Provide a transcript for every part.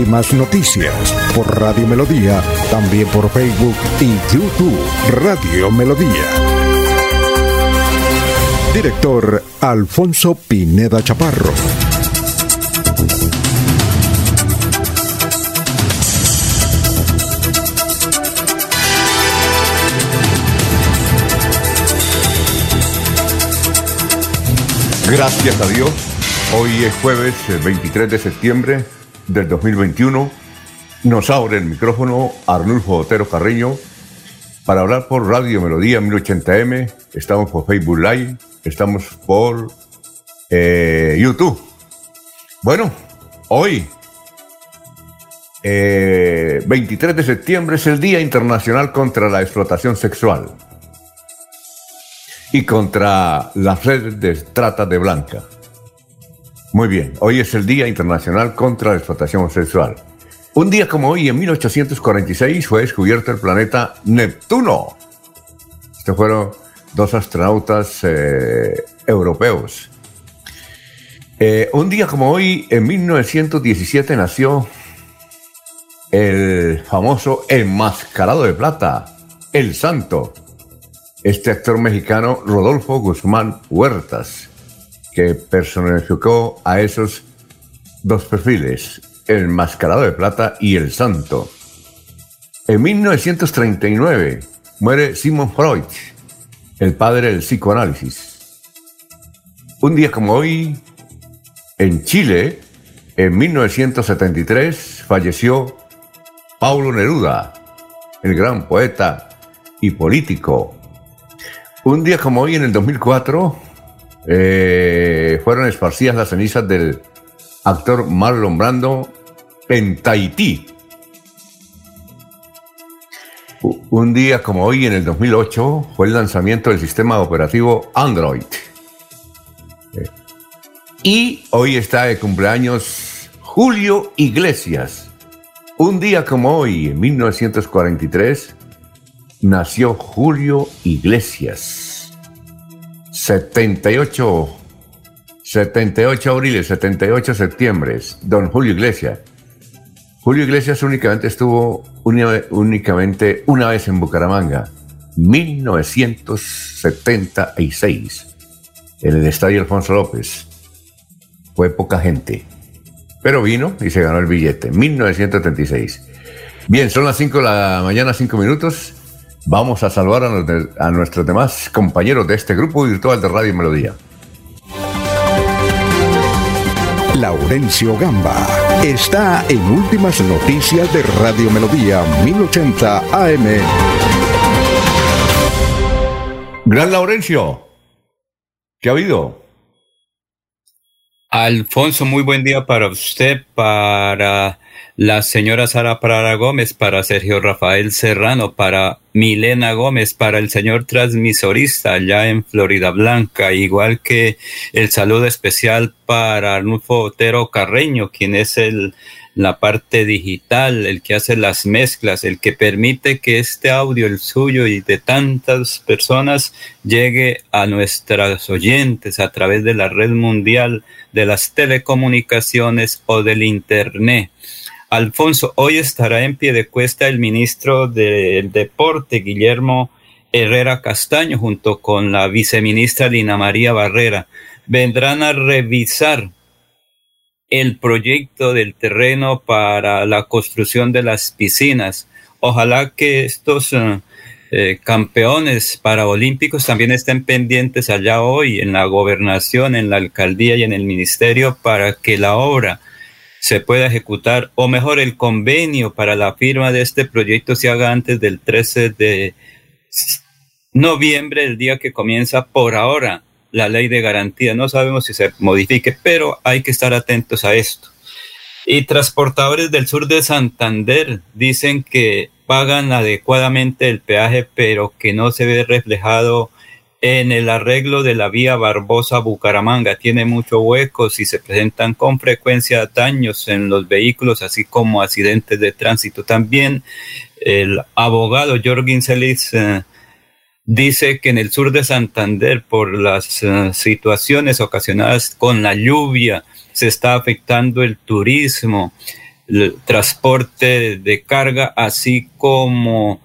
Últimas noticias por Radio Melodía, también por Facebook y YouTube Radio Melodía. Director Alfonso Pineda Chaparro. Gracias a Dios. Hoy es jueves 23 de septiembre del 2021. Nos abre el micrófono Arnulfo Otero Carreño para hablar por Radio Melodía 1080M. Estamos por Facebook Live, estamos por eh, YouTube. Bueno, hoy, 23 eh, de septiembre, es el Día Internacional contra la Explotación Sexual y contra las redes de trata de blanca. Muy bien, hoy es el Día Internacional contra la Explotación Sexual. Un día como hoy, en 1846, fue descubierto el planeta Neptuno. Estos fueron dos astronautas eh, europeos. Eh, un día como hoy, en 1917, nació el famoso Enmascarado de Plata, El Santo, este actor mexicano Rodolfo Guzmán Huertas, que personificó a esos dos perfiles, el mascarado de plata y el santo. En 1939 muere Simon Freud, el padre del psicoanálisis. Un día como hoy, en Chile, en 1973, falleció Paulo Neruda, el gran poeta y político un día como hoy, en el 2004, eh, fueron esparcidas las cenizas del actor Marlon Brando en Tahití. Un día como hoy, en el 2008, fue el lanzamiento del sistema operativo Android. Y hoy está de cumpleaños Julio Iglesias. Un día como hoy, en 1943, nació Julio Iglesias. 78, 78 abril, 78 septiembre, don Julio Iglesias. Julio Iglesias únicamente estuvo únicamente una vez en Bucaramanga, 1976, en el Estadio Alfonso López. Fue poca gente, pero vino y se ganó el billete, 1936. Bien, son las 5 de la mañana, 5 minutos. Vamos a saludar a, nuestros demás compañeros de este grupo virtual de Radio Melodía. Laurencio Gamba está en Últimas Noticias de Radio Melodía 1080 AM. Gran Laurencio, ¿qué ha habido? Alfonso, muy buen día para usted, para la señora Sara Prada Gómez, para Sergio Rafael Serrano, para Milena Gómez, para el señor transmisorista allá en Florida Blanca, igual que el saludo especial para Arnulfo Otero Carreño, quien es el la parte digital, el que hace las mezclas, el que permite que este audio, el suyo y de tantas personas, llegue a nuestras oyentes a través de la red mundial de las telecomunicaciones o del Internet. Alfonso, hoy estará en pie de cuesta el ministro del Deporte, Guillermo Herrera Castaño, junto con la viceministra Dina María Barrera. Vendrán a revisar el proyecto del terreno para la construcción de las piscinas. Ojalá que estos eh, campeones paraolímpicos también estén pendientes allá hoy en la gobernación, en la alcaldía y en el ministerio para que la obra se pueda ejecutar, o mejor, el convenio para la firma de este proyecto se haga antes del 13 de noviembre, el día que comienza por ahora la ley de garantía. No sabemos si se modifique, pero hay que estar atentos a esto. Y transportadores del sur de Santander dicen que pagan adecuadamente el peaje, pero que no se ve reflejado en el arreglo de la vía Barbosa-Bucaramanga. Tiene muchos huecos y se presentan con frecuencia daños en los vehículos, así como accidentes de tránsito. También el abogado Jorgin Celis eh, dice que en el sur de Santander, por las eh, situaciones ocasionadas con la lluvia, se está afectando el turismo, el transporte de carga, así como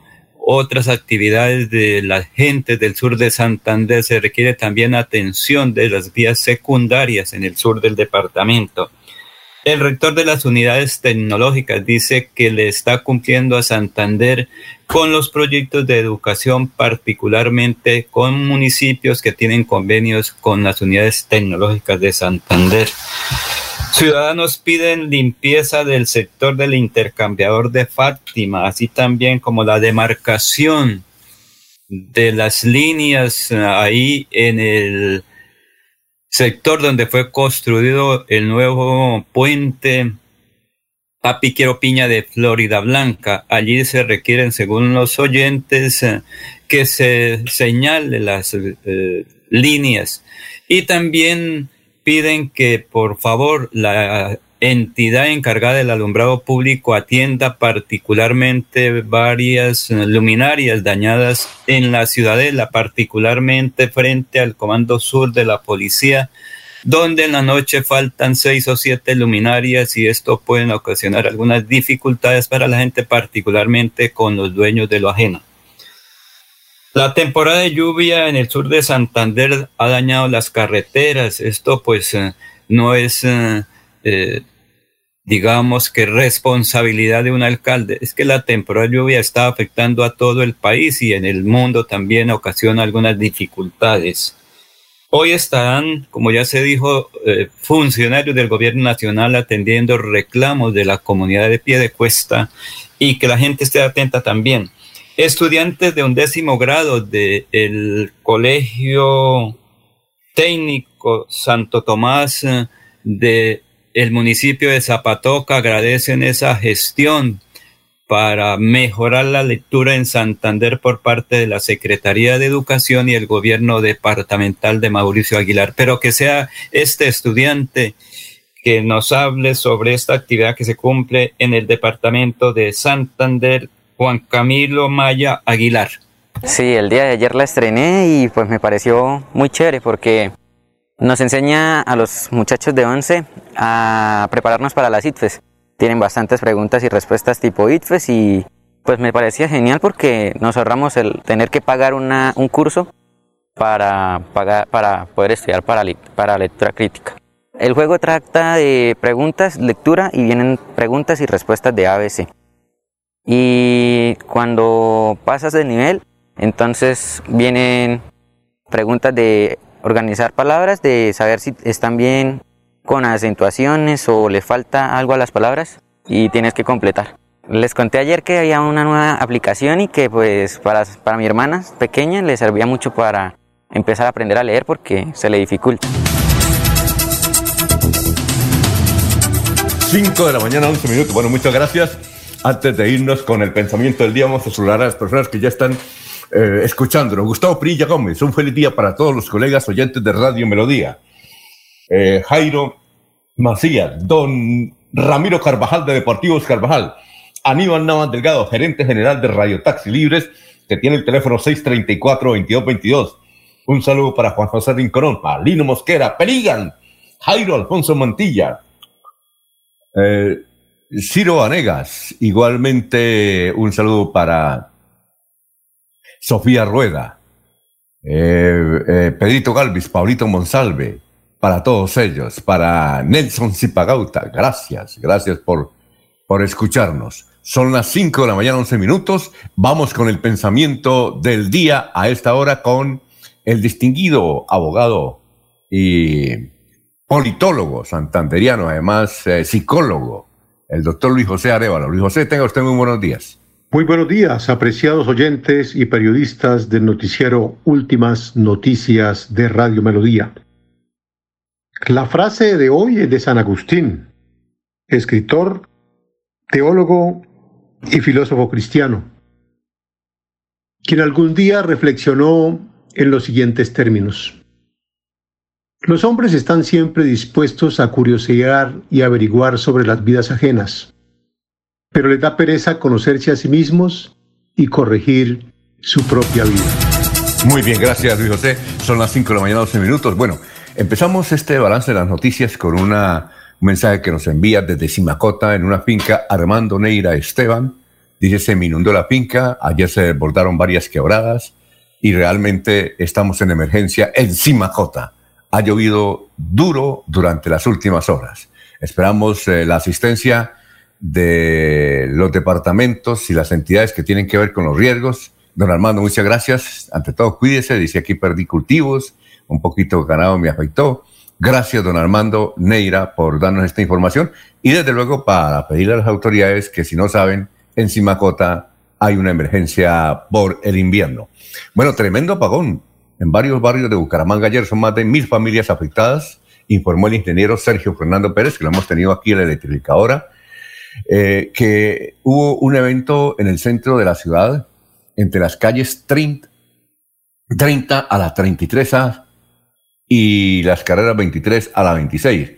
otras actividades de la gente del sur de Santander. Se requiere también atención de las vías secundarias en el sur del departamento. El rector de las unidades tecnológicas dice que le está cumpliendo a Santander con los proyectos de educación, particularmente con municipios que tienen convenios con las unidades tecnológicas de Santander. Ciudadanos piden limpieza del sector del intercambiador de Fátima, así también como la demarcación de las líneas eh, ahí en el sector donde fue construido el nuevo puente Papi Quiero Piña de Florida Blanca. Allí se requieren, según los oyentes, eh, que se señale las eh, líneas y también piden que por favor la entidad encargada del alumbrado público atienda particularmente varias luminarias dañadas en la ciudadela, particularmente frente al Comando Sur de la Policía, donde en la noche faltan seis o siete luminarias y esto puede ocasionar algunas dificultades para la gente, particularmente con los dueños de lo ajeno. La temporada de lluvia en el sur de Santander ha dañado las carreteras. Esto pues eh, no es, eh, eh, digamos que responsabilidad de un alcalde. Es que la temporada de lluvia está afectando a todo el país y en el mundo también ocasiona algunas dificultades. Hoy estarán, como ya se dijo, funcionarios del gobierno nacional atendiendo reclamos de la comunidad de pie de cuesta y que la gente esté atenta también estudiantes de un décimo grado del Colegio Técnico Santo Tomás eh, de municipio de Zapatoca agradecen esa gestión para mejorar la lectura en Santander por parte de la Secretaría de Educación y el gobierno departamental de Mauricio Aguilar, pero que sea este estudiante que nos hable sobre esta actividad que se cumple en el departamento de Santander Juan Camilo Maya Aguilar. Sí, el día de ayer la estrené y pues me pareció muy chévere porque nos enseña a los muchachos de 11 a prepararnos para las ITFES. Tienen bastantes preguntas y respuestas tipo ITFES y pues me parecía genial porque nos ahorramos el tener que pagar una, un curso para, pagar, para poder estudiar para, para lectura crítica. El juego trata de preguntas, lectura y vienen preguntas y respuestas de ABC. Y cuando pasas de nivel, entonces vienen preguntas de organizar palabras, de saber si están bien con acentuaciones o le falta algo a las palabras y tienes que completar. Les conté ayer que había una nueva aplicación y que pues para, para mi hermana pequeña le servía mucho para empezar a aprender a leer porque se le dificulta. 5 de la mañana, 11 minutos. Bueno, muchas gracias. Antes de irnos con el pensamiento del día, vamos a saludar a las personas que ya están eh, escuchándonos. Gustavo Prilla Gómez, un feliz día para todos los colegas oyentes de Radio Melodía. Eh, Jairo Macías, don Ramiro Carvajal de Deportivos Carvajal, Aníbal Navas Delgado, gerente general de Radio Taxi Libres, que tiene el teléfono 634-2222. Un saludo para Juan José Rincorón, Lino Mosquera, Peligan, Jairo Alfonso Mantilla, eh, Ciro Vanegas, igualmente un saludo para Sofía Rueda, eh, eh, Pedrito Galvis, Paulito Monsalve, para todos ellos, para Nelson Zipagauta, gracias, gracias por, por escucharnos. Son las 5 de la mañana, 11 minutos. Vamos con el pensamiento del día a esta hora con el distinguido abogado y politólogo santanderiano, además eh, psicólogo, el doctor Luis José Arevalo. Luis José, tenga usted muy buenos días. Muy buenos días, apreciados oyentes y periodistas del noticiero Últimas Noticias de Radio Melodía. La frase de hoy es de San Agustín, escritor, teólogo y filósofo cristiano. quien algún día reflexionó en los siguientes términos. Los hombres están siempre dispuestos a curiosear y averiguar sobre las vidas ajenas, pero les da pereza conocerse a sí mismos y corregir su propia vida. Muy bien, gracias Luis José. Son las 5 de la mañana, 12 minutos. Bueno, empezamos este balance de las noticias con una, un mensaje que nos envía desde Simacota en una finca Armando Neira Esteban. Dice, se me inundó la finca, ayer se desbordaron varias quebradas y realmente estamos en emergencia en Simacota. Ha llovido duro durante las últimas horas. Esperamos eh, la asistencia de los departamentos y las entidades que tienen que ver con los riesgos. Don Armando, muchas gracias. Ante todo, cuídese. Dice aquí perdí cultivos, un poquito ganado me afectó. Gracias, don Armando Neira, por darnos esta información. Y desde luego, para pedirle a las autoridades que si no saben, en Simacota hay una emergencia por el invierno. Bueno, tremendo apagón. En varios barrios de Bucaramanga ayer son más de mil familias afectadas, informó el ingeniero Sergio Fernando Pérez, que lo hemos tenido aquí en la electrificadora eh, que hubo un evento en el centro de la ciudad, entre las calles 30, 30 a la 33 A y las carreras 23 a la 26.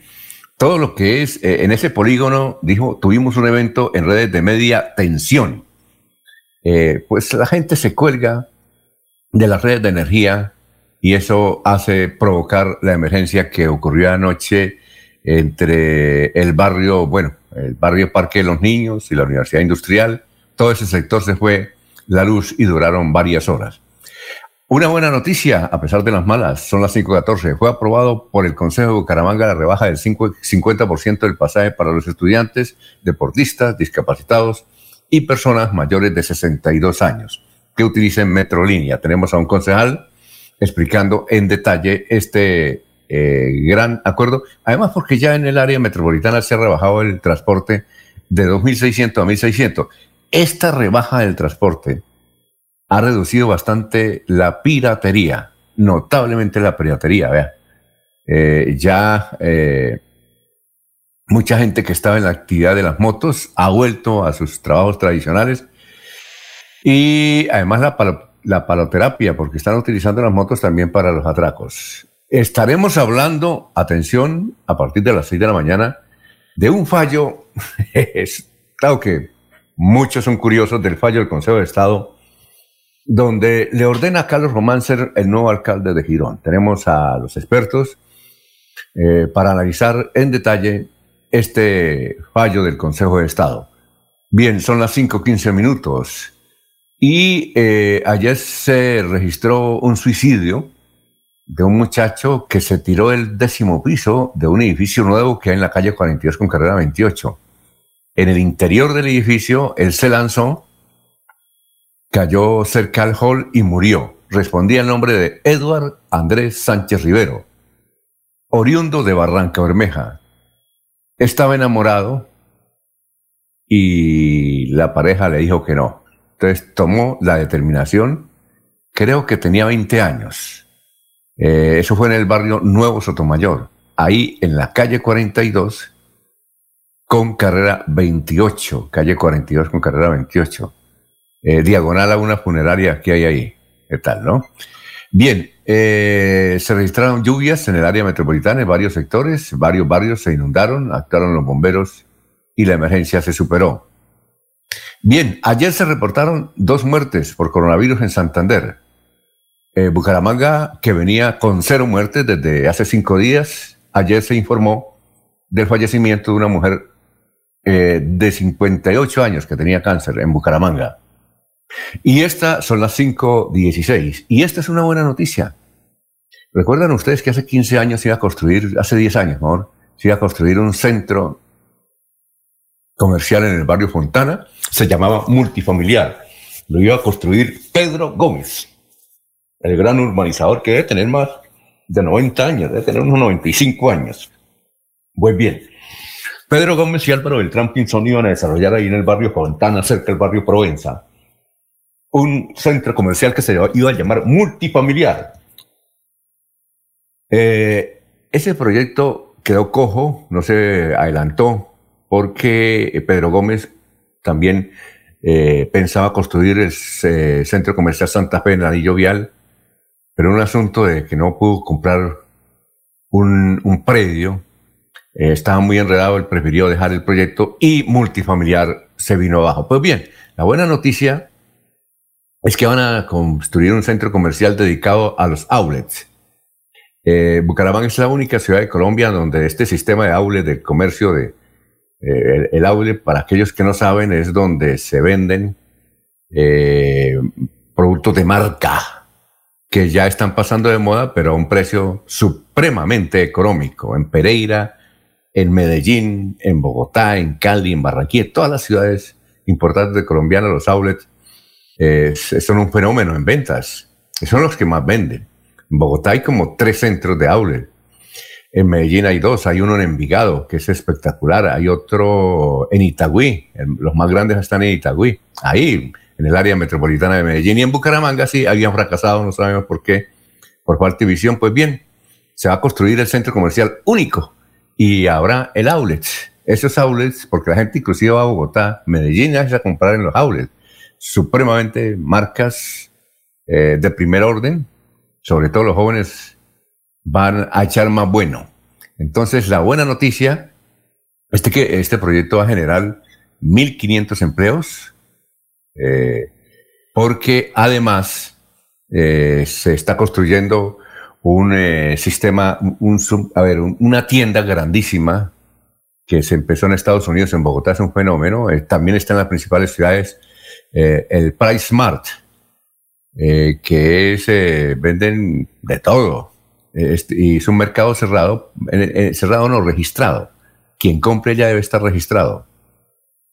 Todo lo que es eh, en ese polígono, dijo, tuvimos un evento en redes de media tensión. Eh, pues la gente se cuelga de las redes de energía y eso hace provocar la emergencia que ocurrió anoche entre el barrio, bueno, el barrio Parque de los Niños y la Universidad Industrial. Todo ese sector se fue la luz y duraron varias horas. Una buena noticia, a pesar de las malas, son las 5.14. Fue aprobado por el Consejo de Bucaramanga la rebaja del 50% del pasaje para los estudiantes, deportistas, discapacitados y personas mayores de 62 años que utilicen Metrolínea. Tenemos a un concejal explicando en detalle este eh, gran acuerdo. Además, porque ya en el área metropolitana se ha rebajado el transporte de 2.600 a 1.600. Esta rebaja del transporte ha reducido bastante la piratería, notablemente la piratería, vea. Eh, ya eh, mucha gente que estaba en la actividad de las motos ha vuelto a sus trabajos tradicionales y además la, la paloterapia, porque están utilizando las motos también para los atracos. Estaremos hablando, atención, a partir de las 6 de la mañana, de un fallo, claro que muchos son curiosos del fallo del Consejo de Estado, donde le ordena a Carlos Román ser el nuevo alcalde de Girón. Tenemos a los expertos eh, para analizar en detalle este fallo del Consejo de Estado. Bien, son las 5.15 minutos y eh, ayer se registró un suicidio de un muchacho que se tiró del décimo piso de un edificio nuevo que hay en la calle 42 con carrera 28. En el interior del edificio, él se lanzó, cayó cerca al hall y murió. Respondía el nombre de Edward Andrés Sánchez Rivero, oriundo de Barranca Bermeja. Estaba enamorado y la pareja le dijo que no. Entonces tomó la determinación, creo que tenía 20 años eh, eso fue en el barrio Nuevo Sotomayor, ahí en la calle 42 con carrera 28, calle 42 con carrera 28, eh, diagonal a una funeraria que hay ahí. ¿Qué tal, no? Bien, eh, se registraron lluvias en el área metropolitana en varios sectores, varios barrios se inundaron, actuaron los bomberos y la emergencia se superó. Bien, ayer se reportaron dos muertes por coronavirus en Santander. Eh, Bucaramanga, que venía con cero muertes desde hace cinco días, ayer se informó del fallecimiento de una mujer eh, de 58 años que tenía cáncer en Bucaramanga. Y estas son las 5.16. Y esta es una buena noticia. ¿Recuerdan ustedes que hace 15 años se iba a construir, hace 10 años, amor, se iba a construir un centro comercial en el barrio Fontana? Se llamaba multifamiliar. Lo iba a construir Pedro Gómez el gran urbanizador que debe tener más de 90 años, debe tener unos 95 años. Muy bien. Pedro Gómez y Álvaro Beltrán Pinzón iban a desarrollar ahí en el barrio Fontana, cerca del barrio Provenza, un centro comercial que se iba a llamar multifamiliar. Eh, ese proyecto quedó cojo, no se adelantó, porque Pedro Gómez también eh, pensaba construir el eh, centro comercial Santa Fe en Anillo Vial, pero un asunto de que no pudo comprar un, un predio, eh, estaba muy enredado, él prefirió dejar el proyecto y multifamiliar se vino abajo. Pues bien, la buena noticia es que van a construir un centro comercial dedicado a los outlets. Eh, Bucaramanga es la única ciudad de Colombia donde este sistema de outlet, de comercio de eh, el, outlet, para aquellos que no saben, es donde se venden eh, productos de marca que ya están pasando de moda, pero a un precio supremamente económico. En Pereira, en Medellín, en Bogotá, en Cali, en Barranquilla, todas las ciudades importantes de Colombia, los outlets son un fenómeno en ventas. Son los que más venden. En Bogotá hay como tres centros de outlet. En Medellín hay dos, hay uno en Envigado, que es espectacular, hay otro en Itagüí, los más grandes están en Itagüí, ahí, en el área metropolitana de Medellín. Y en Bucaramanga sí habían fracasado, no sabemos por qué, por falta de visión. Pues bien, se va a construir el centro comercial único y habrá el outlet. Esos outlets, porque la gente inclusive va a Bogotá, Medellín, a comprar en los outlets supremamente marcas eh, de primer orden, sobre todo los jóvenes van a echar más bueno. Entonces, la buena noticia es que este proyecto va a generar 1.500 empleos, eh, porque además eh, se está construyendo un sistema, un, a ver, una tienda grandísima que se empezó en Estados Unidos, en Bogotá, es un fenómeno, también está en las principales ciudades eh, el Price Smart, eh, que es, eh, venden de todo. Este, y es un mercado cerrado, cerrado no registrado. Quien compre ya debe estar registrado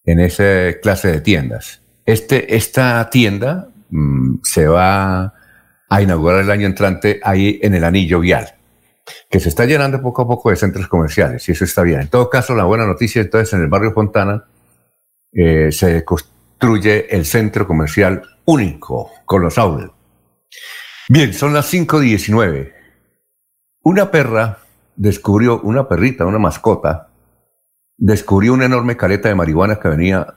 en esa clase de tiendas. Este, esta tienda mm, se va a inaugurar el año entrante ahí en el anillo vial, que se está llenando poco a poco de centros comerciales y eso está bien. En todo caso, la buena noticia entonces en el barrio Fontana se, construye el centro comercial único con los outlets. Bien, son las 5.19. Una perra descubrió, una perrita, una mascota, descubrió una enorme careta de marihuana que venía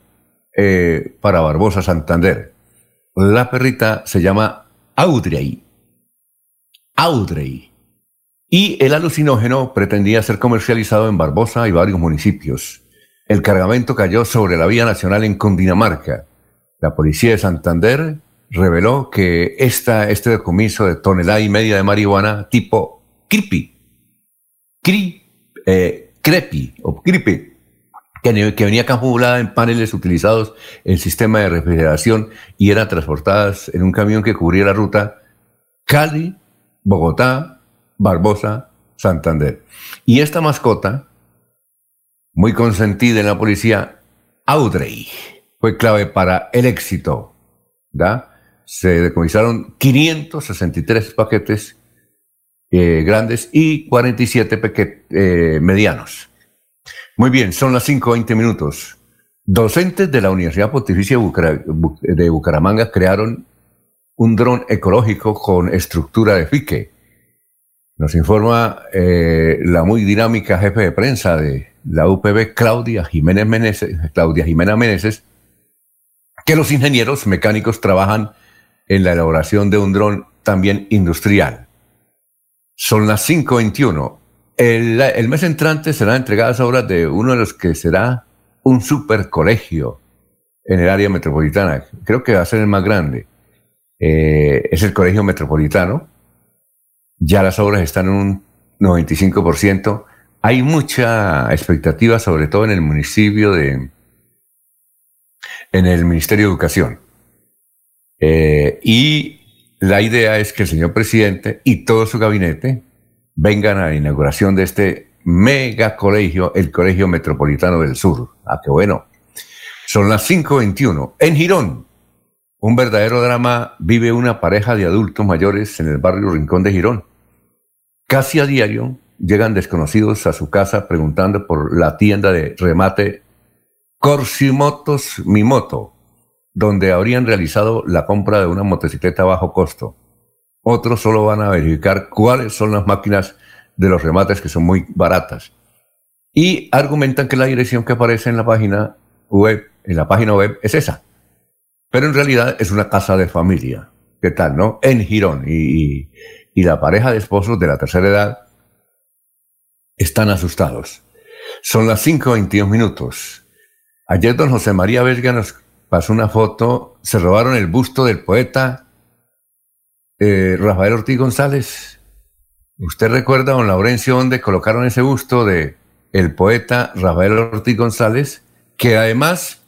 eh, para Barbosa, Santander. La perrita se llama Audrey. Audrey. Y el alucinógeno pretendía ser comercializado en Barbosa y varios municipios. El cargamento cayó sobre la vía nacional en Cundinamarca. La policía de Santander reveló que esta, este decomiso de tonelada y media de marihuana tipo creepy, cri, eh, creepy o creepy, que, venía camuflada en paneles utilizados en sistema de refrigeración y eran transportadas en un camión que cubría la ruta Cali, Bogotá, Barbosa, Santander. Y esta mascota muy consentida en la policía, Audrey, fue clave para el éxito. ¿da? Se decomisaron 563 paquetes eh, grandes y 47 paquetes eh, medianos. Muy bien, son las 5.20 minutos. Docentes de la Universidad Pontificia de Bucaramanga crearon un dron ecológico con estructura de fique. Nos informa eh, la muy dinámica jefe de prensa de la UPB, Claudia Jiménez Meneses, Claudia Jimena Meneses, que los ingenieros mecánicos trabajan en la elaboración de un dron también industrial. Son las 5.21. El, el mes entrante serán entregadas obras de uno de los que será un super colegio en el área metropolitana. Creo que va a ser el más grande. Eh, es el colegio metropolitano. Ya las obras están en un 95% hay mucha expectativa, sobre todo en el municipio de, en el Ministerio de Educación. Eh, y la idea es que el señor presidente y todo su gabinete vengan a la inauguración de este mega colegio, el Colegio Metropolitano del Sur. Ah, qué bueno. Son las 5.21. En Girón, un verdadero drama vive una pareja de adultos mayores en el barrio Rincón de Girón. Casi a diario llegan desconocidos a su casa preguntando por la tienda de remate Corsimotos Mimoto, donde habrían realizado la compra de una motocicleta a bajo costo. Otros solo van a verificar cuáles son las máquinas de los remates que son muy baratas. Y argumentan que la dirección que aparece en la página web, en la página web es esa. pero en realidad es una casa de familia. ¿Qué tal, no? En Girón. Y, la pareja de esposos de la tercera edad están asustados. Son las 5.22 minutos. Ayer don José María Vesga nos pasó una foto. Se robaron el busto del poeta eh, Rafael Ortiz González. ¿Usted recuerda, don Laurencio, dónde colocaron ese busto de el poeta Rafael Ortiz González, que además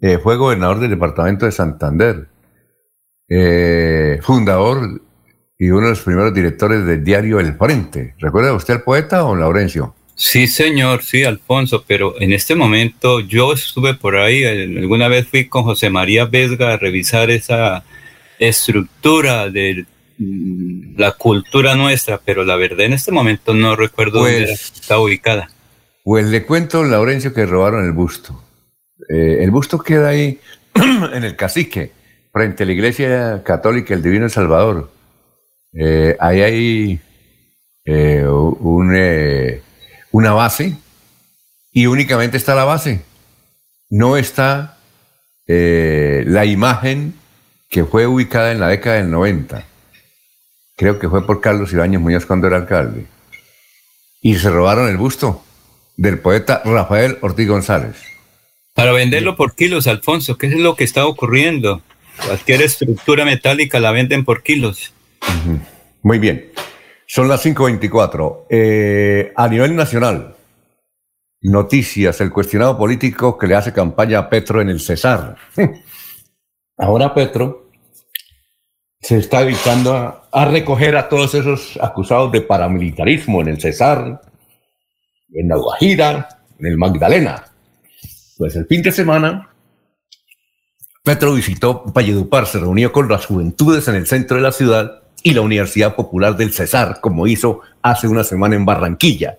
eh, fue gobernador del departamento de Santander, eh, fundador y uno de los primeros directores del diario El Frente. ¿Recuerda usted al poeta o Laurencio? Sí, señor, sí, Alfonso, pero en este momento yo estuve por ahí, alguna vez fui con José María Vesga a revisar esa estructura de mm, la cultura nuestra, pero la verdad en este momento no recuerdo dónde pues está ubicada. Pues le cuento, Laurencio, que robaron el busto. Eh, el busto queda ahí en el cacique, frente a la iglesia católica El Divino Salvador. Eh, ahí hay eh, una base y únicamente está la base. No está la imagen que fue ubicada en la década del 90. Creo que fue por Carlos Ibáñez Muñoz cuando era alcalde. Y se robaron el busto del poeta Rafael Ortiz González. Para venderlo por kilos, Alfonso, ¿qué es lo que está ocurriendo? Cualquier estructura metálica la venden por kilos. Muy bien. Son las 5.24. Eh, a nivel nacional, noticias, el cuestionado político que le hace campaña a Petro en el Cesar. Ahora Petro se está dedicando a, recoger a todos esos acusados de paramilitarismo en el Cesar, en la Guajira, en el Magdalena. Pues el fin de semana, Petro visitó Valledupar, se reunió con las juventudes en el centro de la ciudad y la Universidad Popular del Cesar, como hizo hace una semana en Barranquilla.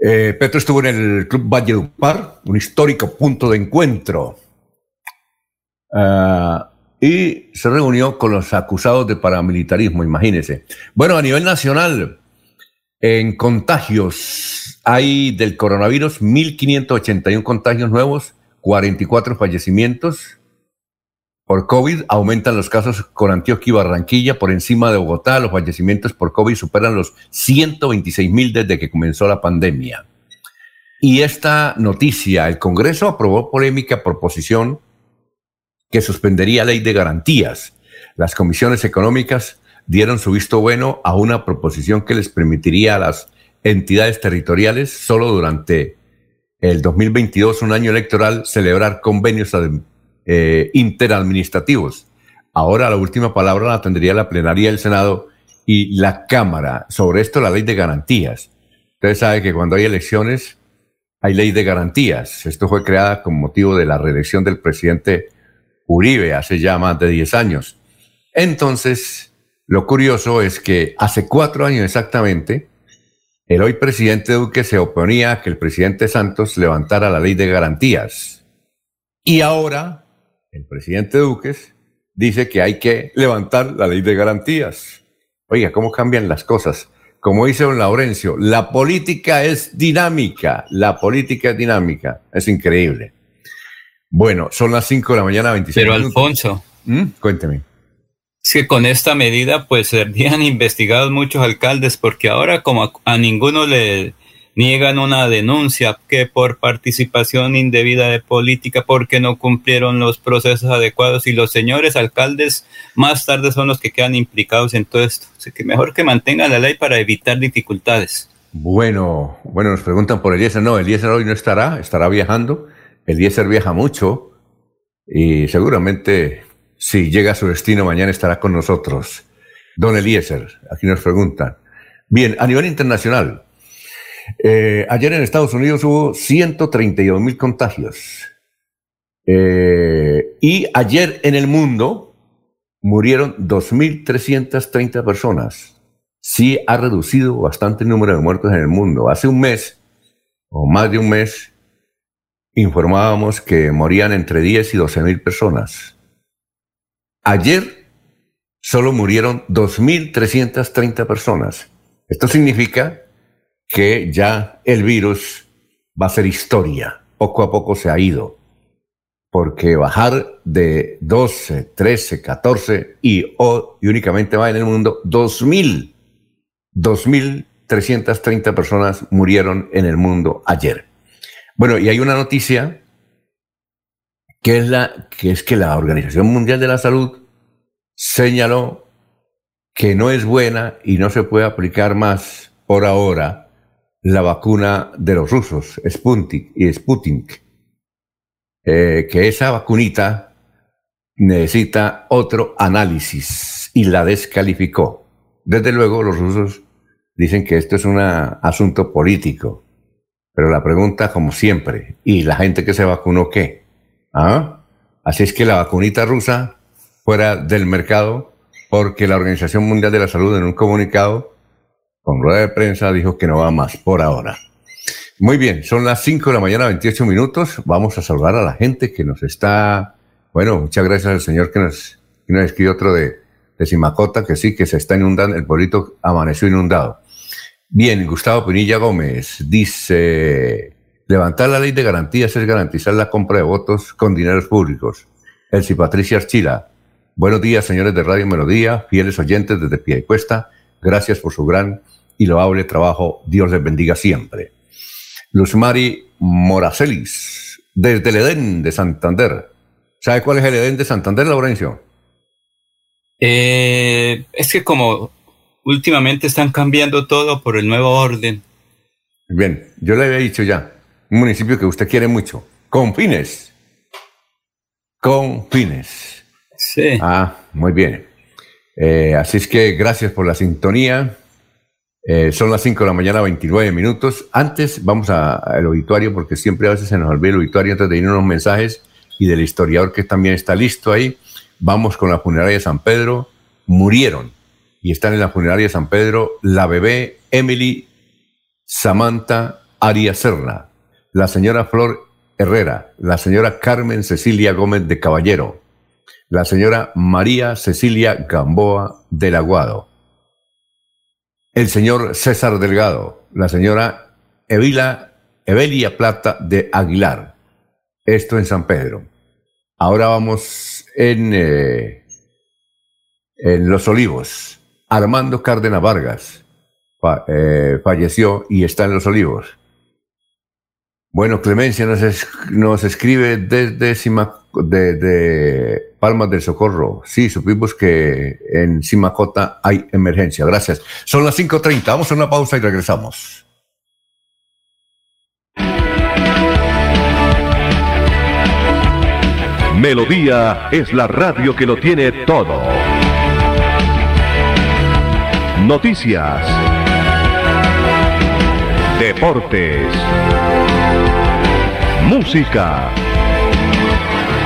Eh, Petro estuvo en el Club Valledupar, un histórico punto de encuentro Ah, y se reunió con los acusados de paramilitarismo, imagínense. Bueno, a nivel nacional, en contagios, hay del coronavirus 1.581 contagios nuevos, 44 fallecimientos por COVID, aumentan los casos con Antioquia y Barranquilla por encima de Bogotá, los fallecimientos por COVID superan los 126 mil desde que comenzó la pandemia. Y esta noticia, el Congreso aprobó polémica proposición que suspendería ley de garantías. Las comisiones económicas dieron su visto bueno a una proposición que les permitiría a las entidades territoriales solo durante el 2022, un año electoral, celebrar convenios eh, interadministrativos. Ahora la última palabra la tendría la plenaria del Senado y la Cámara. Sobre esto la ley de garantías. Ustedes saben que cuando hay elecciones hay ley de garantías. Esto fue creada con motivo de la reelección del presidente Uribe hace ya más de 10 años. Entonces, lo curioso es que hace cuatro años exactamente, el hoy presidente Duque se oponía a que el presidente Santos levantara la ley de garantías. Y ahora, el presidente Duque dice que hay que levantar la ley de garantías. Oiga, ¿cómo cambian las cosas? Como dice don Laurencio, la política es dinámica, la política es dinámica, es increíble. Bueno, son las 5 de la mañana, 26 Pero Alfonso. ¿Mm? Cuénteme. Es que con esta medida, pues serían investigados muchos alcaldes, porque ahora, como a, ninguno le niegan una denuncia que por participación indebida de política, porque no cumplieron los procesos adecuados, y los señores alcaldes más tarde son los que quedan implicados en todo esto. Así que mejor que mantengan la ley para evitar dificultades. Bueno, bueno, nos preguntan por Eliezer. No, Eliezer hoy no estará, estará viajando. Eliezer viaja mucho y seguramente si llega a su destino mañana estará con nosotros. Don Eliezer, aquí nos preguntan. Bien, a nivel internacional, eh, ayer en Estados Unidos hubo 132 mil contagios. Eh, y ayer en el mundo murieron 2.330 personas. Sí ha reducido bastante el número de muertos en el mundo. Hace un mes, o más de un mes, informábamos que morían entre 10 y 12 mil personas. Ayer solo murieron 2.330 personas. Esto significa que ya el virus va a ser historia. Poco a poco se ha ido. porque bajar de 12, 13, 14 y, y únicamente va en el mundo 2.000, 2.330 personas murieron en el mundo ayer. Bueno, y hay una noticia que es, la, que es que la Organización Mundial de la Salud señaló que no es buena y no se puede aplicar más por ahora la vacuna de los rusos, Sputnik y Sputnik, eh, que esa vacunita necesita otro análisis y la descalificó. Desde luego los rusos dicen que esto es un asunto político, pero la pregunta como siempre, ¿y la gente que se vacunó qué? ¿Ah? Así es que la vacunita rusa fuera del mercado porque la Organización Mundial de la Salud en un comunicado con rueda de prensa dijo que no va más por ahora. Muy bien, son las 5 de la mañana, 28 minutos. Vamos a saludar a la gente que nos está. Bueno, muchas gracias al señor que nos, que nos escribió otro de, de Simacota, que sí, que se está inundando, el pueblito amaneció inundado. Bien, Gustavo Pinilla Gómez dice: Levantar la ley de garantías es garantizar la compra de votos con dineros públicos. Elsie Patricia Archila. Buenos días, señores de Radio Melodía, fieles oyentes desde Pie y Cuesta. Gracias por su gran y loable trabajo. Dios les bendiga siempre. Luzmari Moracelis, desde el Edén de Santander. ¿Sabe cuál es el Edén de Santander, Laurencio? Eh, es que como últimamente están cambiando todo por el nuevo orden. Bien, yo le había dicho ya, un municipio que usted quiere mucho, con fines. Con fines. Sí. Ah, muy bien. Eh, así es que gracias por la sintonía. Eh, son las 5 de la mañana, 29 minutos. Antes vamos al obituario, porque siempre a veces se nos olvida el obituario antes de ir a unos mensajes y del historiador que también está listo ahí. Vamos con la funeraria de San Pedro. Murieron y están en la funeraria de San Pedro la bebé Emily Samantha Arias Serna, la señora Flor Herrera, la señora Carmen Cecilia Gómez de Caballero, la señora María Cecilia Gamboa del Aguado, el señor César Delgado, la señora Evila, Evelia Plata de Aguilar. Esto en San Pedro. Ahora vamos en, eh, en Los Olivos. Armando Cárdenas Vargas eh, falleció y está en Los Olivos. Bueno, Clemencia nos, escribe desde de, Palmas del Socorro. Sí, supimos que en Simacota hay emergencia. Gracias. Son las 5.30. Vamos a una pausa y regresamos. Melodía es la radio que lo tiene todo. Noticias. Deportes música,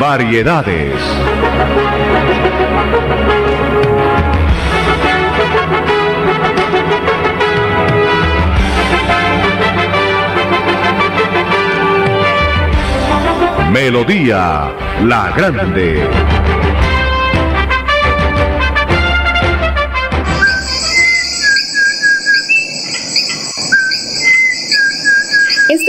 variedades. Melodía La Grande.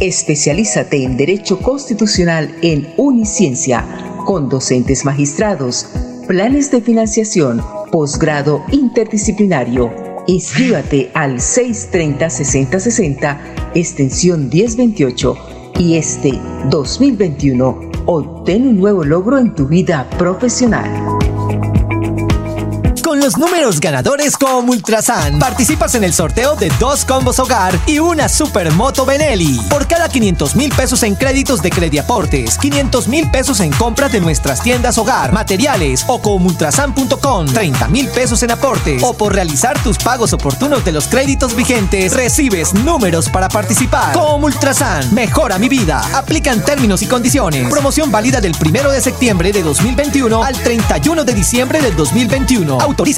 Especialízate en Derecho Constitucional en Uniciencia, con docentes magistrados, planes de financiación, posgrado interdisciplinario. Inscríbate al 630-6060, extensión 1028, y este 2021 obtén un nuevo logro en tu vida profesional números ganadores con Ultrasan. Participas en el sorteo de dos combos hogar y una supermoto Benelli. Por cada 500 mil pesos en créditos de Crediaportes, 500 mil pesos en compras de nuestras tiendas hogar, materiales o con ultrasan.com, 30 mil pesos en aportes o por realizar tus pagos oportunos de los créditos vigentes, recibes números para participar. Con Ultrasan, mejora mi vida. Aplican términos y condiciones. Promoción válida del 1 de septiembre de 2021 al 31 de diciembre del 2021. Autoriza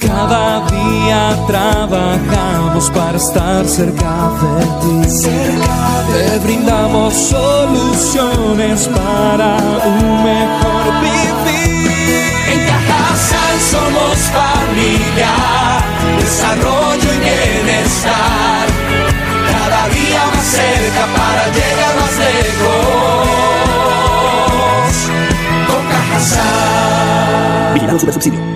Cada día trabajamos para estar cerca de ti. Te brindamos soluciones para un mejor vivir. En Cajasal somos familia, desarrollo y bienestar. Cada día más cerca para llegar más lejos. Con Cajasal. Vigilamos super subsidio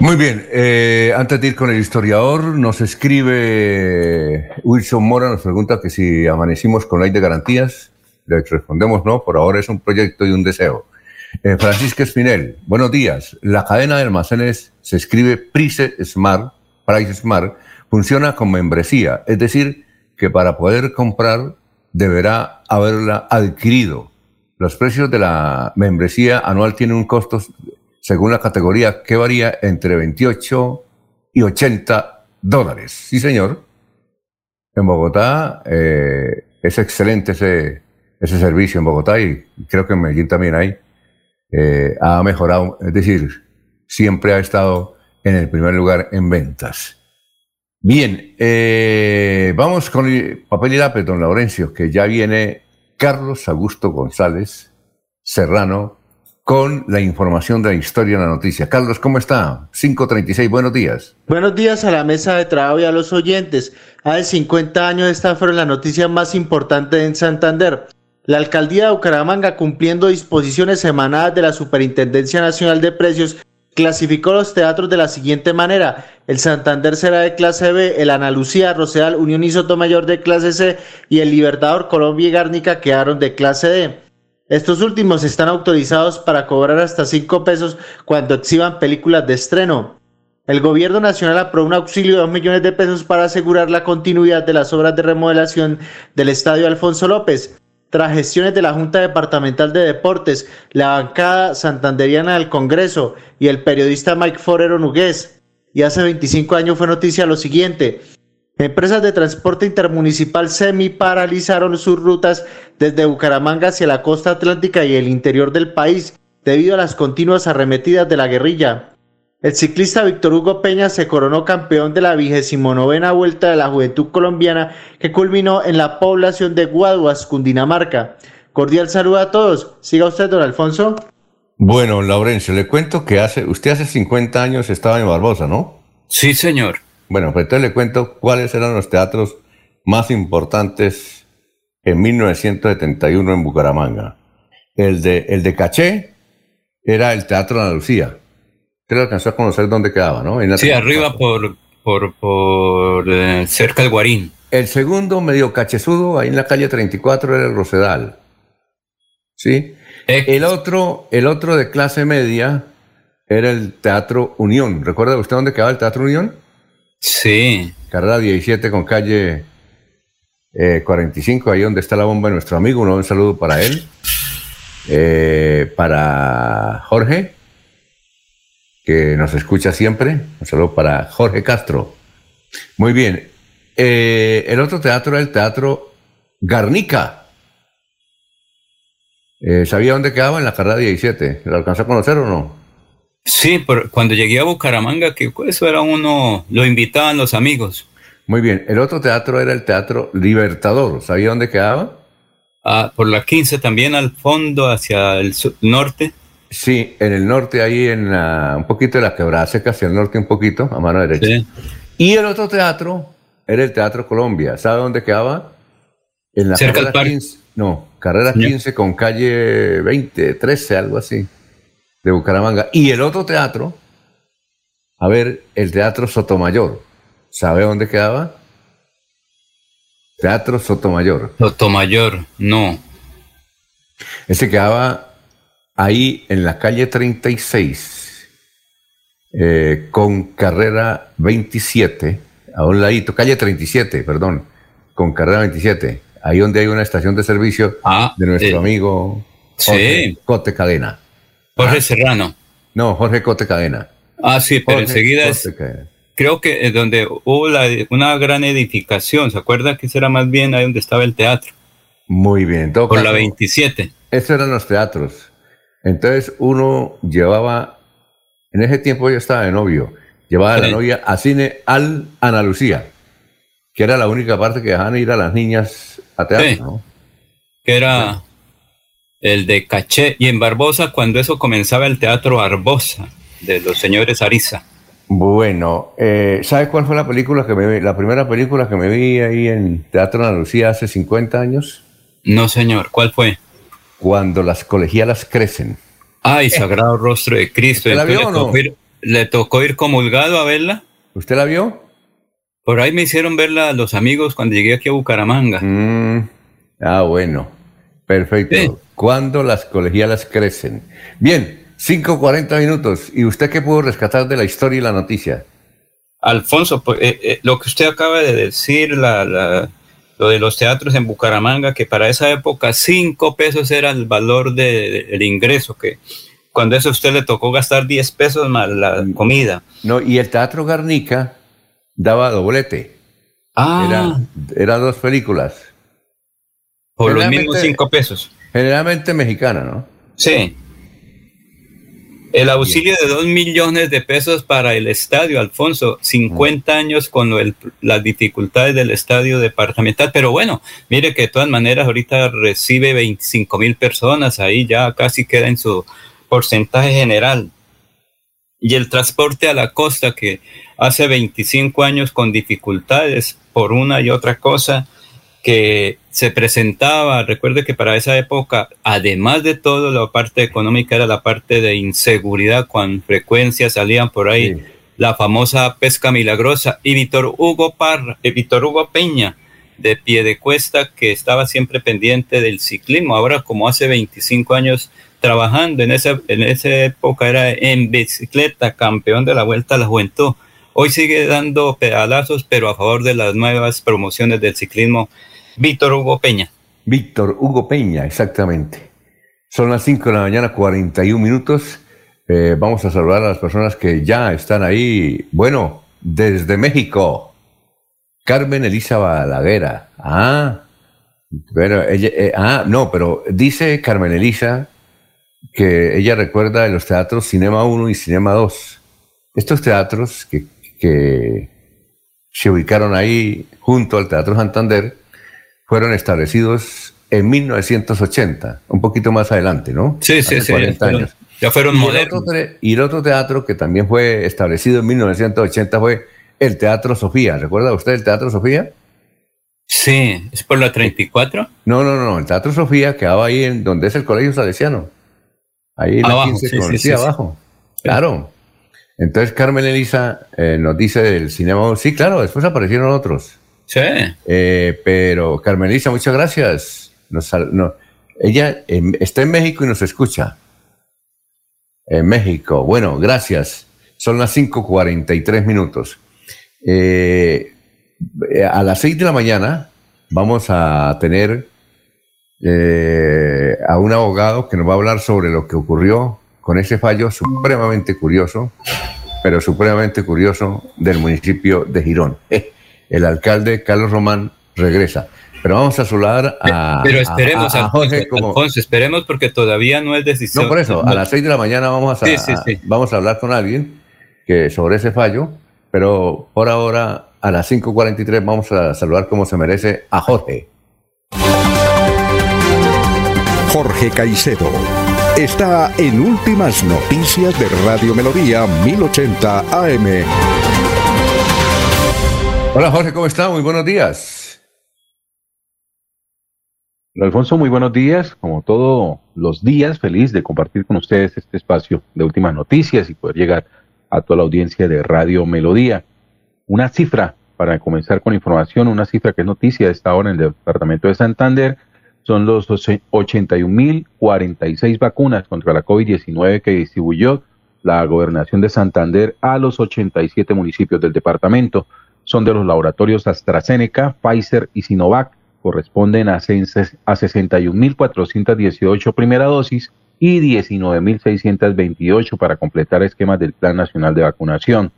Muy bien, eh, antes de ir con el historiador, nos escribe Wilson Mora, nos pregunta que si amanecimos con ley de garantías, le respondemos no, por ahora es un proyecto y un deseo. Eh, Francisca Espinel, buenos días. La cadena de almacenes se escribe Price Smart, Price Smart, funciona con membresía, es decir, que para poder comprar deberá haberla adquirido. Los precios de la membresía anual tienen un costo según la categoría que varía entre 28 y 80 dólares. Sí, señor. En Bogotá eh, es excelente ese, ese servicio en Bogotá y creo que en Medellín también hay. Eh, ha mejorado, es decir, siempre ha estado en el primer lugar en ventas. Bien, eh, vamos con el papel y lápiz, don Laurencio, que ya viene Carlos Augusto González Serrano con la información de la historia en la noticia. Carlos, ¿cómo está? 536, buenos días. Buenos días a la mesa de trabajo y a los oyentes. Hace 50 años esta fue la noticia más importante en Santander. La alcaldía de Bucaramanga, cumpliendo disposiciones emanadas de la Superintendencia Nacional de Precios, clasificó los teatros de la siguiente manera. El Santander será de clase B, el Ana Lucía, Rosedal, Unión y Sotomayor de clase C y el Libertador, Colombia y Gárnica quedaron de clase D. Estos últimos están autorizados para cobrar hasta 5 pesos cuando exhiban películas de estreno. El gobierno nacional aprobó un auxilio de 2 millones de pesos para asegurar la continuidad de las obras de remodelación del estadio Alfonso López. tras gestiones de la Junta Departamental de Deportes, la bancada santanderiana del Congreso y el periodista Mike Forero Nugués. Y hace 25 años fue noticia lo siguiente. Empresas de transporte intermunicipal semi paralizaron sus rutas desde Bucaramanga hacia la costa atlántica y el interior del país debido a las continuas arremetidas de la guerrilla. El ciclista Víctor Hugo Peña se coronó campeón de la vigésimo novena Vuelta de la Juventud Colombiana que culminó en la población de Guaduas, Cundinamarca. Cordial saludo a todos. Siga usted, don Alfonso. Bueno, Laurencio, le cuento que hace, usted hace 50 años estaba en Barbosa, ¿no? Sí, señor. Bueno, pues entonces le cuento cuáles eran los teatros más importantes en 1971 en Bucaramanga. El de, el de Caché era el Teatro Andalucía. Usted alcanzó a conocer dónde quedaba, ¿no? sí, arriba por, por, por eh, cerca del Guarín. El segundo, medio cachezudo, ahí en la calle 34, era el Rosedal. ¿Sí? El otro, el otro de clase media era el Teatro Unión. ¿Recuerda usted dónde quedaba el Teatro Unión? Sí. Carrera 17 con calle 45, eh, ahí donde está la bomba de nuestro amigo. Un saludo para él. Eh, para Jorge, que nos escucha siempre. Un saludo para Jorge Castro. Muy bien. Eh, el otro teatro era el Teatro Garnica. ¿Sabía dónde quedaba? En la carrera 17. ¿Lo alcanzó a conocer o no? Sí, pero cuando llegué a Bucaramanga, que eso era uno, lo invitaban los amigos. Muy bien, el otro teatro era el Teatro Libertador, ¿sabía dónde quedaba? Ah, por la 15 también al fondo, hacia el norte. Sí, en el norte, ahí en un poquito de la quebrada seca, hacia el norte un poquito, a mano derecha. Y el otro teatro era el Teatro Colombia, ¿sabe dónde quedaba? En la Cerca carrera 15, no, carrera 15 con calle 20, 13, algo así de Bucaramanga. Y el otro teatro, a ver, el Teatro Sotomayor. ¿Sabe dónde quedaba? Teatro Sotomayor. Sotomayor, no. Ese quedaba ahí en la calle 36, eh, con carrera 27, a un ladito, calle 37, perdón, con carrera 27, ahí donde hay una estación de servicio ah, de nuestro eh, amigo Cote Cadena. Jorge Serrano. No, Jorge Cote Cadena. Ah, sí, pero enseguida es, creo que es donde hubo una gran edificación, ¿se acuerda que ese era más bien ahí donde estaba el teatro? Muy bien. Por la 27. Esos eran los teatros. Entonces uno llevaba, en ese tiempo yo estaba de novio, llevaba a la novia a cine al Ana Lucía, que era la única parte que dejaban ir a las niñas a teatro, ¿no? Que era el de Caché, y en Barbosa cuando eso comenzaba el Teatro Barbosa de los señores Ariza. Bueno, eh, ¿sabes cuál fue la película que me vi, la primera película que me vi ahí en Teatro Andalucía hace 50 años? No, señor, ¿cuál fue? Cuando las colegialas crecen. Ay, Sagrado Rostro de Cristo. la vio o no? ¿Le tocó ir comulgado a verla? ¿Usted la vio? Por ahí me hicieron verla los amigos cuando llegué aquí a Bucaramanga. Mm, ah, bueno. Perfecto. Cuando las colegialas crecen. Bien, 5.40 minutos. ¿Y usted qué pudo rescatar de la historia y la noticia? Alfonso, pues, eh, eh, lo que usted acaba de decir, la, lo de los teatros en Bucaramanga, que para esa época cinco pesos era el valor del ingreso, que cuando eso a usted le tocó gastar 10 pesos más la mm. comida. No, y el Teatro Garnica daba doblete. Ah. Era, era dos películas. Por los mismos cinco pesos. Generalmente mexicana, ¿no? Sí. El auxilio de dos millones de pesos para el estadio, Alfonso, 50 años con las dificultades del estadio departamental, pero bueno, mire que de todas maneras ahorita recibe 25 mil personas, ahí ya casi queda en su porcentaje general. Y el transporte a la costa, que hace 25 años con dificultades por una y otra cosa, que se presentaba, recuerde que para esa época, además de todo, la parte económica era la parte de inseguridad, con frecuencia salían por ahí. La famosa pesca milagrosa, y Víctor Hugo Parra, eh, Víctor Hugo Peña, de pie de cuesta, que estaba siempre pendiente del ciclismo, ahora como hace 25 años trabajando en esa, en esa época era en bicicleta, campeón de la Vuelta a la Juventud. Hoy sigue dando pedalazos, pero a favor de las nuevas promociones del ciclismo Víctor Hugo Peña. Víctor Hugo Peña, exactamente. Son las 5 de la mañana, 41 minutos. Eh, vamos a saludar a las personas que ya están ahí. Bueno, desde México, Carmen Elisa Balaguera. Ah, pero ella, eh, ah, no, pero dice Carmen Elisa que ella recuerda de los teatros Cinema 1 y Cinema 2. Estos teatros que, que se ubicaron ahí junto al Teatro Santander fueron establecidos en 1980, un poquito más adelante, ¿no? Sí, sí, sí. años. Ya fueron y modernos. El otro, y el otro teatro que también fue establecido en 1980 fue el Teatro Sofía. ¿Recuerda usted el Teatro Sofía? Sí, ¿es por la 34? No, no, no, el Teatro Sofía quedaba ahí en donde es el Colegio Salesiano. Ahí en la Abajo, 15 sí, sí, sí, abajo. Claro. Entonces Carmen Elisa eh, nos dice del cinema. Sí, claro, después aparecieron otros. Sí. Eh, pero Carmen Elisa, muchas gracias. Nos no- ella em, está en México y nos escucha. En México. Bueno, gracias. Son las 5:43 minutos. Eh, a las 6 de la mañana vamos a tener eh, a un abogado que nos va a hablar sobre lo que ocurrió con ese fallo supremamente curioso, pero supremamente curioso del municipio de Girón. Eh, el alcalde Carlos Román regresa. Pero vamos a saludar a, Pero esperemos, a- a Jorge como, Alfonso, esperemos porque todavía no es decisión. no, por eso, a las 6 de la mañana vamos a, Sí, sí, sí. vamos a hablar con alguien que sobre ese fallo, pero por ahora a las 5.43 vamos a saludar como se merece a Jorge. Jorge Caicedo está en Últimas Noticias de Radio Melodía 1080 AM. Hola Jorge, ¿cómo está? Muy buenos días. Alfonso, muy buenos días. Como todos los días, feliz de compartir con ustedes este espacio de últimas noticias y poder llegar a toda la audiencia de Radio Melodía. Una cifra para comenzar con información, una cifra que es noticia de esta hora en el departamento de Santander, son los 81.046 vacunas contra la COVID-19 que distribuyó la gobernación de Santander a los 87 municipios del departamento. Son de los laboratorios AstraZeneca, Pfizer y Sinovac corresponden a, cens- a 61.418 primera dosis y 19.628 para completar esquemas del Plan Nacional de Vacunación.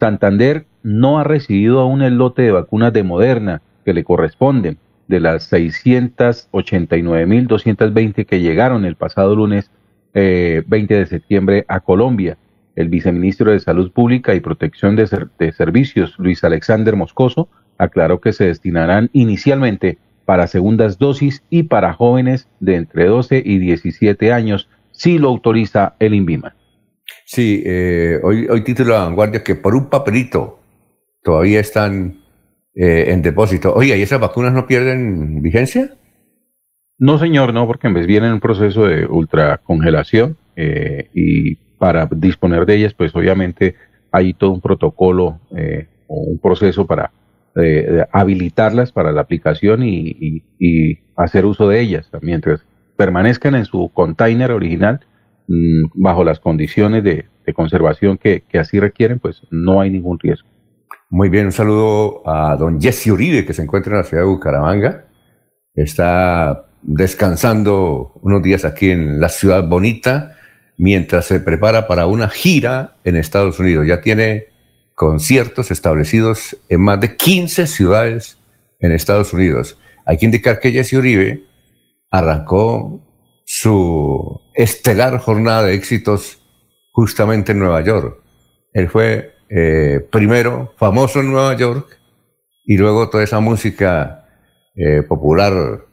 Santander no ha recibido aún el lote de vacunas de Moderna que le corresponden de las 689.220 que llegaron el pasado lunes eh, 20 de septiembre a Colombia. El viceministro de Salud Pública y Protección de, Ser- de Servicios, Luis Alexander Moscoso, aclaró que se destinarán inicialmente para segundas dosis y para jóvenes de entre 12 y 17 años, si lo autoriza el INVIMA. Sí, eh, hoy, hoy título de vanguardia que por un papelito todavía están eh, en depósito. Oye, ¿y esas vacunas no pierden vigencia? No, señor, no, porque en vez viene en un proceso de ultracongelación eh, y para disponer de ellas, pues obviamente hay todo un protocolo eh, o un proceso para eh, habilitarlas para la aplicación y, hacer uso de ellas. Mientras permanezcan en su container original, mm, bajo las condiciones de, de conservación que, que así requieren, pues no hay ningún riesgo. Muy bien, un saludo a don Jesse Uribe, que se encuentra en la ciudad de Bucaramanga. Está descansando unos días aquí en la ciudad bonita, mientras se prepara para una gira en Estados Unidos. Ya tiene conciertos establecidos en más de 15 ciudades en Estados Unidos. Hay que indicar que Jesse Uribe arrancó su estelar jornada de éxitos justamente en Nueva York. Él fue eh, primero famoso en Nueva York y luego toda esa música eh, popular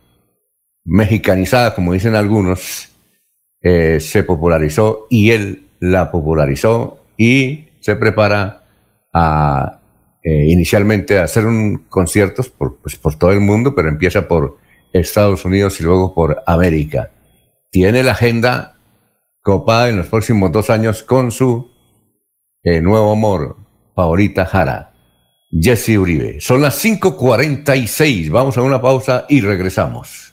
mexicanizada, como dicen algunos, eh, se popularizó y él la popularizó y se prepara a eh, inicialmente a hacer un conciertos por, pues, por todo el mundo, pero empieza por Estados Unidos y luego por América. Tiene la agenda copada en los próximos dos años con su eh, nuevo amor, favorita Jara, Jesse Uribe. Son las 5:46. Vamos a una pausa y regresamos.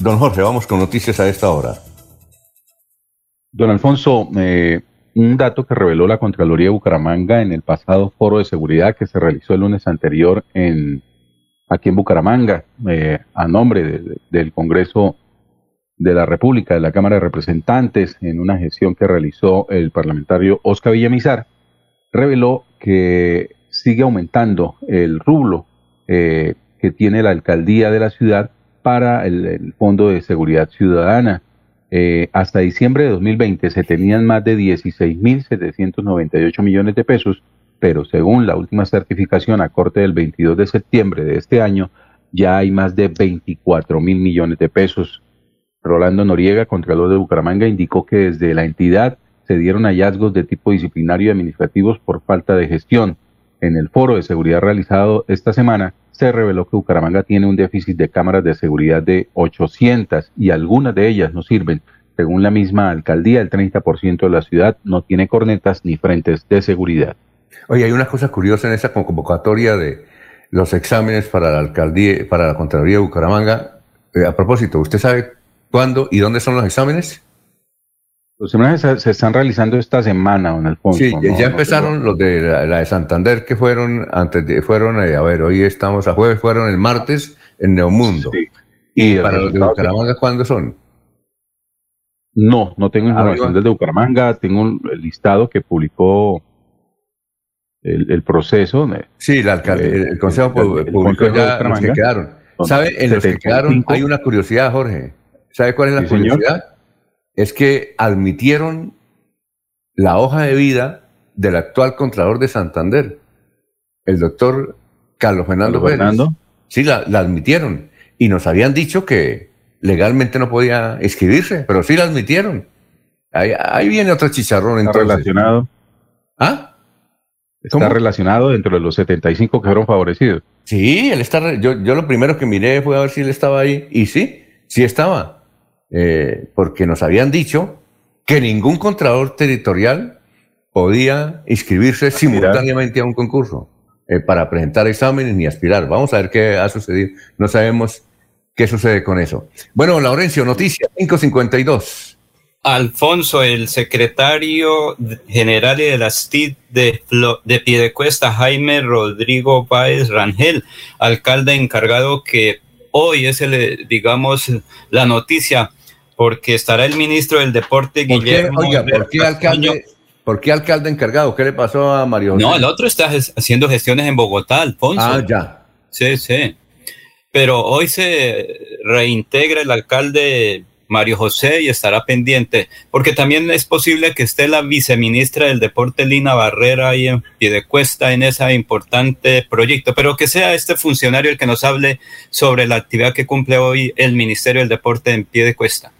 Don Jorge, vamos con noticias a esta hora. Don Alfonso, eh, un dato que reveló la Contraloría de Bucaramanga en el pasado foro de seguridad que se realizó el lunes anterior en, aquí en Bucaramanga, eh, a nombre del Congreso de la República, de la Cámara de Representantes, en una gestión que realizó el parlamentario Oscar Villamizar, reveló que sigue aumentando el rublo eh, que tiene la alcaldía de la ciudad para el, Fondo de Seguridad Ciudadana. Eh, hasta diciembre de 2020 se tenían más de 16.798 millones de pesos, pero según la última certificación a corte del 22 de septiembre de este año, ya hay más de 24 mil millones de pesos. Rolando Noriega, Contralor de Bucaramanga, indicó que desde la entidad se dieron hallazgos de tipo disciplinario y administrativos por falta de gestión. En el foro de seguridad realizado esta semana, se reveló que Bucaramanga tiene un déficit de cámaras de seguridad de 800 y algunas de ellas no sirven. Según la misma alcaldía, el 30% de la ciudad no tiene cornetas ni frentes de seguridad. Oye, hay una cosa curiosa en esa convocatoria de los exámenes para la alcaldía, para la Contraloría de Bucaramanga. Eh, a propósito, ¿usted sabe cuándo y dónde son los exámenes? Los exámenes se, están realizando esta semana, don Alfonso. Sí, ya empezaron los de la, de Santander que fueron antes de, fueron, eh, a ver, hoy estamos a jueves, fueron el martes en Neomundo. Sí. ¿Y para los de Bucaramanga cuándo son? No, no tengo información del de Bucaramanga, tengo el listado que publicó el, proceso. Sí, el, alcalde, el, Consejo publicó ya los que quedaron. ¿Sabe? En los que quedaron hay una curiosidad, Jorge. ¿Sabe cuál es la curiosidad? Es que admitieron la hoja de vida del actual Contralor de Santander, el doctor Carlos Fernando Carlos Pérez. Fernando. Sí, la, la admitieron. Y nos habían dicho que legalmente no podía inscribirse, pero sí la admitieron. Ahí, ahí viene otro chicharrón Está entonces. relacionado. ¿Ah? Está ¿Cómo? relacionado dentro de los 75 que fueron favorecidos. Sí, él está. Yo, yo lo primero que miré fue a ver si él estaba ahí. Y sí, sí estaba. Eh, porque nos habían dicho que ningún contralor territorial podía inscribirse simultáneamente a un concurso eh, para presentar exámenes ni aspirar. Vamos a ver qué ha sucedido. No sabemos qué sucede con eso. Bueno, Laurencio, noticia 552. Alfonso, el secretario general de las TID de, Flo- de Piedecuesta, Jaime Rodrigo Páez Rangel, alcalde encargado que hoy es el, eh, digamos, la noticia, porque estará el ministro del Deporte, ¿Por qué, Guillermo. oiga, ¿por qué alcalde, ¿por qué alcalde encargado? ¿Qué le pasó a Mario José? No, el otro está haciendo gestiones en Bogotá, Alfonso. Ah, ya. Sí, sí. Pero hoy se reintegra el alcalde Mario José y estará pendiente, porque también es posible que esté la viceministra del Deporte, Lina Barrera, ahí en Piedecuesta en ese importante proyecto, pero que sea este funcionario el que nos hable sobre la actividad que cumple hoy el Ministerio del Deporte en Piedecuesta.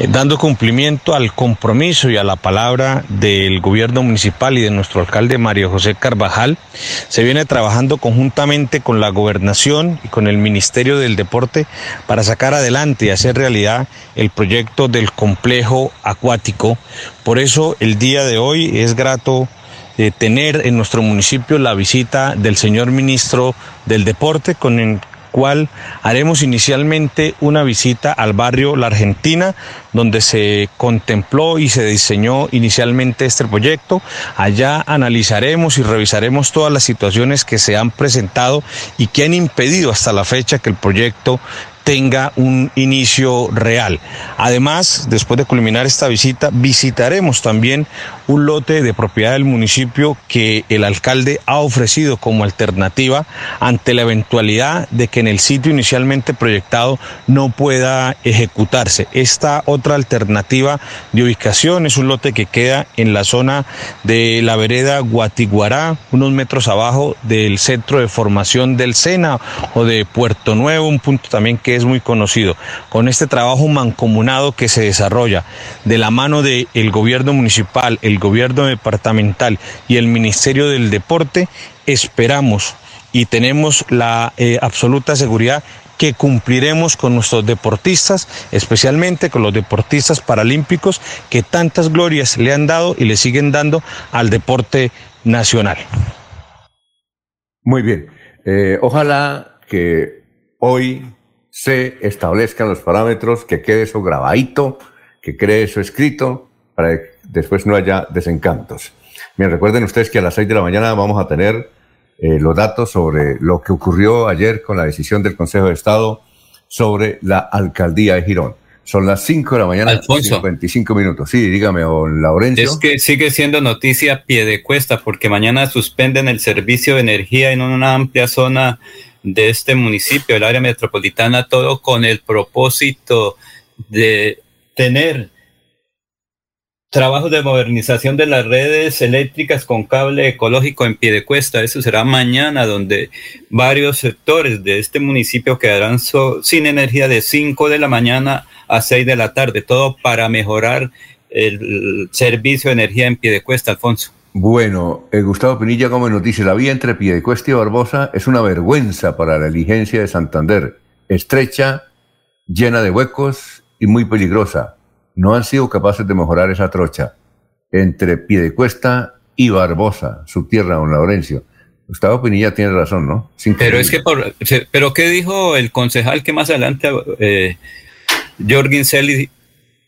Eh, dando cumplimiento al compromiso y a la palabra del gobierno municipal y de nuestro alcalde Mario José Carvajal, se viene trabajando conjuntamente con la gobernación y con el Ministerio del Deporte para sacar adelante y hacer realidad el proyecto del complejo acuático. Por eso el día de hoy es grato eh, tener en nuestro municipio la visita del señor ministro del Deporte con el cual haremos inicialmente una visita al barrio La Argentina, donde se contempló y se diseñó inicialmente este proyecto. Allá analizaremos y revisaremos todas las situaciones que se han presentado y que han impedido hasta la fecha que el proyecto tenga un inicio real. Además, después de culminar esta visita, visitaremos también un lote de propiedad del municipio que el alcalde ha ofrecido como alternativa ante la eventualidad de que en el sitio inicialmente proyectado no pueda ejecutarse. Esta otra alternativa de ubicación es un lote que queda en la zona de la vereda Guatiguará, unos metros abajo del centro de formación del Sena o de Puerto Nuevo, un punto también que es muy conocido. Con este trabajo mancomunado que se desarrolla de la mano del gobierno municipal, el gobierno departamental y el Ministerio del Deporte, esperamos y tenemos la eh, absoluta seguridad que cumpliremos con nuestros deportistas, especialmente con los deportistas paralímpicos que tantas glorias le han dado y le siguen dando al deporte nacional. Muy bien. Eh, ojalá que hoy se establezcan los parámetros, que quede eso grabadito, que quede eso escrito, para después no haya desencantos. Bien, recuerden ustedes que a las 6 de la mañana vamos a tener eh, los datos sobre lo que ocurrió ayer con la decisión del Consejo de Estado sobre la alcaldía de Girón. Son las 5 de la mañana, Alfonso. 55 minutos. Sí, dígame, don Laurencio. Es que sigue siendo noticia a pie de cuesta porque mañana suspenden el servicio de energía en una amplia zona de este municipio, el área metropolitana, todo con el propósito de tener trabajos de modernización de las redes eléctricas con cable ecológico en pie de cuesta. Eso será mañana, donde varios sectores de este municipio quedarán sin energía de 5 de la mañana a 6 de la tarde, todo para mejorar el servicio de energía en pie de cuesta, Alfonso. Bueno, eh, Gustavo Pinilla Gómez nos dice, la vía entre Piedecuesta y Barbosa es una vergüenza para la diligencia de Santander, estrecha, llena de huecos y muy peligrosa. No han sido capaces de mejorar esa trocha entre Piedecuesta y Barbosa, su tierra, don Laurencio. Gustavo Pinilla tiene razón, ¿no? Pero es que, por, pero ¿qué dijo el concejal que más adelante, eh, Jorgin Selly,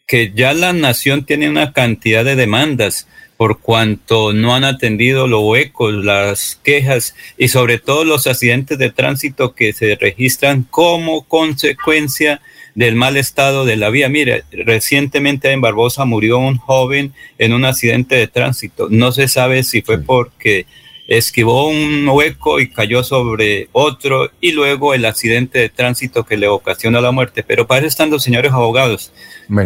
que ya la nación tiene una cantidad de demandas por cuanto no han atendido los huecos, las quejas y sobre todo los accidentes de tránsito que se registran como consecuencia del mal estado de la vía. Mire, recientemente en Barbosa murió un joven en un accidente de tránsito. No se sabe si fue porque esquivó un hueco y cayó sobre otro y luego el accidente de tránsito que le ocasionó la muerte. Pero para eso están los señores abogados.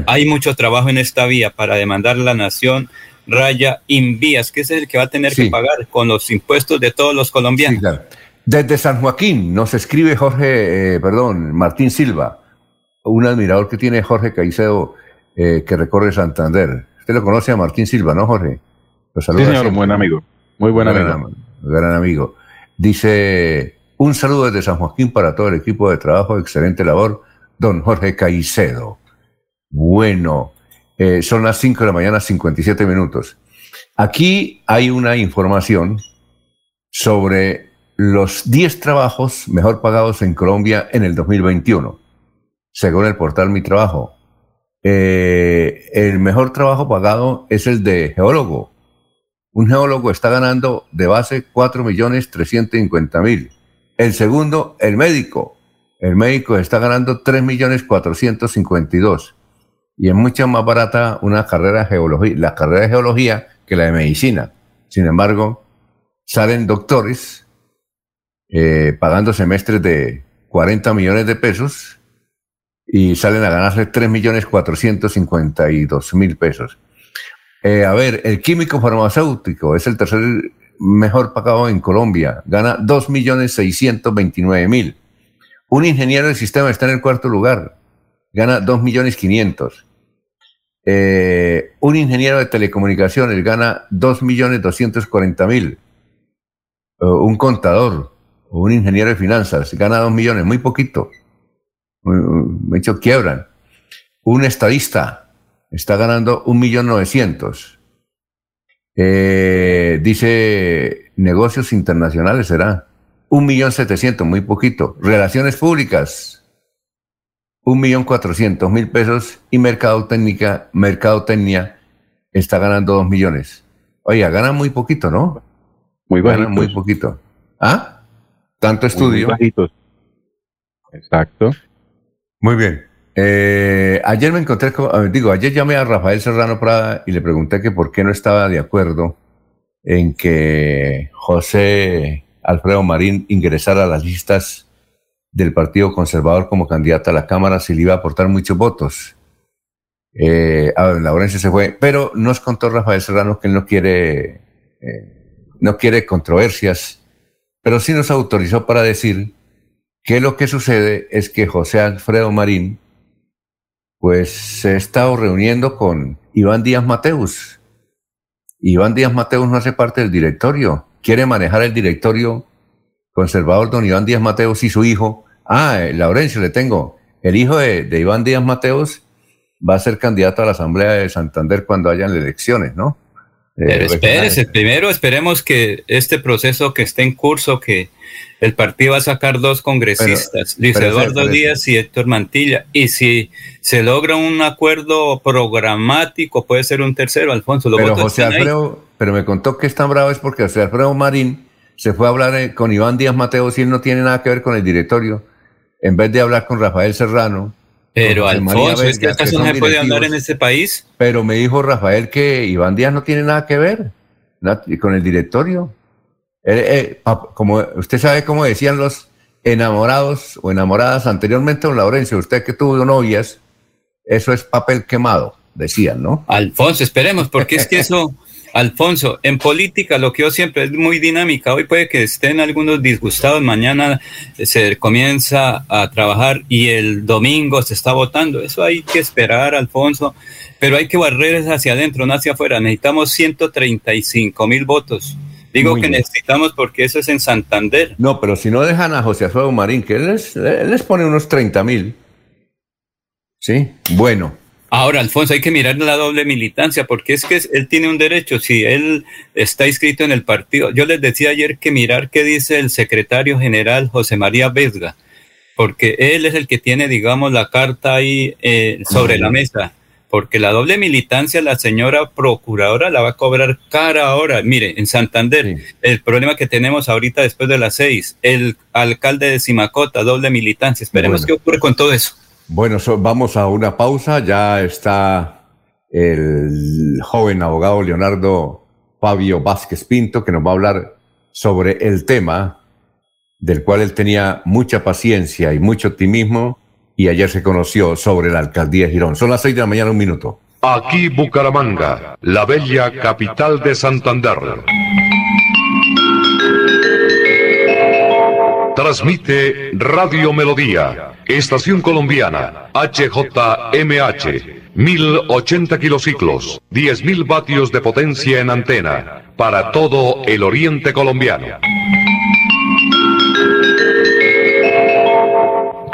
Hay mucho trabajo en esta vía para demandar a la nación Raya Invías, que es el que va a tener que pagar con los impuestos de todos los colombianos. Desde San Joaquín nos escribe Jorge, eh, perdón, Martín Silva, un admirador que tiene Jorge Caicedo eh, que recorre Santander. Usted lo conoce a Martín Silva, ¿no, Jorge? Lo sí, señor, buen amigo. Muy buen amigo. Gran amigo. Dice, un saludo desde San Joaquín para todo el equipo de trabajo, excelente labor, don Jorge Caicedo. Bueno, eh, son las 5 de la mañana, 57 minutos. Aquí hay una información sobre los 10 trabajos mejor pagados en Colombia en el 2021, según el portal Mi Trabajo. Eh, el mejor trabajo pagado es el de geólogo. Un geólogo está ganando de base 4.350.000. El segundo, el médico. El médico está ganando 3.452 y es mucho más barata una carrera de geología, la carrera de geología que la de medicina. Sin embargo, salen doctores eh, pagando semestres de 40 millones de pesos y salen a ganarse 3 millones 452 mil pesos. Eh, a ver, el químico farmacéutico es el tercer mejor pagado en Colombia, gana 2 millones 629 mil. Un ingeniero del sistema está en el cuarto lugar, gana 2 millones 500. Eh, un ingeniero de telecomunicaciones gana 2 millones 240 mil. un contador o un ingeniero de finanzas gana 2 millones, muy poquito. De hecho, quiebran. Un estadista está ganando 1 millón 900. Eh, dice negocios internacionales será 1 millón 700, muy poquito. Relaciones públicas un millón cuatrocientos mil pesos y Mercadotecnia, Mercadotecnia está ganando dos millones. Oiga, gana muy poquito, ¿no? Muy bajito. muy poquito. ¿Ah? Tanto estudio. Muy Exacto. Muy bien. Eh, ayer me encontré, con, digo, ayer llamé a Rafael Serrano Prada y le pregunté que por qué no estaba de acuerdo en que José Alfredo Marín ingresara a las listas del Partido Conservador como candidata a la Cámara si le iba a aportar muchos votos. Eh, a se fue, pero nos contó Rafael Serrano que él no quiere, eh, no quiere controversias, pero sí nos autorizó para decir que lo que sucede es que José Alfredo Marín, pues se ha estado reuniendo con Iván Díaz Mateus. Iván Díaz Mateus no hace parte del directorio, quiere manejar el directorio conservador don Iván Díaz Mateus y su hijo, Ah, eh, Laurencio, le tengo. El hijo de, Iván Díaz Mateos va a ser candidato a la Asamblea de Santander cuando hayan elecciones, ¿no? Eh, Pero espérese, primero esperemos que este proceso que esté en curso, que el partido va a sacar dos congresistas, Luis Eduardo Díaz y Héctor Mantilla, y si se logra un acuerdo programático, puede ser un tercero, Alfonso. pero José Alfredo, pero me contó que es tan bravo es porque José Alfredo Marín se fue a hablar eh, con Iván Díaz Mateos y él no tiene nada que ver con el directorio en vez de hablar con Rafael Serrano. Pero Alfonso, ¿es que acaso no se puede hablar en este país? Pero me dijo Rafael que Iván Díaz no tiene nada que ver con el directorio. Eh, como usted sabe cómo decían los enamorados o enamoradas anteriormente, don Laurencio, usted que tuvo novias, eso es papel quemado, decían, ¿no? Alfonso, esperemos, porque es que eso Alfonso, en política lo que yo siempre es muy dinámica. Hoy puede que estén algunos disgustados, mañana se comienza a trabajar y el domingo se está votando. Eso hay que esperar, Alfonso, pero hay que barrer hacia adentro, no hacia afuera. Necesitamos 135 mil votos. Digo que necesitamos porque eso es en Santander. No, pero si no dejan a José Alfredo Marín, que él les, él les pone unos 30 mil. Sí, bueno. Ahora, Alfonso, hay que mirar la doble militancia, porque es que él tiene un derecho, si él está inscrito en el partido. Yo les decía ayer que mirar qué dice el secretario general José María Vesga, porque él es el que tiene, digamos, la carta ahí eh, sobre la mesa, porque la doble militancia la señora procuradora la va a cobrar cara ahora. Mire, en Santander, el problema que tenemos ahorita después de las seis, el alcalde de Simacota, doble militancia, esperemos qué ocurre con todo eso. Bueno, vamos a una pausa. Ya está el joven abogado Leonardo Fabio Vázquez Pinto que nos va a hablar sobre el tema del cual él tenía mucha paciencia y mucho optimismo y ayer se conoció sobre la alcaldía Girón. Son las seis de la mañana, un minuto. Aquí Bucaramanga, la bella capital de Santander. Transmite Radio Melodía, Estación Colombiana, HJMH, 1080 kilociclos, 10.000 vatios de potencia en antena, para todo el oriente colombiano.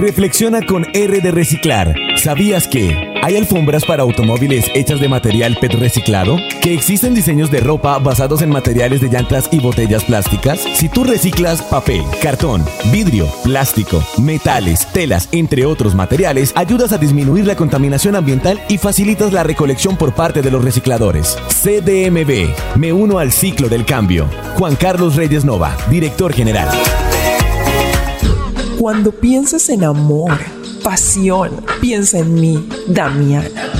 Reflexiona con R de Reciclar. ¿Sabías que hay alfombras para automóviles hechas de material PET reciclado? ¿Que existen diseños de ropa basados en materiales de llantas y botellas plásticas? Si tú reciclas papel, cartón, vidrio, plástico, metales, telas, entre otros materiales, ayudas a disminuir la contaminación ambiental y facilitas la recolección por parte de los recicladores. CDMB. Me uno al ciclo del cambio. Juan Carlos Reyes Nova, director general. Cuando pienses en amor, pasión, piensa en mí, Damiana.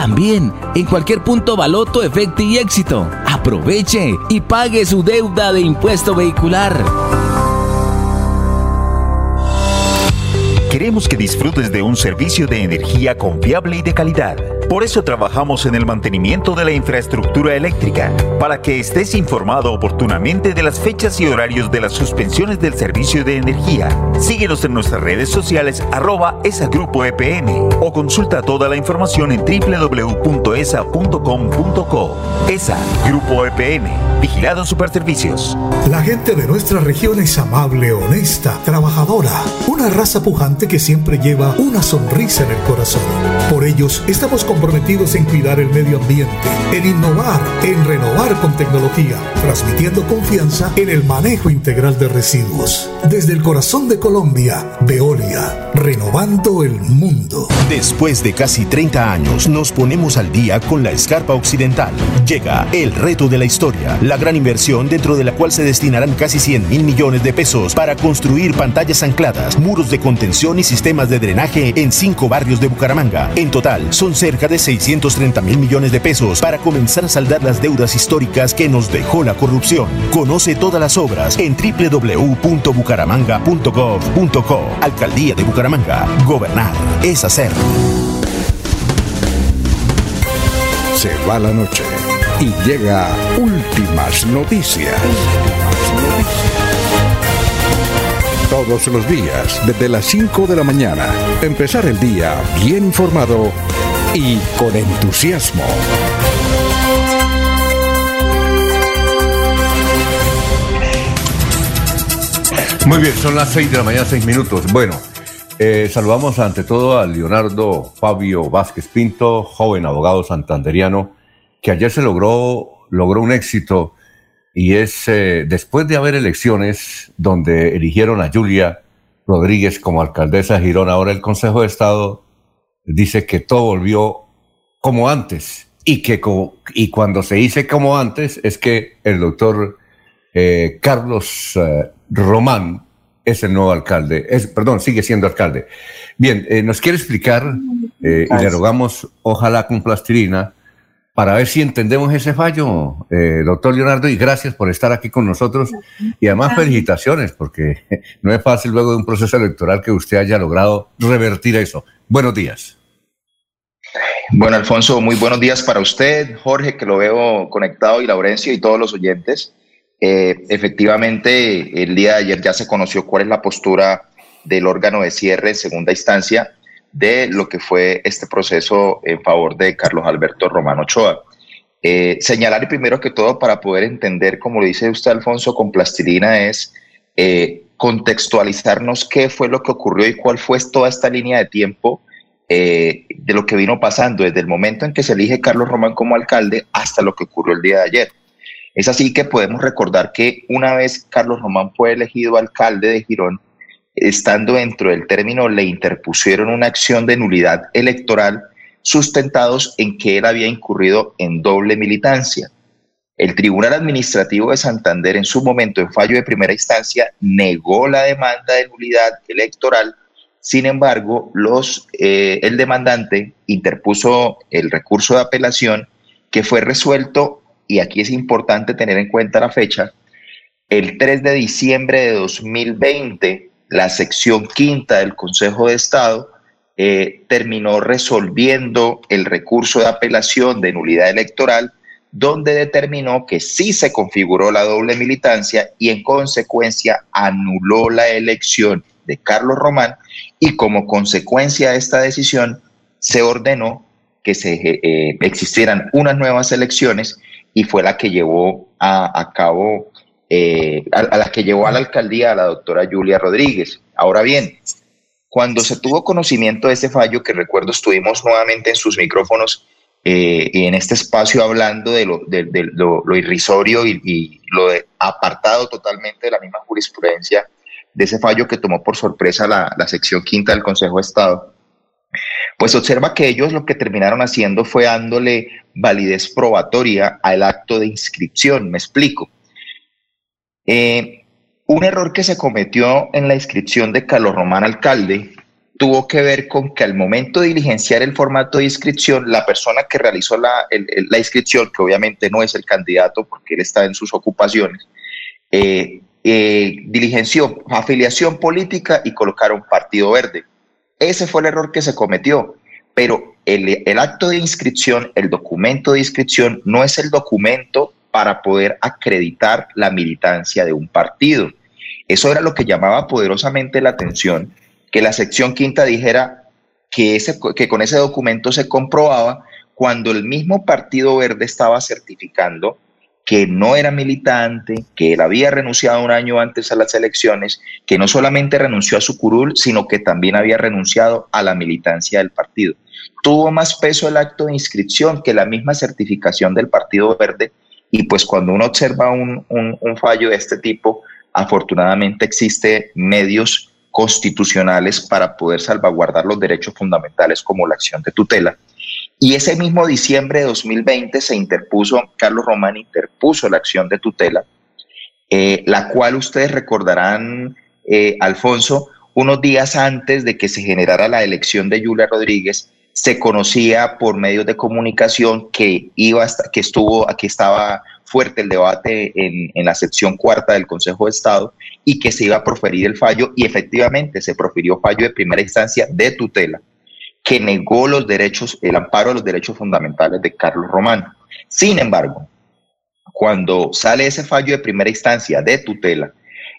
También en cualquier punto Baloto, Efecto y Éxito. Aproveche y pague su deuda de impuesto vehicular. Queremos que disfrutes de un servicio de energía confiable y de calidad. Por eso trabajamos en el mantenimiento de la infraestructura eléctrica, para que estés informado oportunamente de las fechas y horarios de las suspensiones del servicio de energía. Síguenos en nuestras redes sociales arroba esa grupo EPN o consulta toda la información en www.esa.com.co. ESA, Grupo EPN, Vigilado Superservicios. La gente de nuestra región es amable, honesta, trabajadora, una raza pujante que siempre lleva una sonrisa en el corazón. Por ellos estamos comprometidos en cuidar el medio ambiente, en innovar, en renovar con tecnología, transmitiendo confianza en el manejo integral de residuos. Desde el corazón de Colombia, Veolia, renovando el mundo. Después de casi 30 años, nos ponemos al día con la escarpa occidental. Llega el reto de la historia, la gran inversión dentro de la cual se destinarán casi 100 mil millones de pesos para construir pantallas ancladas, muros de contención y sistemas de drenaje en cinco barrios de Bucaramanga. Total, son cerca de 630 mil millones de pesos para comenzar a saldar las deudas históricas que nos dejó la corrupción. Conoce todas las obras en www.bucaramanga.gov.co. Alcaldía de Bucaramanga. Gobernar es hacer. Se va la noche y llega últimas noticias. Todos los días, desde las 5 de la mañana, empezar el día bien informado y con entusiasmo. Muy bien, son las 6 de la mañana, 6 minutos. Bueno, eh, saludamos ante todo a Leonardo Fabio Vázquez Pinto, joven abogado santanderiano, que ayer se logró, logró un éxito y es eh, después de haber elecciones donde eligieron a Julia Rodríguez como alcaldesa de Girón. Ahora el Consejo de Estado dice que todo volvió como antes y que y cuando se dice como antes es que el doctor eh, Carlos eh, Román es el nuevo alcalde, es, perdón, sigue siendo alcalde. Bien, eh, nos quiere explicar y le rogamos, ojalá con plastilina, para ver si entendemos ese fallo, doctor Leonardo, y gracias por estar aquí con nosotros. Y además felicitaciones, porque no es fácil luego de un proceso electoral que usted haya logrado revertir eso. Buenos días. Bueno, Alfonso, muy buenos días para usted, Jorge, que lo veo conectado, y Laurencio y todos los oyentes. Eh, efectivamente, el día de ayer ya se conoció cuál es la postura del órgano de cierre en segunda instancia de lo que fue este proceso en favor de Carlos Alberto Romano Ochoa. Eh, señalar primero que todo para poder entender, como lo dice usted, Alfonso, con plastilina, es eh, contextualizarnos qué fue lo que ocurrió y cuál fue toda esta línea de tiempo de lo que vino pasando desde el momento en que se elige Carlos Román como alcalde hasta lo que ocurrió el día de ayer. Es así que podemos recordar que una vez Carlos Román fue elegido alcalde de Girón, estando dentro del término, le interpusieron una acción de nulidad electoral sustentados en que él había incurrido en doble militancia. El Tribunal Administrativo de Santander en su momento, en fallo de primera instancia, negó la demanda de nulidad electoral. Sin embargo, los, eh, el demandante interpuso el recurso de apelación que fue resuelto y aquí es importante tener en cuenta la fecha, el 3 de diciembre de 2020, la sección quinta del Consejo de Estado eh, terminó resolviendo el recurso de apelación de nulidad electoral, donde determinó que sí se configuró la doble militancia y en consecuencia anuló la elección de Carlos Román y como consecuencia de esta decisión se ordenó que se eh, existieran unas nuevas elecciones y fue la que llevó a, cabo, eh, a, la que llevó a la alcaldía a la doctora Julia Rodríguez. Ahora bien, cuando se tuvo conocimiento de este fallo, que recuerdo estuvimos nuevamente en sus micrófonos eh, y en este espacio hablando de lo, de, lo, irrisorio y, lo apartado totalmente de la misma jurisprudencia de ese fallo que tomó por sorpresa la, la sección quinta del Consejo de Estado pues observa que ellos lo que terminaron haciendo fue dándole validez probatoria al acto de inscripción. Me explico. Eh, un error que se cometió en la inscripción de Carlos Román Alcalde tuvo que ver con que al momento de diligenciar el formato de inscripción, la persona que realizó la, inscripción, que obviamente no es el candidato porque él está en sus ocupaciones, eh, eh, diligenció afiliación política y colocaron Partido Verde. Ese fue el error que se cometió. Pero el, el acto de inscripción, el documento de inscripción, no es el documento para poder acreditar la militancia de un partido. Eso era lo que llamaba poderosamente la atención, que la sección quinta dijera que, ese, que con ese documento se comprobaba cuando el mismo Partido Verde estaba certificando que no era militante, que él había renunciado un año antes a las elecciones, que no solamente renunció a su curul, sino que también había renunciado a la militancia del partido. Tuvo más peso el acto de inscripción que la misma certificación del Partido Verde y pues cuando uno observa un, un fallo de este tipo, afortunadamente existe medios constitucionales para poder salvaguardar los derechos fundamentales como la acción de tutela. Y ese mismo diciembre de 2020 se interpuso, Carlos Román interpuso la acción de tutela, eh, la cual ustedes recordarán, eh, Alfonso, unos días antes de que se generara la elección de Julia Rodríguez, se conocía por medios de comunicación que iba hasta, que estuvo, aquí estaba fuerte el debate en, en, la sección cuarta del Consejo de Estado y que se iba a proferir el fallo y efectivamente se profirió fallo de primera instancia de tutela que negó los derechos, el amparo a los derechos fundamentales de Carlos Román. Sin embargo, cuando sale ese fallo de primera instancia de tutela,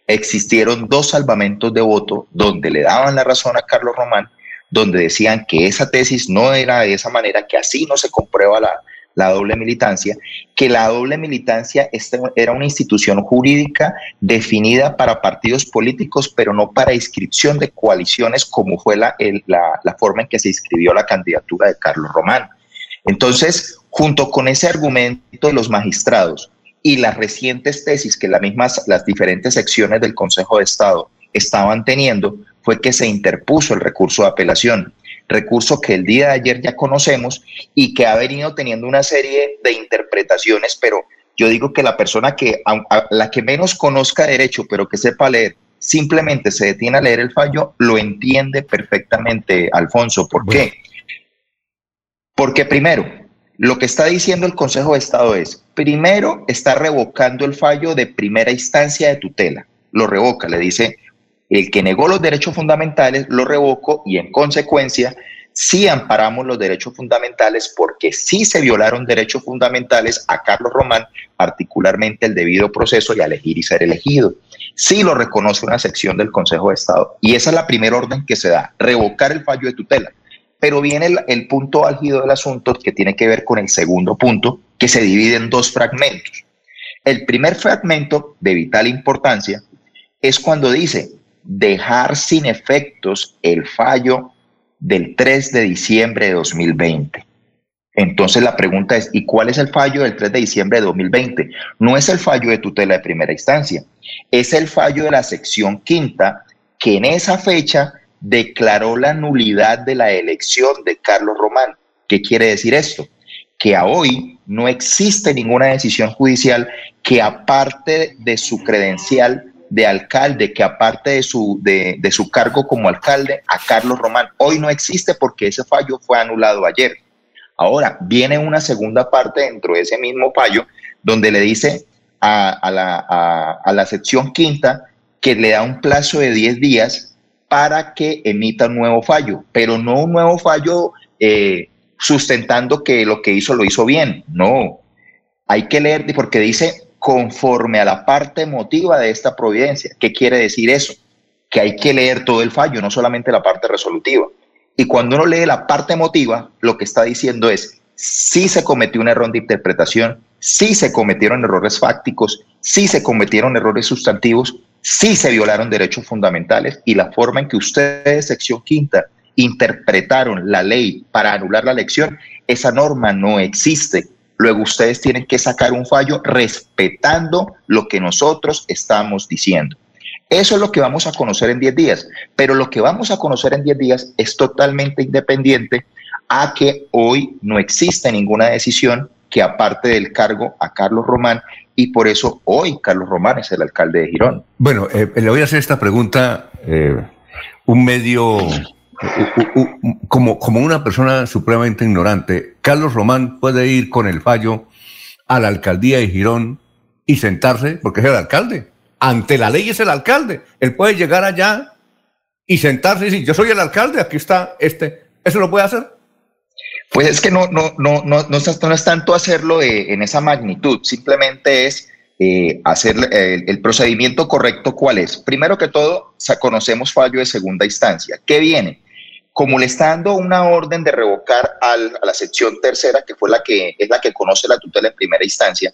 existieron dos salvamentos de voto donde le daban la razón a Carlos Román, donde decían que esa tesis no era de esa manera, que así no se comprueba la, la doble militancia, que la doble militancia este era una institución jurídica definida para partidos políticos, pero no para inscripción de coaliciones, como fue la, la, forma en que se inscribió la candidatura de Carlos Román. Entonces, junto con ese argumento de los magistrados y las recientes tesis que las mismas, las diferentes secciones del Consejo de Estado estaban teniendo, fue que se interpuso el recurso de apelación, recurso que el día de ayer ya conocemos y que ha venido teniendo una serie de interpretaciones, pero yo digo que la persona que, a, la que menos conozca derecho, pero que sepa leer, simplemente se detiene a leer el fallo, lo entiende perfectamente, Alfonso. ¿Por qué? Porque primero, lo que está diciendo el Consejo de Estado es, primero está revocando el fallo de primera instancia de tutela, lo revoca, le dice, el que negó los derechos fundamentales lo revoco y en consecuencia sí amparamos los derechos fundamentales porque sí se violaron derechos fundamentales a Carlos Román, particularmente el debido proceso y a elegir y ser elegido. Sí lo reconoce una sección del Consejo de Estado y esa es la primera orden que se da, revocar el fallo de tutela. Pero viene el, el punto álgido del asunto que tiene que ver con el segundo punto, que se divide en dos fragmentos. El primer fragmento, de vital importancia, es cuando dice dejar sin efectos el fallo del 3 de diciembre de 2020. Entonces la pregunta es, ¿y cuál es el fallo del 3 de diciembre de 2020? No es el fallo de tutela de primera instancia, es el fallo de la sección quinta que en esa fecha declaró la nulidad de la elección de Carlos Román. ¿Qué quiere decir esto? Que a hoy no existe ninguna decisión judicial que aparte de su credencial de alcalde que aparte de su, de, su cargo como alcalde a Carlos Román. Hoy no existe porque ese fallo fue anulado ayer. Ahora viene una segunda parte dentro de ese mismo fallo donde le dice a, la, a, la, sección quinta que le da un plazo de 10 días para que emita un nuevo fallo, pero no un nuevo fallo eh, sustentando que lo que hizo lo hizo bien. No, hay que leer porque dice conforme a la parte emotiva de esta providencia. ¿Qué quiere decir eso? Que hay que leer todo el fallo, no solamente la parte resolutiva. Y cuando uno lee la parte emotiva, lo que está diciendo es, si se cometió un error de interpretación, si se cometieron errores fácticos, si se cometieron errores sustantivos, si se violaron derechos fundamentales y la forma en que ustedes, sección quinta, interpretaron la ley para anular la elección, esa norma no existe Luego ustedes tienen que sacar un fallo respetando lo que nosotros estamos diciendo. Eso es lo que vamos a conocer en 10 días, pero lo que vamos a conocer en 10 días es totalmente independiente a que hoy no existe ninguna decisión que aparte del cargo a Carlos Román y por eso hoy Carlos Román es el alcalde de Girón. Bueno, eh, le voy a hacer esta pregunta, eh, un medio como, como una persona supremamente ignorante, Carlos Román puede ir con el fallo a la alcaldía de Girón y sentarse, porque es el alcalde. Ante la ley es el alcalde. Él puede llegar allá y sentarse y decir, yo soy el alcalde, aquí está este. ¿Eso lo puede hacer? Pues es que no, no, no, no, no, es tanto hacerlo en esa magnitud, simplemente es eh, hacer el, el, procedimiento correcto. ¿Cuál es? Primero que todo, conocemos fallo de segunda instancia. ¿Qué viene? Como le está dando una orden de revocar a la sección tercera, que fue la que es la que conoce la tutela en primera instancia,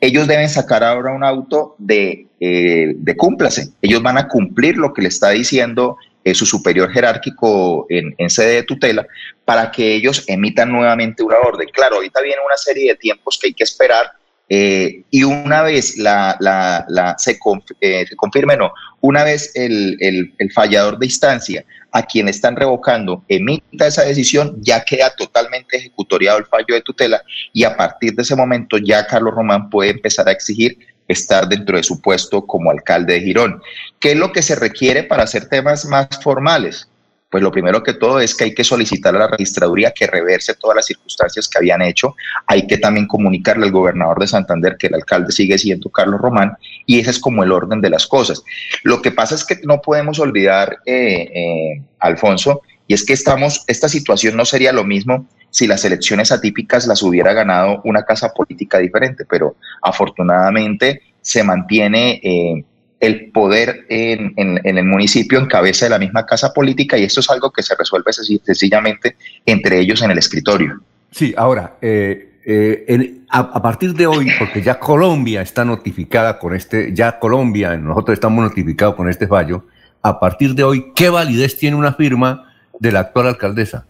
ellos deben sacar ahora un auto de, eh, de cúmplase. Ellos van a cumplir lo que le está diciendo eh, su superior jerárquico en, sede de tutela para que ellos emitan nuevamente una orden. Claro, ahorita viene una serie de tiempos que hay que esperar eh, y una vez la, la, se, confirme, no, una vez el, el, el fallador de instancia a quien están revocando emita esa decisión, ya queda totalmente ejecutoriado el fallo de tutela y a partir de ese momento ya Carlos Román puede empezar a exigir estar dentro de su puesto como alcalde de Girón. ¿Qué es lo que se requiere para hacer temas más formales? Pues lo primero que todo es que hay que solicitar a la registraduría que reverse todas las circunstancias que habían hecho. Hay que también comunicarle al gobernador de Santander que el alcalde sigue siendo Carlos Román y ese es como el orden de las cosas. Lo que pasa es que no podemos olvidar, eh, eh, Alfonso, y es que estamos, esta situación no sería lo mismo si las elecciones atípicas las hubiera ganado una casa política diferente, pero afortunadamente se mantiene eh, el poder en, el municipio en cabeza de la misma casa política y esto es algo que se resuelve sencillamente entre ellos en el escritorio. Sí, ahora, eh, eh, a, partir de hoy, porque ya Colombia está notificada con este, ya Colombia, nosotros estamos notificados con este fallo, a partir de hoy, ¿qué validez tiene una firma de la actual alcaldesa?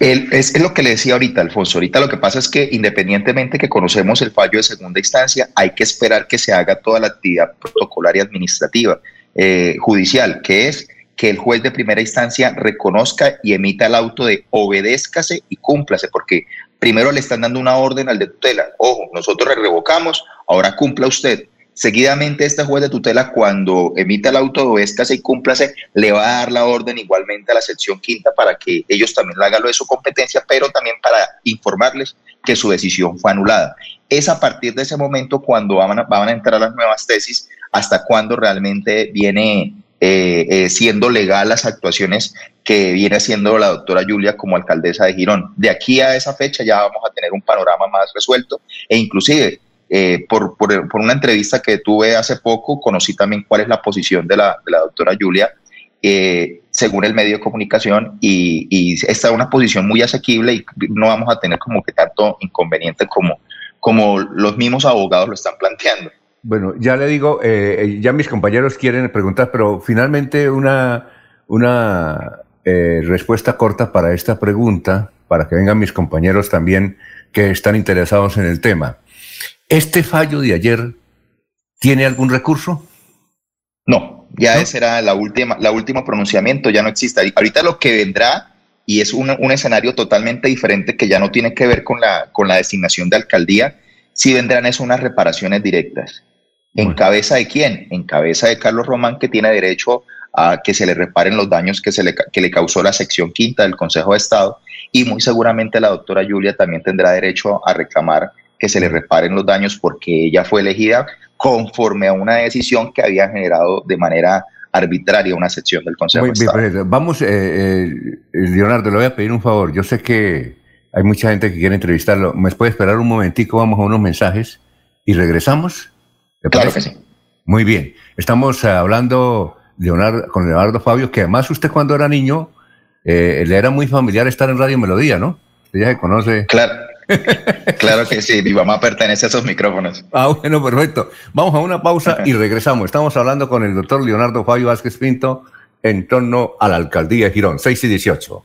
Es, lo que le decía ahorita, Alfonso. Ahorita lo que pasa es que independientemente que conocemos el fallo de segunda instancia, hay que esperar que se haga toda la actividad protocolar y administrativa. eh, judicial, que es que el juez de primera instancia reconozca y emita el auto de obedézcase y cúmplase, porque primero le están dando una orden al de tutela. Ojo, nosotros le revocamos, ahora cumpla usted. Seguidamente, este juez de tutela, cuando emita el auto de obedézcase y cúmplase, le va a dar la orden igualmente a la sección quinta para que ellos también lo hagan lo de su competencia, pero también para informarles que su decisión fue anulada. Es a partir de ese momento cuando van a, van a entrar las nuevas tesis, hasta cuando realmente viene eh, eh, siendo legal las actuaciones que viene haciendo la doctora Julia como alcaldesa de Girón. De aquí a esa fecha ya vamos a tener un panorama más resuelto e inclusive eh, por, por, una entrevista que tuve hace poco conocí también cuál es la posición de la, de la doctora Julia según el medio de comunicación y, y esta es una posición muy asequible y no vamos a tener como que tanto inconveniente como, como los mismos abogados lo están planteando. Bueno, ya le digo, eh, ya mis compañeros quieren preguntar, pero finalmente una, una eh, respuesta corta para esta pregunta, para que vengan mis compañeros también que están interesados en el tema. ¿Este fallo de ayer tiene algún recurso? No, ya ese era la última, la último pronunciamiento, ya no existe. Ahorita lo que vendrá, y es un, un escenario totalmente diferente que ya no tiene que ver con la, con la designación de alcaldía, sí vendrán es unas reparaciones directas. ¿En cabeza de quién? En cabeza de Carlos Román, que tiene derecho a que se le reparen los daños que, se le, que le causó la sección quinta del Consejo de Estado. Y muy seguramente la doctora Julia también tendrá derecho a reclamar que se le reparen los daños porque ella fue elegida conforme a una decisión que había generado de manera arbitraria una sección del Consejo de Estado. Vamos, eh, eh, Leonardo, le voy a pedir un favor. Yo sé que hay mucha gente que quiere entrevistarlo. ¿Me puede esperar un momentico? Vamos a unos mensajes y regresamos. Claro que sí. Muy bien. Estamos eh, hablando Leonardo, con Leonardo Fabio, que además usted cuando era niño eh, le era muy familiar estar en Radio Melodía, ¿no? Usted ya se conoce. Claro. Claro que sí, mi mamá pertenece a esos micrófonos. Ah, bueno, perfecto. Vamos a una pausa y regresamos. Estamos hablando con el doctor Leonardo Fabio Vázquez Pinto en torno a la alcaldía de Girón, 6 y 18.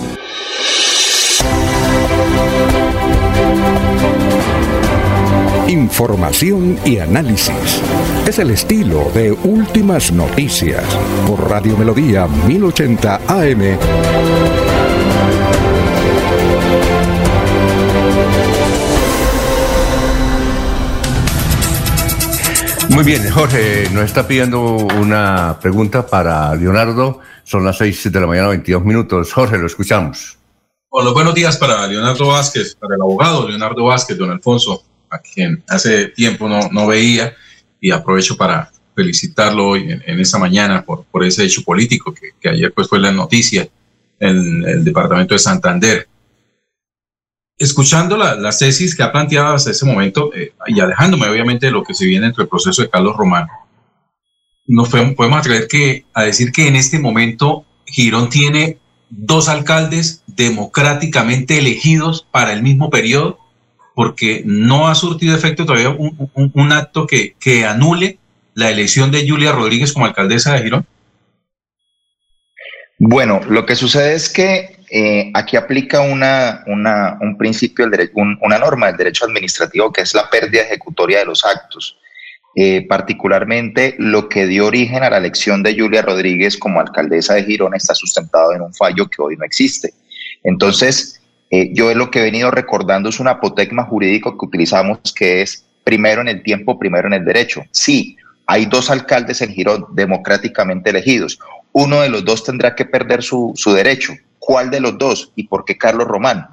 Información y análisis. Es el estilo de Últimas Noticias por Radio Melodía 1080 AM. Muy bien, Jorge, nos está pidiendo una pregunta para Leonardo. Son las 6 de la mañana, 22 minutos. Jorge, lo escuchamos. Hola, buenos días para Leonardo Vázquez, para el abogado Leonardo Vázquez, don Alfonso, a quien hace tiempo no, no veía y aprovecho para felicitarlo hoy en, en esta mañana por, por ese hecho político que, que ayer pues fue la noticia en el departamento de Santander. Escuchando la, las tesis que ha planteado hasta ese momento eh, y alejándome obviamente de lo que se viene dentro del proceso de Carlos Román, nos podemos atrever que, a decir que en este momento Girón tiene dos alcaldes democráticamente elegidos para el mismo periodo, porque no ha surtido efecto todavía un, acto que, que anule la elección de Julia Rodríguez como alcaldesa de Girón. Bueno, lo que sucede es que eh, aquí aplica una, una, un principio, un, una norma del derecho administrativo que es la pérdida ejecutoria de los actos. Eh, particularmente lo que dio origen a la elección de Julia Rodríguez como alcaldesa de Girón está sustentado en un fallo que hoy no existe. Entonces, eh, yo lo que he venido recordando es un apotegma jurídico que utilizamos que es primero en el tiempo, primero en el derecho. Sí, hay dos alcaldes en Girón democráticamente elegidos. Uno de los dos tendrá que perder su, su derecho. ¿Cuál de los dos? ¿Y por qué Carlos Román?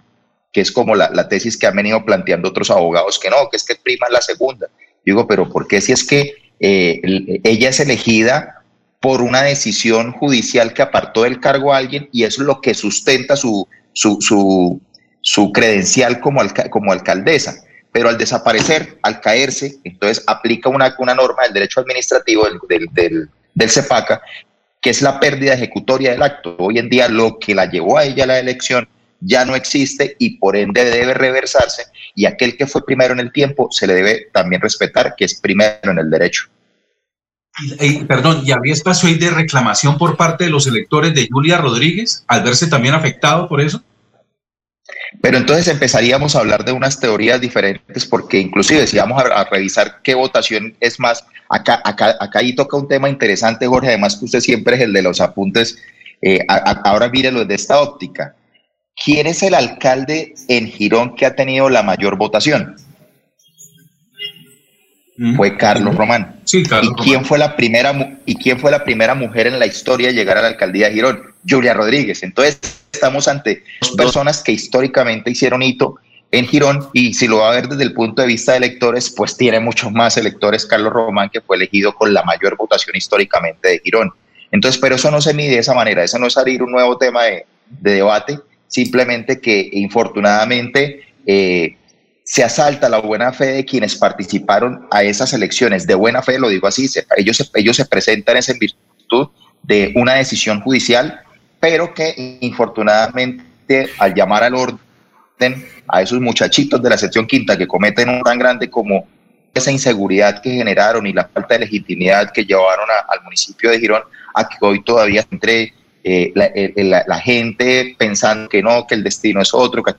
Que es como la, la, tesis que han venido planteando otros abogados, que no, que es que prima la segunda. Digo, pero ¿por qué si es que eh, ella es elegida por una decisión judicial que apartó del cargo a alguien y es lo que sustenta su, su, su, su credencial como, alca como alcaldesa? Pero al desaparecer, al caerse, entonces aplica una, una norma del derecho administrativo del, del, del, CEPACA que es la pérdida ejecutoria del acto. Hoy en día lo que la llevó a ella a la elección ya no existe y por ende debe reversarse y aquel que fue primero en el tiempo se le debe también respetar que es primero en el derecho. Y, perdón, ¿y había espacio ahí de reclamación por parte de los electores de Julia Rodríguez al verse también afectado por eso? Pero entonces empezaríamos a hablar de unas teorías diferentes porque inclusive si vamos a, revisar qué votación es más, acá, acá, acá ahí toca un tema interesante, Jorge, además que usted siempre es el de los apuntes, eh, a, a, ahora mírelo desde esta óptica. ¿Quién es el alcalde en Girón que ha tenido la mayor votación? Mm. Fue Carlos. Román. Sí, Carlos ¿Y quién fue la primera y quién fue la primera mujer en la historia a llegar a la alcaldía de Girón? Julia Rodríguez. Entonces, estamos ante dos personas que históricamente hicieron hito en Girón y si lo va a ver desde el punto de vista de electores, pues tiene muchos más electores Carlos Román que fue elegido con la mayor votación históricamente de Girón. Entonces, pero eso no se mide de esa manera, eso no es abrir un nuevo tema de, de debate, simplemente que infortunadamente eh, se asalta la buena fe de quienes participaron a esas elecciones, de buena fe, lo digo así, se, ellos, ellos se presentan en virtud de una decisión judicial pero que infortunadamente al llamar al orden a esos muchachitos de la sección quinta que cometen un tan grande como esa inseguridad que generaron y la falta de legitimidad que llevaron a, al municipio de Girón a que hoy todavía entre eh, la, la, la, gente pensando que no, que el destino es otro, que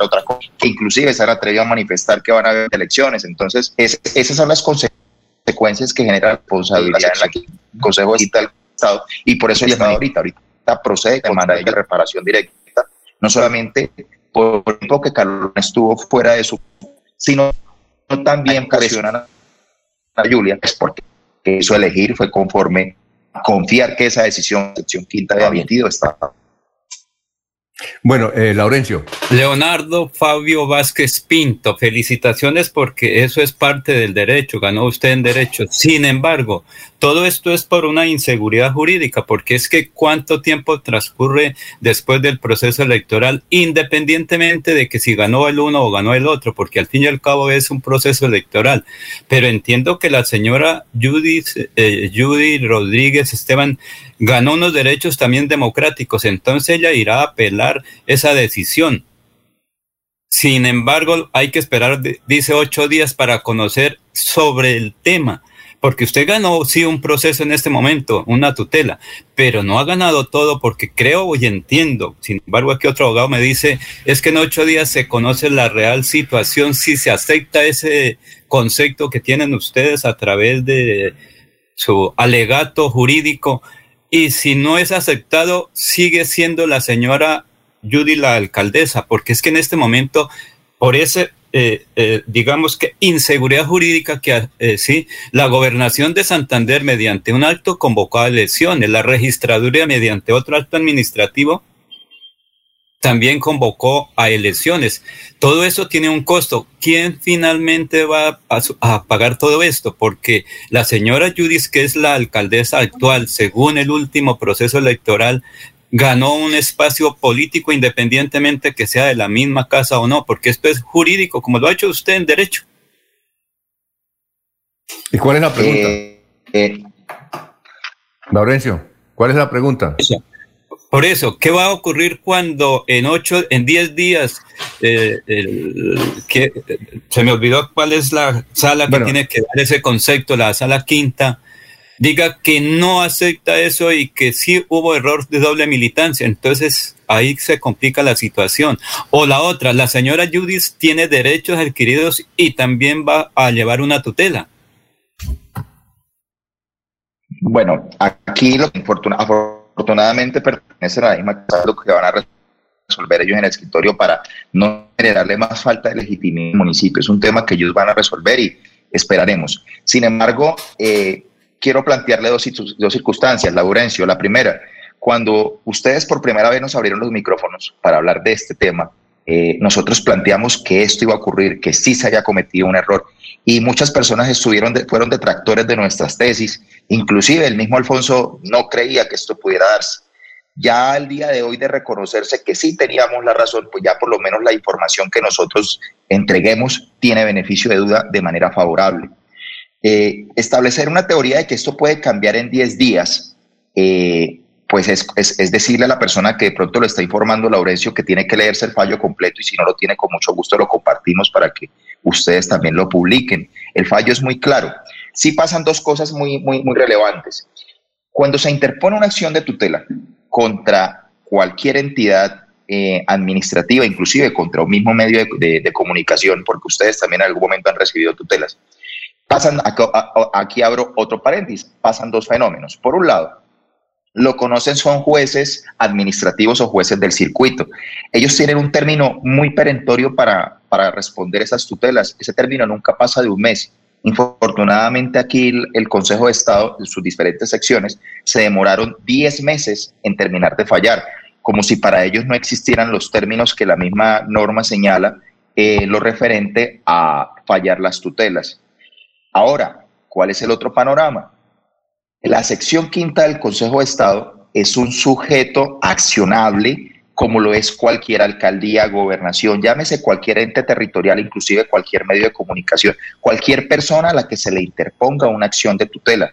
otra cosa, inclusive se han atrevido a manifestar que van a haber elecciones. Entonces, es, esas son las consecuencias que genera la responsabilidad en la que el Consejo de Estado y por eso el Estado ahorita, ahorita procede con manera de reparación directa, no solamente por el tiempo que Carlos estuvo fuera de su, sino también presionan Julia, es porque hizo elegir fue conforme a confiar que esa decisión, sección quinta había emitido, estaba bueno, eh, Laurencio. Leonardo Fabio Vázquez Pinto, felicitaciones porque eso es parte del derecho, ganó usted en derecho. Sin embargo, todo esto es por una inseguridad jurídica, porque es que cuánto tiempo transcurre después del proceso electoral, independientemente de que si ganó el uno o ganó el otro, porque al fin y al cabo es un proceso electoral. Pero entiendo que la señora Judy, eh, Judy Rodríguez Esteban ganó unos derechos también democráticos, entonces ella irá a apelar esa decisión. Sin embargo, hay que esperar, dice, ocho días para conocer sobre el tema, porque usted ganó, sí, un proceso en este momento, una tutela, pero no ha ganado todo porque creo y entiendo. Sin embargo, aquí otro abogado me dice, es que en ocho días se conoce la real situación, si se acepta ese concepto que tienen ustedes a través de su alegato jurídico y si no es aceptado, sigue siendo la señora Judy la alcaldesa, porque es que en este momento, por ese, eh, eh, digamos que inseguridad jurídica que eh, sí, la gobernación de Santander mediante un acto convocó a elecciones, la registraduría mediante otro acto administrativo también convocó a elecciones. Todo eso tiene un costo. ¿Quién finalmente va a, pagar todo esto? Porque la señora Judith, que es la alcaldesa actual, según el último proceso electoral, ganó un espacio político independientemente que sea de la misma casa o no, porque esto es jurídico, como lo ha hecho usted en derecho. ¿Y cuál es la pregunta? Eh, eh. Laurencio, ¿cuál es la pregunta? Por eso, ¿qué va a ocurrir cuando en ocho, en diez días, eh, que, se me olvidó cuál es la sala que tiene que dar ese concepto, la sala quinta, diga que no acepta eso y que sí hubo error de doble militancia? Entonces ahí se complica la situación. O la otra, la señora Judith tiene derechos adquiridos y también va a llevar una tutela. Bueno, aquí lo que afortunadamente pertenece a la misma lo que van a resolver ellos en el escritorio para no generarle más falta de legitimidad al municipio. Es un tema que ellos van a resolver y esperaremos. Sin embargo, eh, quiero plantearle dos, dos circunstancias, Laurencio. La primera, cuando ustedes por primera vez nos abrieron los micrófonos para hablar de este tema, eh, nosotros planteamos que esto iba a ocurrir, que sí se haya cometido un error y muchas personas estuvieron fueron detractores de nuestras tesis, inclusive el mismo Alfonso no creía que esto pudiera darse. Ya al día de hoy de reconocerse que sí teníamos la razón, pues ya por lo menos la información que nosotros entreguemos tiene beneficio de duda de manera favorable. Eh, establecer una teoría de que esto puede cambiar en 10 días, eh, pues es, decirle a la persona que de pronto lo está informando Laurencio que tiene que leerse el fallo completo y si no lo tiene con mucho gusto lo compartimos para que ustedes también lo publiquen. El fallo es muy claro. Sí pasan dos cosas muy, muy, muy relevantes. Cuando se interpone una acción de tutela contra cualquier entidad eh, administrativa, inclusive contra un mismo medio de, de, comunicación, porque ustedes también en algún momento han recibido tutelas, pasan, aquí abro otro paréntesis, pasan dos fenómenos. Por un lado, lo conocen son jueces administrativos o jueces del circuito. Ellos tienen un término muy perentorio para, para responder esas tutelas. Ese término nunca pasa de un mes. Infortunadamente aquí el, Consejo de Estado, en sus diferentes secciones, se demoraron 10 meses en terminar de fallar, como si para ellos no existieran los términos que la misma norma señala, eh, lo referente a fallar las tutelas. Ahora, ¿cuál es el otro panorama? La sección quinta del Consejo de Estado es un sujeto accionable como lo es cualquier alcaldía, gobernación, llámese cualquier ente territorial, inclusive cualquier medio de comunicación, cualquier persona a la que se le interponga una acción de tutela.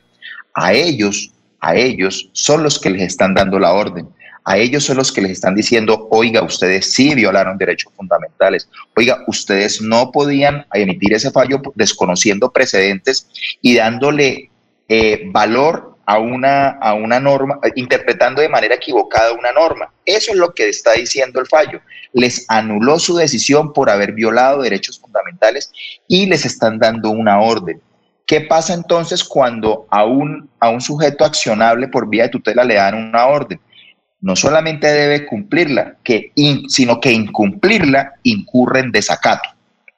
A ellos, a ellos son los que les están dando la orden. A ellos son los que les están diciendo, oiga, ustedes sí violaron derechos fundamentales. Oiga, ustedes no podían emitir ese fallo desconociendo precedentes y dándole eh, valor a una, a una norma, interpretando de manera equivocada una norma. Eso es lo que está diciendo el fallo. Les anuló su decisión por haber violado derechos fundamentales y les están dando una orden. ¿Qué pasa entonces cuando a un, a un sujeto accionable por vía de tutela le dan una orden? No solamente debe cumplirla, que sino que incumplirla incurre en desacato.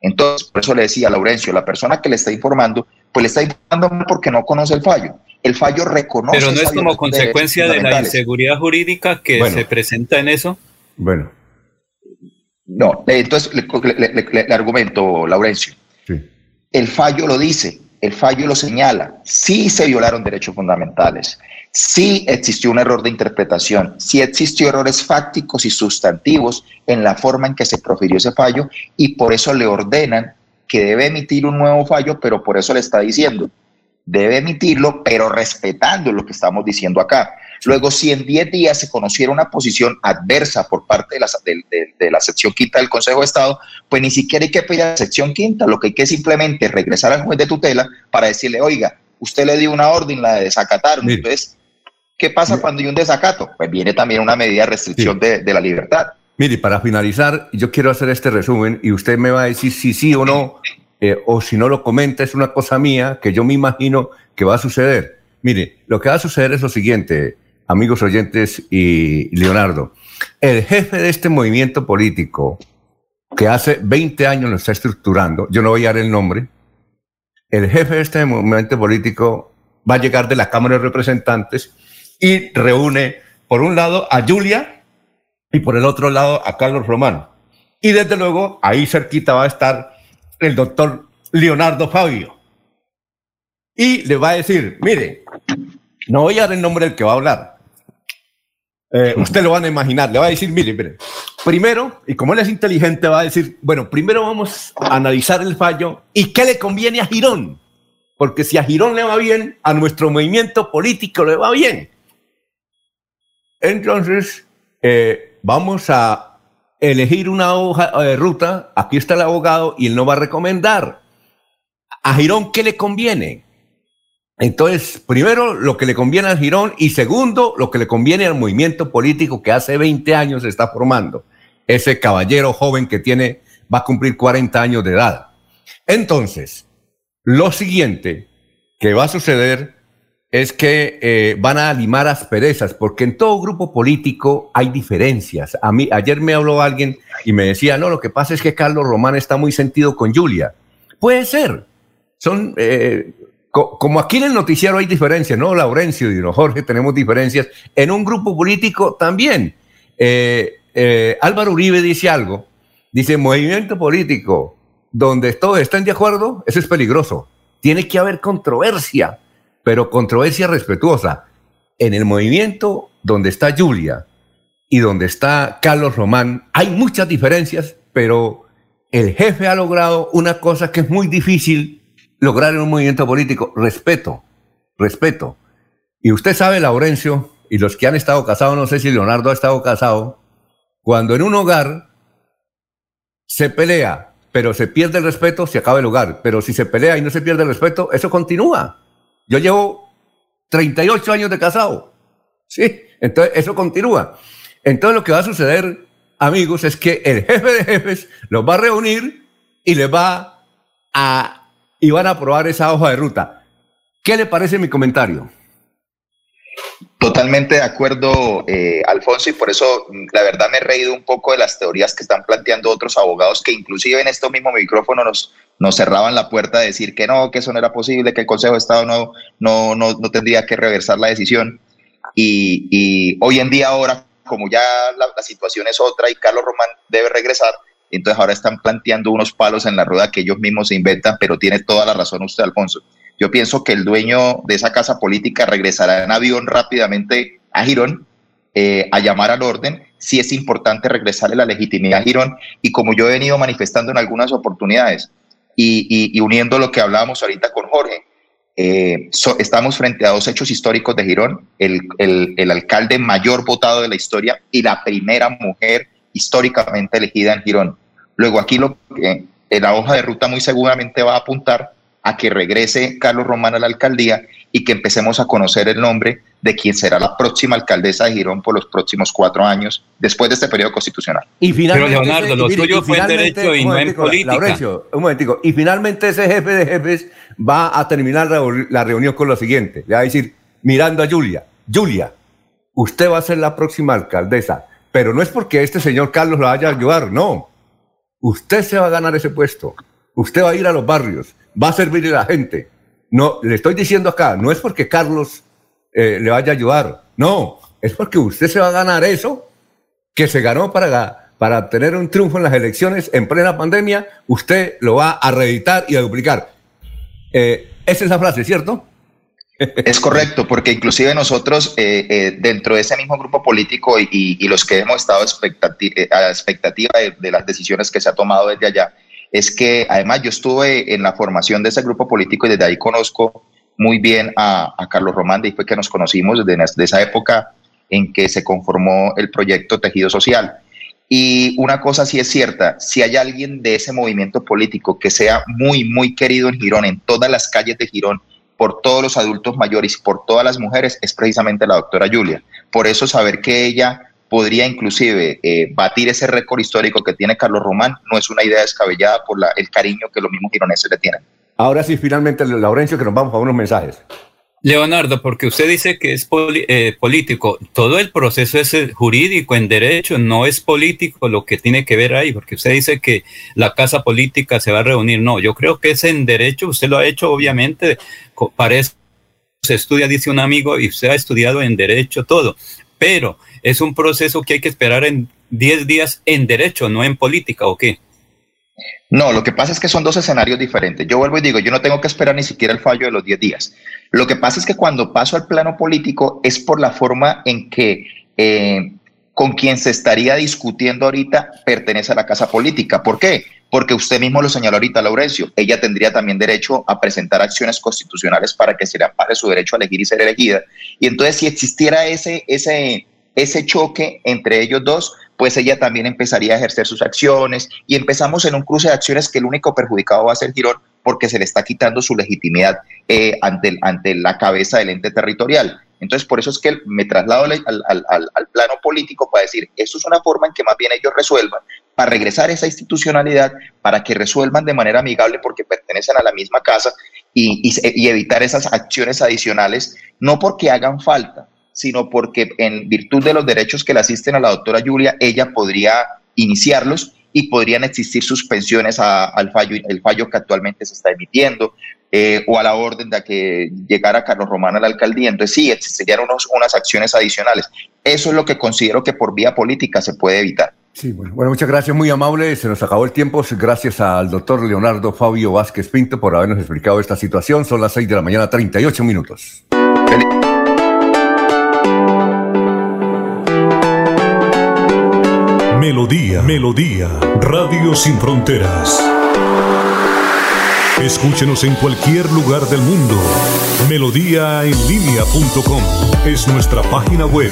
Entonces, por eso le decía a Laurencio, la persona que le está informando pues le está informando porque no conoce el fallo. El fallo reconoce. Pero no es como consecuencia de la inseguridad jurídica que Bueno. se presenta en eso. Bueno. No, entonces le, le- le- le- le argumento, Laurencio. El fallo lo dice, el fallo lo señala. Sí se violaron derechos fundamentales, sí existió un error de interpretación, sí existió errores fácticos y sustantivos en la forma en que se profirió ese fallo y por eso le ordenan que debe emitir un nuevo fallo, pero por eso le está diciendo, debe emitirlo, pero respetando lo que estamos diciendo acá. Luego, si en 10 días se conociera una posición adversa por parte de la, de, de- de la sección quinta del Consejo de Estado, pues ni siquiera hay que pedir a la sección quinta, lo que hay que simplemente regresar al juez de tutela para decirle, oiga, usted le dio una orden, la de desacataron. Entonces, ¿qué pasa cuando hay un desacato? Pues viene también una medida de restricción de, de la libertad. Mire, para finalizar, yo quiero hacer este resumen y usted me va a decir si sí o no, eh, o si no lo comenta, es una cosa mía que yo me imagino que va a suceder. Mire, lo que va a suceder es lo siguiente, amigos oyentes y Leonardo. El jefe de este movimiento político, que hace 20 años lo está estructurando, yo no voy a dar el nombre, el jefe de este movimiento político va a llegar de la Cámara de Representantes y reúne, por un lado, a Julia, y por el otro lado a Carlos Román. Y desde luego ahí cerquita va a estar el doctor Leonardo Fabio. Y le va a decir, mire, no voy a dar el nombre del que va a hablar. Eh, usted lo van a imaginar, le va a decir, mire, mire, primero, y como él es inteligente, va a decir, bueno, primero vamos a analizar el fallo y qué le conviene a Girón. Porque si a Girón le va bien, a nuestro movimiento político le va bien. Entonces, eh, vamos a elegir una hoja de ruta. Aquí está el abogado y él nos va a recomendar. ¿A Girón qué le conviene? Entonces, primero, lo que le conviene a Girón y segundo, lo que le conviene al movimiento político que hace 20 años se está formando. Ese caballero joven que tiene, va a cumplir 40 años de edad. Entonces, lo siguiente que va a suceder es que eh, van a limar asperezas, porque en todo grupo político hay diferencias. A mí, ayer me habló alguien y me decía, no, lo que pasa es que Carlos Román está muy sentido con Julia. Puede ser. Son, eh, como aquí en el noticiero hay diferencias, ¿no? Laurencio y Jorge tenemos diferencias. En un grupo político también. Eh, eh, Álvaro Uribe dice algo. Dice, movimiento político donde todos estén de acuerdo, eso es peligroso. Tiene que haber controversia pero controversia respetuosa. En el movimiento donde está Julia y donde está Carlos Román, hay muchas diferencias, pero el jefe ha logrado una cosa que es muy difícil lograr en un movimiento político, respeto, respeto. Y usted sabe, Laurencio, y los que han estado casados, no sé si Leonardo ha estado casado, cuando en un hogar se pelea, pero se pierde el respeto, se acaba el hogar. Pero si se pelea y no se pierde el respeto, eso continúa. Yo llevo 38 años de casado. Sí, entonces eso continúa. Entonces lo que va a suceder, amigos, es que el jefe de jefes los va a reunir y les va a y van a aprobar esa hoja de ruta. ¿Qué le parece mi comentario? Totalmente de acuerdo, eh, Alfonso, y por eso mm, la verdad me he reído un poco de las teorías que están planteando otros abogados que inclusive en estos mismos micrófonos nos, cerraban la puerta de decir que no, que eso no era posible, que el Consejo de Estado no, no, no, no tendría que reversar la decisión. Y, y hoy en día ahora, como ya la, la situación es otra y Carlos Román debe regresar, entonces ahora están planteando unos palos en la rueda que ellos mismos se inventan, pero tiene toda la razón usted, Alfonso. Yo pienso que el dueño de esa casa política regresará en avión rápidamente a Girón eh, a llamar al orden. Sí es importante regresarle la legitimidad a Girón y como yo he venido manifestando en algunas oportunidades y, uniendo lo que hablábamos ahorita con Jorge, eh, estamos frente a dos hechos históricos de Girón, el- el alcalde mayor votado de la historia y la primera mujer históricamente elegida en Girón. Luego aquí lo que en la hoja de ruta muy seguramente va a apuntar a que regrese Carlos Román a la alcaldía y que empecemos a conocer el nombre de quien será la próxima alcaldesa de Girón por los próximos cuatro años después de este periodo constitucional. Y finalmente, Pero, Leonardo, ese- lo suyo fue en derecho y no en política. Laurencio, un momentico. Y finalmente ese jefe de jefes va a terminar la, la reunión con lo siguiente. Le va a decir, mirando a Julia, Julia, usted va a ser la próxima alcaldesa, pero no es porque este señor Carlos la vaya a ayudar, no. Usted se va a ganar ese puesto. Usted va a ir a los barrios, va a servirle a la gente. no, le estoy diciendo acá, no es porque Carlos eh, le vaya a ayudar, no, es porque usted se va a ganar eso que se ganó para, para tener un triunfo en las elecciones en plena pandemia, usted lo va a reeditar y a duplicar. Eh, esa es la frase, ¿cierto? Es correcto, porque inclusive nosotros eh, eh, dentro de ese mismo grupo político y, los que hemos estado eh, a expectativa de, las decisiones que se ha tomado desde allá, es que además yo estuve en la formación de ese grupo político y desde ahí conozco muy bien a, Carlos Román, y fue que nos conocimos desde esa época en que se conformó el proyecto Tejido Social. Y una cosa sí es cierta, si hay alguien de ese movimiento político que sea muy, muy querido en Girón, en todas las calles de Girón, por todos los adultos mayores y por todas las mujeres es precisamente la doctora Julia. Por eso saber que ella podría inclusive eh, batir ese récord histórico que tiene Carlos Román no es una idea descabellada por la, el cariño que los mismos gironeses le tienen. Ahora sí, finalmente, Laurencio, que nos vamos a unos mensajes. Leonardo, porque usted dice que es eh, político, todo el proceso es eh, jurídico en derecho, no es político lo que tiene que ver ahí, porque usted dice que la casa política se va a reunir, no, yo creo que es en derecho, usted lo ha hecho obviamente, parece, se estudia, dice un amigo, y usted ha estudiado en derecho todo, pero es un proceso que hay que esperar en 10 días en derecho, no en política, ¿o qué? No, lo que pasa es que son dos escenarios diferentes. Yo vuelvo y digo, yo no tengo que esperar ni siquiera el fallo de los 10 días. Lo que pasa es que cuando paso al plano político es por la forma en que eh, con quien se estaría discutiendo ahorita pertenece a la casa política. ¿Por qué? Porque usted mismo lo señaló ahorita, Laurencio. Ella tendría también derecho a presentar acciones constitucionales para que se le ampare su derecho a elegir y ser elegida. Y entonces, si existiera ese, ese, ese choque entre ellos dos, pues ella también empezaría a ejercer sus acciones y empezamos en un cruce de acciones que el único perjudicado va a ser Girón porque se le está quitando su legitimidad eh, ante, ante la cabeza del ente territorial. Entonces, por eso es que me traslado al, al, plano político para decir, esto es una forma en que más bien ellos resuelvan, para regresar a esa institucionalidad, para que resuelvan de manera amigable porque pertenecen a la misma casa y, y evitar esas acciones adicionales, no porque hagan falta, sino porque en virtud de los derechos que le asisten a la doctora Julia, ella podría iniciarlos y podrían existir suspensiones al fallo, el fallo que actualmente se está emitiendo eh, o a la orden de que llegara Carlos Román a la alcaldía. Entonces sí, existirían unos, unas acciones adicionales. Eso es lo que considero que por vía política se puede evitar. Sí, bueno, bueno, muchas gracias, muy amable. Se nos acabó el tiempo. Gracias al doctor Leonardo Fabio Vázquez Pinto por habernos explicado esta situación. Son las 6 de la mañana, 38 minutos. Melodía, Melodía, Radio Sin Fronteras. Escúchenos en cualquier lugar del mundo. Melodíaenlínea.com es nuestra página web.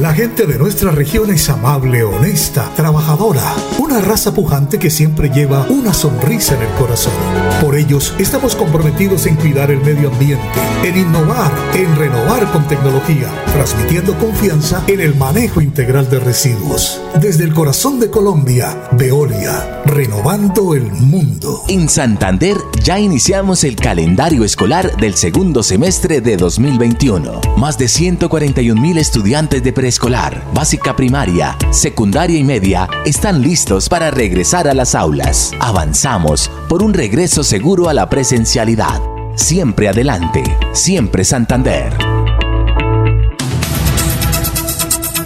La gente de nuestra región es amable, honesta, trabajadora, una raza pujante que siempre lleva una sonrisa en el corazón. Por ellos estamos comprometidos en cuidar el medio ambiente, en innovar, en renovar con tecnología, transmitiendo confianza en el manejo integral de residuos. Desde el corazón de Colombia, Veolia, renovando el mundo. En Santander ya iniciamos el calendario escolar del segundo semestre de 2021. Más de 141 mil estudiantes de pre preescolar, básica primaria, secundaria y media están listos para regresar a las aulas. Avanzamos por un regreso seguro a la presencialidad. Siempre adelante, siempre Santander.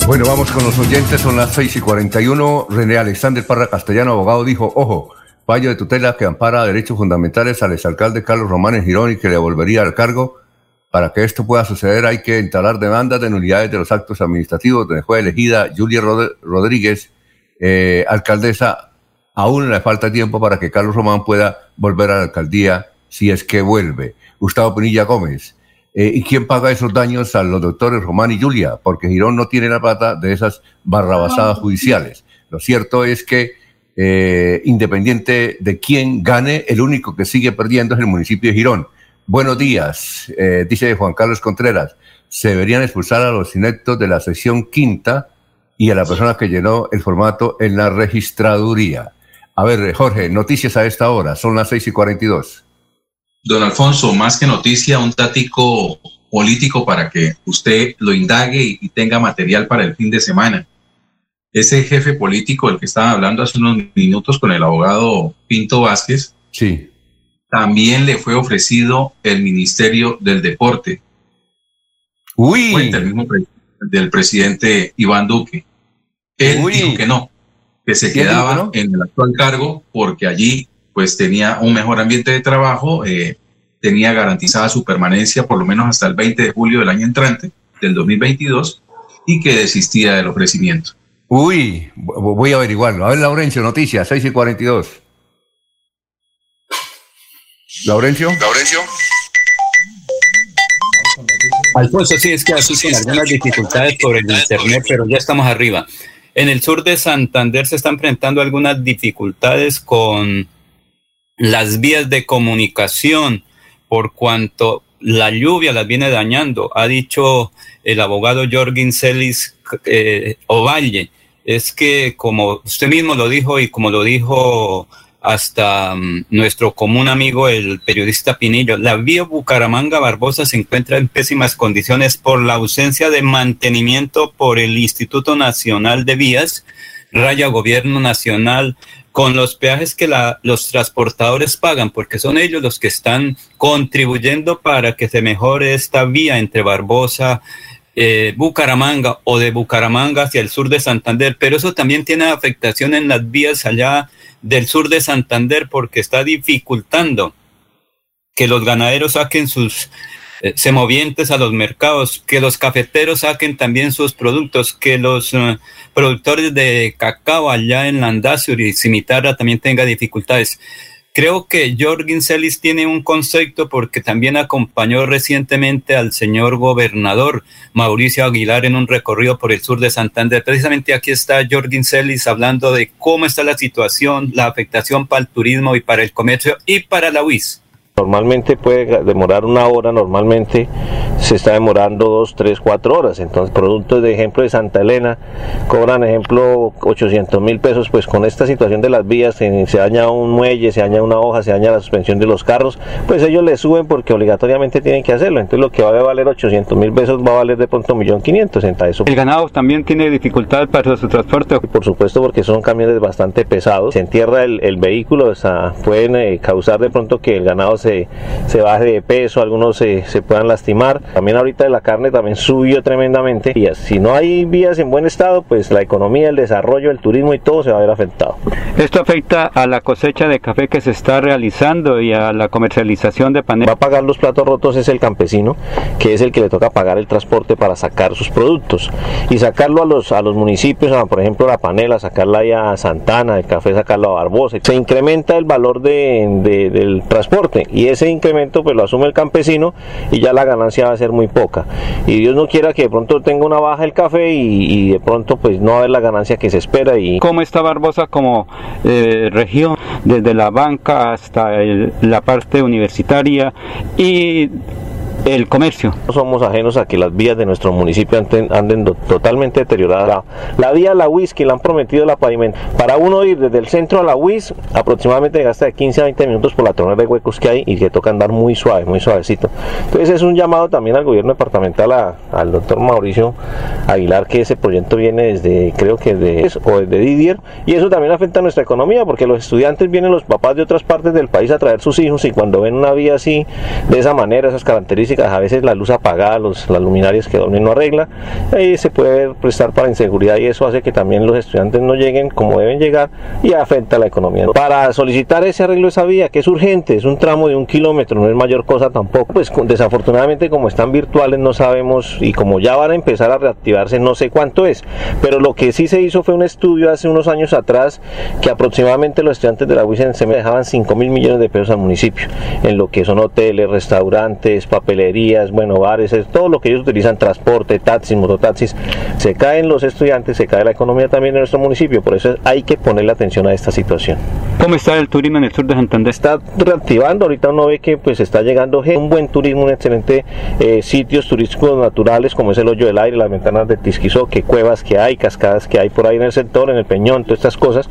Bueno, vamos con los oyentes, son las 6 y 41. René Alexander Parra Castellano, abogado, dijo, ojo, fallo de tutela que ampara derechos fundamentales al exalcalde Carlos Román en Girón y que le volvería al cargo. Para que esto pueda suceder hay que instalar demandas de nulidades de los actos administrativos donde fue elegida Julia Rodríguez, eh, alcaldesa. Aún le falta tiempo para que Carlos Román pueda volver a la alcaldía si es que vuelve. Gustavo Pinilla Gómez. Eh, ¿Y quién paga esos daños a los doctores Román y Julia? Porque Girón no tiene la plata de esas barrabasadas judiciales. Lo cierto es que, eh, independiente de quién gane, el único que sigue perdiendo es el municipio de Girón. Buenos días, eh, dice Juan Carlos Contreras. Se deberían expulsar a los ineptos de la sesión quinta y a la persona que llenó el formato en la registraduría. A ver, Jorge, noticias a esta hora, son las seis y cuarenta y dos. Don Alfonso, más que noticia, un tático político para que usted lo indague y tenga material para el fin de semana. Ese jefe político del que estaba hablando hace unos minutos con el abogado Pinto Vázquez, sí. También le fue ofrecido el Ministerio del Deporte. Uy. Cuenta el mismo del presidente Iván Duque. Él dijo que no, que se quedaba en el actual cargo porque allí pues tenía un mejor ambiente de trabajo, eh, tenía garantizada su permanencia por lo menos hasta el 20 de julio del año entrante, del 2022, y que desistía del ofrecimiento. Uy, voy a averiguarlo. A ver, Laurencio, noticias, 6 y 42. Laurencio. Laurencio. Alfonso, sí, es que asisten algunas dificultades por el Internet, pero ya estamos arriba. En el sur de Santander se están enfrentando algunas dificultades con las vías de comunicación, por cuanto la lluvia las viene dañando, ha dicho el abogado Jorgin Celis eh, Ovalle. Es que, como usted mismo lo dijo y como lo dijo hasta mm, nuestro común amigo, el periodista Pinillo, la vía Bucaramanga Barbosa se encuentra en pésimas condiciones por la ausencia de mantenimiento por el Instituto Nacional de Vías, Raya Gobierno Nacional, con los peajes que los transportadores pagan, porque son ellos los que están contribuyendo para que se mejore esta vía entre Barbosa, eh, Bucaramanga o de Bucaramanga hacia el sur de Santander, pero eso también tiene afectación en las vías allá del sur de Santander porque está dificultando que los ganaderos saquen sus eh, semovientes a los mercados, que los cafeteros saquen también sus productos, que los eh, productores de cacao allá en Landazur y Cimitarra también tengan dificultades. Creo que Jorgin Celis tiene un concepto porque también acompañó recientemente al señor gobernador Mauricio Aguilar en un recorrido por el sur de Santander. Precisamente aquí está Jorgin Celis hablando de cómo está la situación, la afectación para el turismo y para el comercio y para la UIS. Normalmente puede demorar una hora, normalmente se está demorando dos, tres, cuatro horas. Entonces, productos de ejemplo de Santa Elena cobran, ejemplo, 800 mil pesos. Pues con esta situación de las vías, se, daña un muelle, se daña una hoja, se daña la suspensión de los carros, pues ellos le suben porque obligatoriamente tienen que hacerlo. Entonces, lo que va a valer 800 mil pesos va a valer de pronto 1.500.000. Eso. ¿El ganado también tiene dificultad para su transporte? Por supuesto, porque son camiones bastante pesados. Se entierra el, vehículo, o sea, pueden eh, causar de pronto que el ganado se, se baje de peso, algunos se, se puedan lastimar. También ahorita la carne también subió tremendamente y si no hay vías en buen estado, pues la economía, el desarrollo, el turismo y todo se va a ver afectado. Esto afecta a la cosecha de café que se está realizando y a la comercialización de panela. Va a pagar los platos rotos es el campesino, que es el que le toca pagar el transporte para sacar sus productos y sacarlo a los, a los municipios, por ejemplo la panela, sacarla ahí a Santana, el café sacarlo a Barbosa. Se incrementa el valor de, del transporte y ese incremento pues lo asume el campesino y ya la ganancia va a ser muy poca. Y Dios no quiera que de pronto tenga una baja el café y, de pronto pues no haber la ganancia que se espera. Y... ¿Cómo está Barbosa como eh, región, desde la banca hasta la parte universitaria y el comercio. No somos ajenos a que las vías de nuestro municipio anden, totalmente deterioradas. La, vía La UIS que le han prometido la pavimento. Para uno ir desde el centro a la UIS, aproximadamente gasta de 15 a 20 minutos por la tonel de huecos que hay y que toca andar muy suave, muy suavecito. Entonces es un llamado también al gobierno departamental, al doctor Mauricio Aguilar, que ese proyecto viene desde, creo que de, o desde Didier, y eso también afecta a nuestra economía, porque los estudiantes vienen los papás de otras partes del país a traer sus hijos y cuando ven una vía así, de esa manera, esas características, a veces la luz apagada, los, las luminarias que no arregla, ahí se puede prestar para inseguridad y eso hace que también los estudiantes no lleguen como deben llegar y afecta a la economía. Para solicitar ese arreglo de esa vía, que es urgente, es un tramo de un kilómetro, no es mayor cosa tampoco, pues desafortunadamente como están virtuales no sabemos y como ya van a empezar a reactivarse no sé cuánto es, pero lo que sí se hizo fue un estudio hace unos años atrás que aproximadamente los estudiantes de la UICEN se me dejaban 5 mil millones de pesos al municipio, en lo que son hoteles, restaurantes, bueno, bares, es todo lo que ellos utilizan, transporte, taxis, mototaxis, se caen los estudiantes, se cae la economía también en nuestro municipio, por eso hay que ponerle atención a esta situación. ¿Cómo está el turismo en el sur de Santander? Está reactivando, ahorita uno ve que pues está llegando un buen turismo, un excelente eh, sitios turísticos naturales como es el hoyo del aire, las ventanas de Tisquizó, que cuevas que hay, cascadas que hay por ahí en el sector, en el Peñón, todas estas cosas,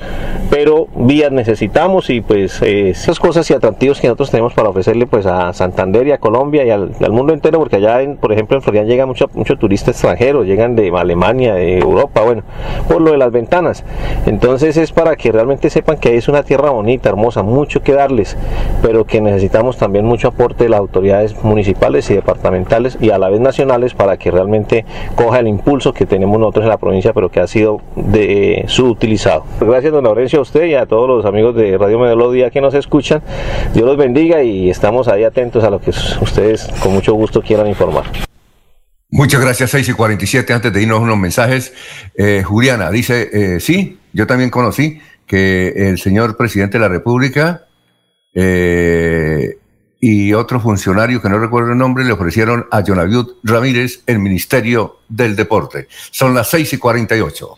pero vías necesitamos y pues eh, esas cosas y atractivos que nosotros tenemos para ofrecerle pues a Santander y a Colombia y al, mundo entero, porque allá, por ejemplo, en Florida llega mucho, mucho turista extranjero, llegan de Alemania, de Europa, bueno, por lo de las ventanas. Entonces es para que realmente sepan que es una tierra bonita, hermosa, mucho que darles, pero que necesitamos también mucho aporte de las autoridades municipales y departamentales y a la vez nacionales para que realmente coja el impulso que tenemos nosotros en la provincia, pero que ha sido de, subutilizado. Gracias, don Laurencio, a usted y a todos los amigos de Radio Melodía que nos escuchan. Dios los bendiga y estamos ahí atentos a lo que ustedes mucho gusto quieran informar. Muchas gracias, 6 y 47. Antes de irnos unos mensajes, eh, Juliana dice, eh, sí, yo también conocí que el señor presidente de la República eh, y otro funcionario que no recuerdo el nombre le ofrecieron a Jonaviud Ramírez el Ministerio del Deporte. Son las 6 y 48.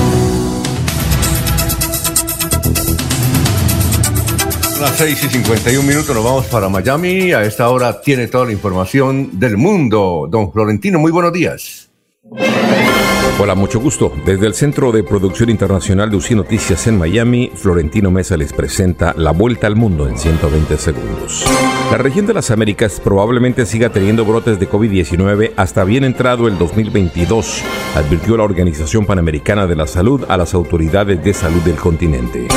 Las 6 y 51 minutos nos vamos para Miami. A esta hora tiene toda la información del mundo. Don Florentino, muy buenos días. Hola, mucho gusto. Desde el Centro de Producción Internacional de UCI Noticias en Miami, Florentino Mesa les presenta La Vuelta al Mundo en 120 segundos. La región de las Américas probablemente siga teniendo brotes de COVID-19 hasta bien entrado el 2022, advirtió la Organización Panamericana de la Salud a las autoridades de salud del continente.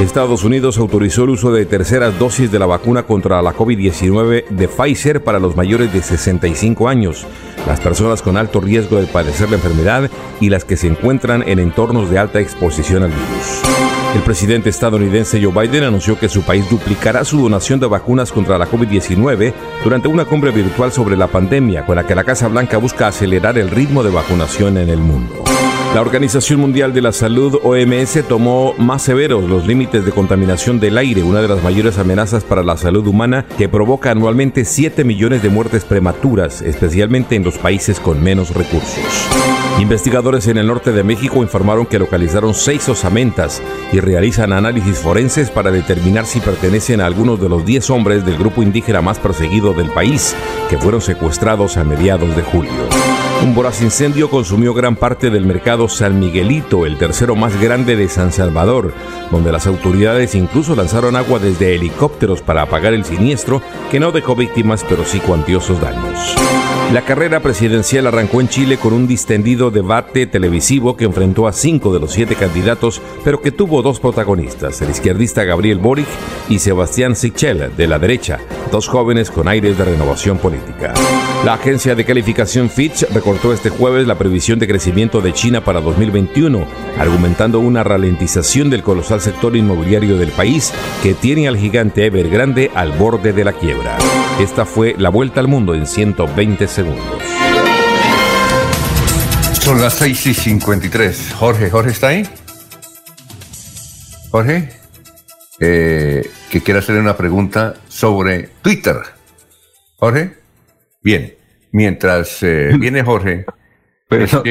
Estados Unidos autorizó el uso de terceras dosis de la vacuna contra la COVID-19 de Pfizer para los mayores de 65 años, las personas con alto riesgo de padecer la enfermedad y las que se encuentran en entornos de alta exposición al virus. El presidente estadounidense Joe Biden anunció que su país duplicará su donación de vacunas contra la COVID-19 durante una cumbre virtual sobre la pandemia con la que la Casa Blanca busca acelerar el ritmo de vacunación en el mundo. La Organización Mundial de la Salud, OMS, tomó más severos los límites de contaminación del aire, una de las mayores amenazas para la salud humana que provoca anualmente 7 millones de muertes prematuras, especialmente en los países con menos recursos. Investigadores en el norte de México informaron que localizaron seis osamentas y realizan análisis forenses para determinar si pertenecen a algunos de los 10 hombres del grupo indígena más perseguido del país, que fueron secuestrados a mediados de julio. Un voraz incendio consumió gran parte del mercado San Miguelito, el tercero más grande de San Salvador, donde las autoridades incluso lanzaron agua desde helicópteros para apagar el siniestro, que no dejó víctimas pero sí cuantiosos daños. La carrera presidencial arrancó en Chile con un distendido debate televisivo que enfrentó a cinco de los siete candidatos, pero que tuvo dos protagonistas, el izquierdista Gabriel Boric y Sebastián Sichel, de la derecha, dos jóvenes con aires de renovación política. La agencia de calificación Fitch recortó este jueves la previsión de crecimiento de China para 2021, argumentando una ralentización del colosal sector inmobiliario del país que tiene al gigante Evergrande al borde de la quiebra. Esta fue la vuelta al mundo en 120 segundos. Son las 6 y 53. Jorge, Jorge está ahí. Jorge, eh, que quiere hacerle una pregunta sobre Twitter. Jorge, bien. Mientras eh, viene Jorge, Perdón,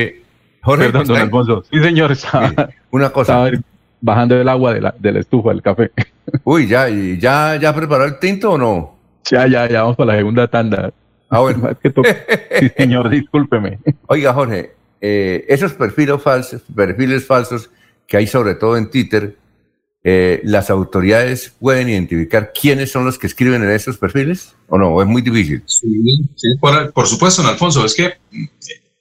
Jorge, perdón, don. Alfonso. Sí, señor. Estaba, Una cosa. estaba bajando el agua de la, de la estufa del café. Uy, ya, ya, ya preparó el tinto o no? Ya, ya, ya vamos para la segunda tanda. Ah, bueno. Es que Sí, señor, discúlpeme. Oiga, Jorge, eh, esos perfiles falsos, perfiles falsos que hay sobre todo en Twitter, eh, ¿las autoridades pueden identificar quiénes son los que escriben en esos perfiles? ¿O no? ¿O es muy difícil? Sí, sí, por, por supuesto, don Alfonso, es que mm,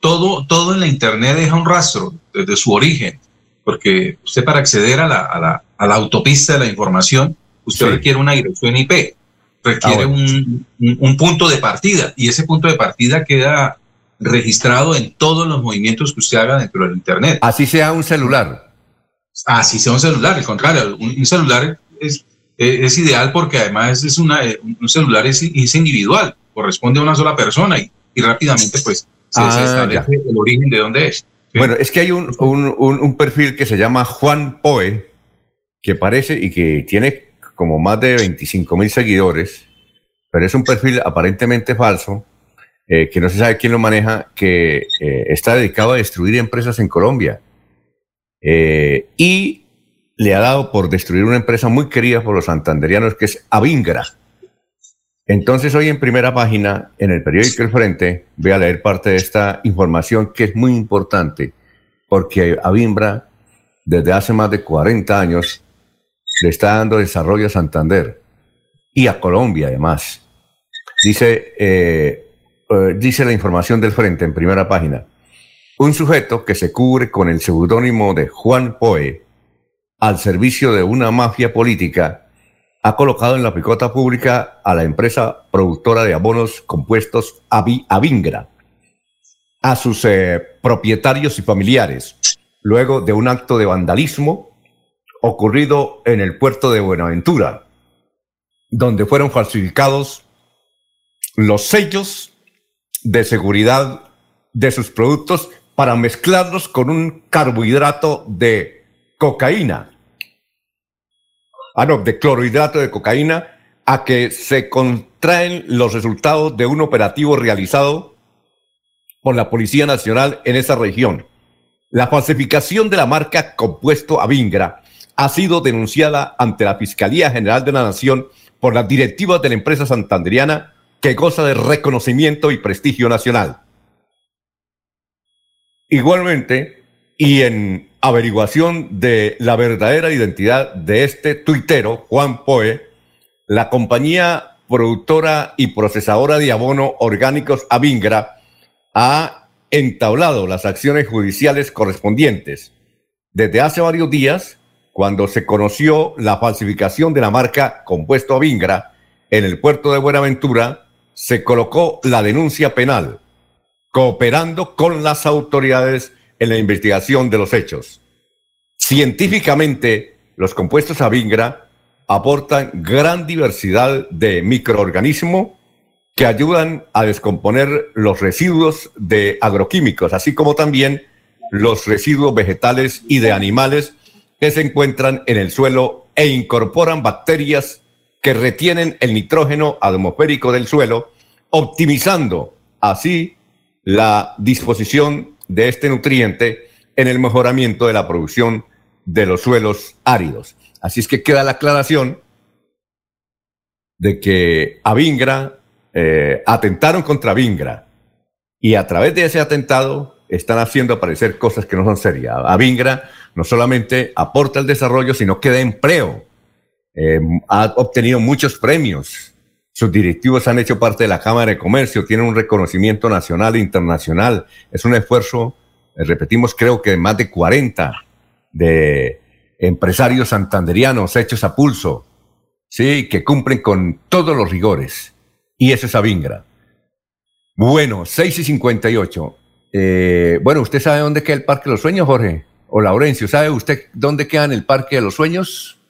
todo, todo en la Internet deja un rastro desde su origen, porque usted para acceder a la, a la, a la autopista de la información, usted Sí. requiere una dirección IP, requiere Ah, bueno. un, un- un punto de partida, y ese punto de partida queda registrado en todos los movimientos que usted haga dentro del Internet. Así sea un celular. Así sea un celular, al contrario, un, un celular es, es, es ideal porque además es una, eh, un celular es, es individual, corresponde a una sola persona y, y rápidamente pues se, Ah, se establece el origen de dónde es. Bueno, es que hay un, un- un- un perfil que se llama Juan Poe, que parece y que tiene como más de 25 mil seguidores, pero es un perfil aparentemente falso, eh, que no se sabe quién lo maneja, que eh, está dedicado a destruir empresas en Colombia. Eh, y le ha dado por destruir una empresa muy querida por los santanderianos, que es Avingra. Entonces hoy en primera página, en el periódico El Frente, voy a leer parte de esta información que es muy importante, porque Avimbra desde hace más de 40 años le está dando desarrollo a Santander y a Colombia además. Dice, eh, eh, dice la información del frente en primera página. Un sujeto que se cubre con el seudónimo de Juan Poe al servicio de una mafia política ha colocado en la picota pública a la empresa productora de abonos compuestos Avingra, a sus eh, propietarios y familiares, luego de un acto de vandalismo ocurrido en el puerto de Buenaventura, donde fueron falsificados los sellos de seguridad de sus productos para mezclarlos con un carbohidrato de cocaína ah, no, de clorhidrato de cocaína, a que se contraen los resultados de un operativo realizado por la Policía Nacional en esa región. La falsificación de la marca compuesto Avingra ha sido denunciada ante la Fiscalía General de la Nación por las directivas de la empresa santanderiana que goza de reconocimiento y prestigio nacional. Igualmente, y en averiguación de la verdadera identidad de este tuitero, Juan Poe, la compañía productora y procesadora de abono orgánicos Avingra ha entablado las acciones judiciales correspondientes. Desde hace varios días, cuando se conoció la falsificación de la marca compuesto Avingra en el puerto de Buenaventura, se colocó la denuncia penal, cooperando con las autoridades en la investigación de los hechos. Científicamente, los compuestos Avingra aportan gran diversidad de microorganismos que ayudan a descomponer los residuos de agroquímicos, así como también los residuos vegetales y de animales que se encuentran en el suelo e incorporan bacterias que retienen el nitrógeno atmosférico del suelo, optimizando así la disposición de este nutriente en el mejoramiento de la producción de los suelos áridos. Así es que queda la aclaración de que Avingra eh, atentaron contra Avingra y a través de ese atentado están haciendo aparecer cosas que no son serias. Avingra no solamente aporta el desarrollo, sino que da empleo. Eh, ha obtenido muchos premios. Sus directivos han hecho parte de la Cámara de Comercio, tienen un reconocimiento nacional e internacional. Es un esfuerzo, eh, repetimos, creo que más de 40 de empresarios santanderianos hechos a pulso, sí, que cumplen con todos los rigores. Y eso es Avingra. Bueno, 6 y 58. Eh, bueno, ¿usted sabe dónde queda el Parque de los Sueños, Jorge? O Laurencio, ¿sabe usted dónde queda el Parque de los Sueños?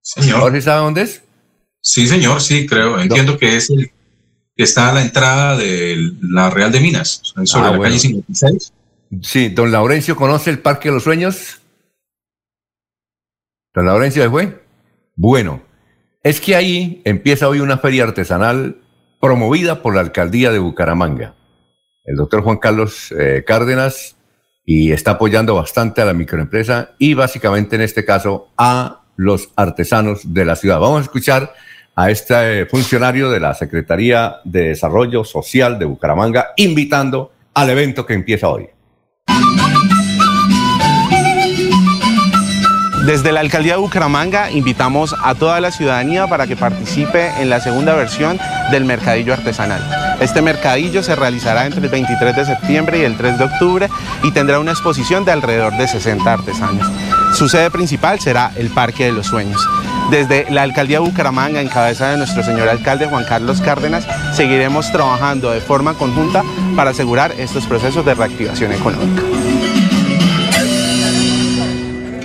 Señor. ¿Jorge sabe dónde es? Sí, señor, sí, creo. Entiendo que es el que está a la entrada de la Real de Minas, sobre Ah, la bueno. calle 56. Sí, don Laurencio conoce el Parque de los Sueños. Don Laurencio de fue. Bueno, es que ahí empieza hoy una feria artesanal promovida por la alcaldía de Bucaramanga. El doctor Juan Carlos eh, Cárdenas y está apoyando bastante a la microempresa y básicamente en este caso a los artesanos de la ciudad. Vamos a escuchar a este funcionario de la Secretaría de Desarrollo Social de Bucaramanga invitando al evento que empieza hoy. Desde la Alcaldía de Bucaramanga invitamos a toda la ciudadanía para que participe en la segunda versión del Mercadillo Artesanal. Este mercadillo se realizará entre el 23 de septiembre y el 3 de octubre y tendrá una exposición de alrededor de 60 artesanos. Su sede principal será el Parque de los Sueños. Desde la Alcaldía de Bucaramanga, en cabeza de nuestro señor alcalde Juan Carlos Cárdenas, seguiremos trabajando de forma conjunta para asegurar estos procesos de reactivación económica.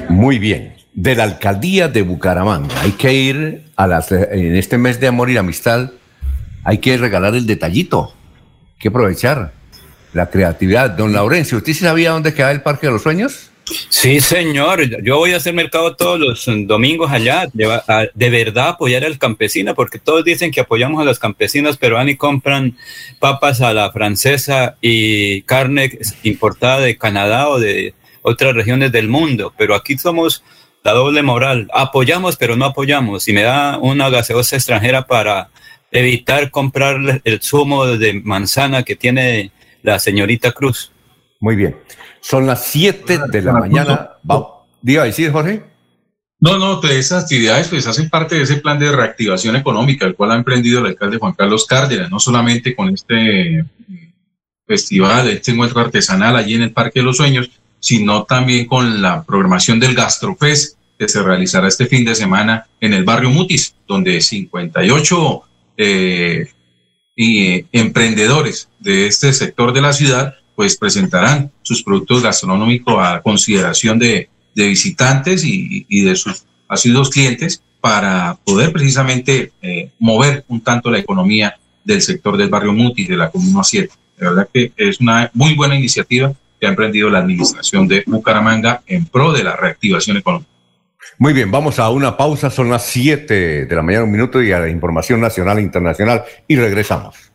Muy bien. De la alcaldía de Bucaramanga. Hay que ir a las, en este mes de amor y amistad. Hay que regalar el detallito. Hay que aprovechar la creatividad. Don Laurencio, ¿usted sabía dónde queda el Parque de los Sueños? Sí, señor. Yo voy a hacer mercado todos los domingos allá, de, de verdad apoyar al campesino, porque todos dicen que apoyamos a los campesinos, pero van y compran papas a la francesa y carne importada de Canadá o de otras regiones del mundo. Pero aquí somos la doble moral. Apoyamos, pero no apoyamos. Y me da una gaseosa extranjera para evitar comprar el zumo de manzana que tiene la señorita Cruz. Muy bien. Son las 7 de la mañana. Va, diga a decir, Jorge. No, no, pues esas actividades pues hacen parte de ese plan de reactivación económica, el cual ha emprendido el alcalde Juan Carlos Cárdenas, no solamente con este festival, este encuentro artesanal allí en el Parque de los Sueños, sino también con la programación del Gastrofest que se realizará este fin de semana en el barrio Mutis, donde 58 eh, y, emprendedores de este sector de la ciudad pues presentarán sus productos gastronómicos a consideración de, visitantes y, de sus asiduos clientes para poder precisamente eh, mover un tanto la economía del sector del barrio Mutis, de la Comuna 7. De verdad que es una muy buena iniciativa que ha emprendido la administración de Bucaramanga en pro de la reactivación económica. Muy bien, vamos a una pausa, son las 7 de la mañana, un minuto y a la información nacional e internacional y regresamos.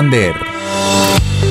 Santander.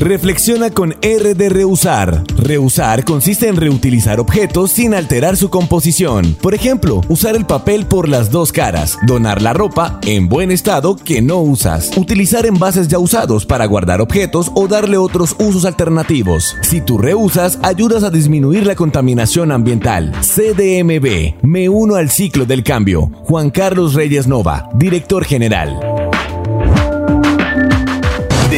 Reflexiona con R de reusar. Reusar consiste en reutilizar objetos sin alterar su composición. Por ejemplo, usar el papel por las dos caras, donar la ropa en buen estado que no usas, utilizar envases ya usados para guardar objetos o darle otros usos alternativos. Si tú reusas, ayudas a disminuir la contaminación ambiental. CDMB, me uno al ciclo del cambio. Juan Carlos Reyes Nova, director general.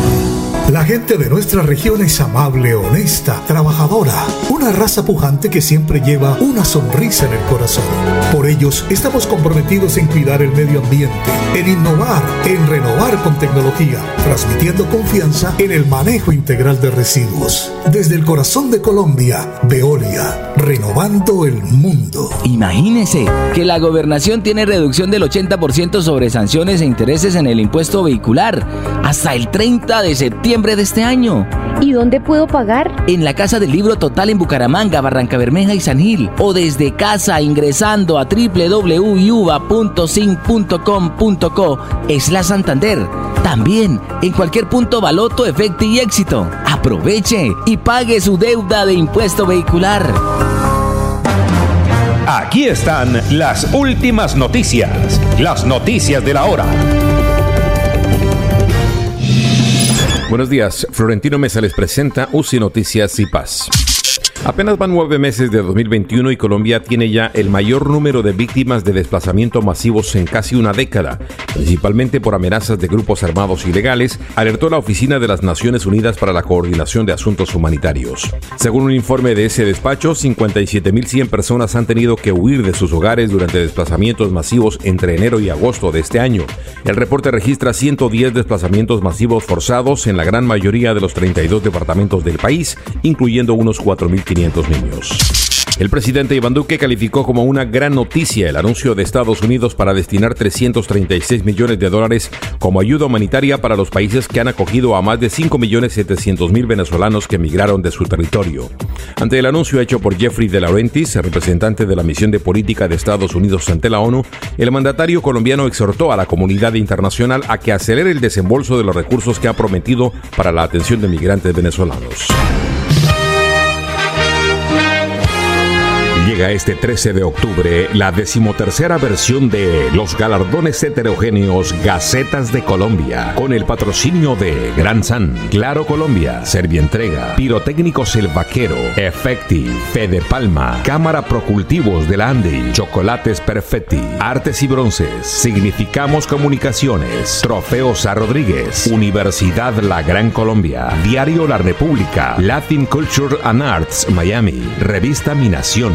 Thank you. La gente de nuestra región es amable, honesta, trabajadora, una raza pujante que siempre lleva una sonrisa en el corazón. Por ellos estamos comprometidos en cuidar el medio ambiente, en innovar, en renovar con tecnología, transmitiendo confianza en el manejo integral de residuos. Desde el corazón de Colombia, Veolia, renovando el mundo. Imagínese que la gobernación tiene reducción del 80% sobre sanciones e intereses en el impuesto vehicular hasta el 30 de septiembre de este año. ¿Y dónde puedo pagar? En la Casa del Libro Total en Bucaramanga, Barranca Bermeja y San Gil. O desde casa ingresando a www.sin.com.co es la Santander. También en cualquier punto Baloto, Efecto y Éxito. Aproveche y pague su deuda de impuesto vehicular. Aquí están las últimas noticias, las noticias de la hora. Buenos días, Florentino Mesa les presenta UCI Noticias y Paz. Apenas van nueve meses de 2021 y Colombia tiene ya el mayor número de víctimas de desplazamiento masivos en casi una década, principalmente por amenazas de grupos armados ilegales, alertó la Oficina de las Naciones Unidas para la Coordinación de Asuntos Humanitarios. Según un informe de ese despacho, 57.100 personas han tenido que huir de sus hogares durante desplazamientos masivos entre enero y agosto de este año. El reporte registra 110 desplazamientos masivos forzados en la gran mayoría de los 32 departamentos del país, incluyendo unos 4.500 El presidente Iván Duque calificó como una gran noticia el anuncio de Estados Unidos para destinar 336 millones de dólares como ayuda humanitaria para los países que han acogido a más de 5.700.000 venezolanos que emigraron de su territorio. Ante el anuncio hecho por Jeffrey De Laurentiis, representante de la misión de política de Estados Unidos ante la ONU, el mandatario colombiano exhortó a la comunidad internacional a que acelere el desembolso de los recursos que ha prometido para la atención de migrantes venezolanos. Llega este 13 de octubre la decimotercera versión de los galardones heterogéneos Gacetas de Colombia, con el patrocinio de Gran San, Claro Colombia, Servientrega, Pirotécnicos El Vaquero, Efecti, Fede Palma, Cámara Procultivos de la Andy, Chocolates Perfetti, Artes y Bronces, Significamos Comunicaciones, Trofeos a Rodríguez, Universidad La Gran Colombia, Diario La República, Latin Culture and Arts Miami, Revista Mi Nación,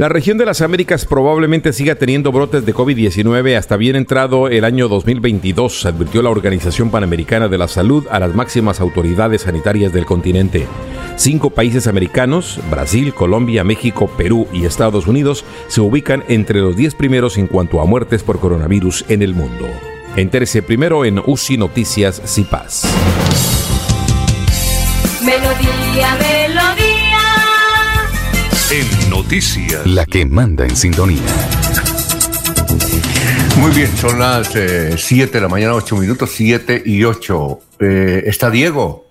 La región de las Américas probablemente siga teniendo brotes de COVID-19 hasta bien entrado el año 2022, advirtió la Organización Panamericana de la Salud a las máximas autoridades sanitarias del continente. Cinco países americanos, Brasil, Colombia, México, Perú y Estados Unidos, se ubican entre los 10 primeros en cuanto a muertes por coronavirus en el mundo. Entérese primero en UCI Noticias CIPAS. Melodía. Noticias. La que manda en sintonía. Muy bien, son las 7 de la mañana, 8 minutos, 7 y 8. Eh, está Diego.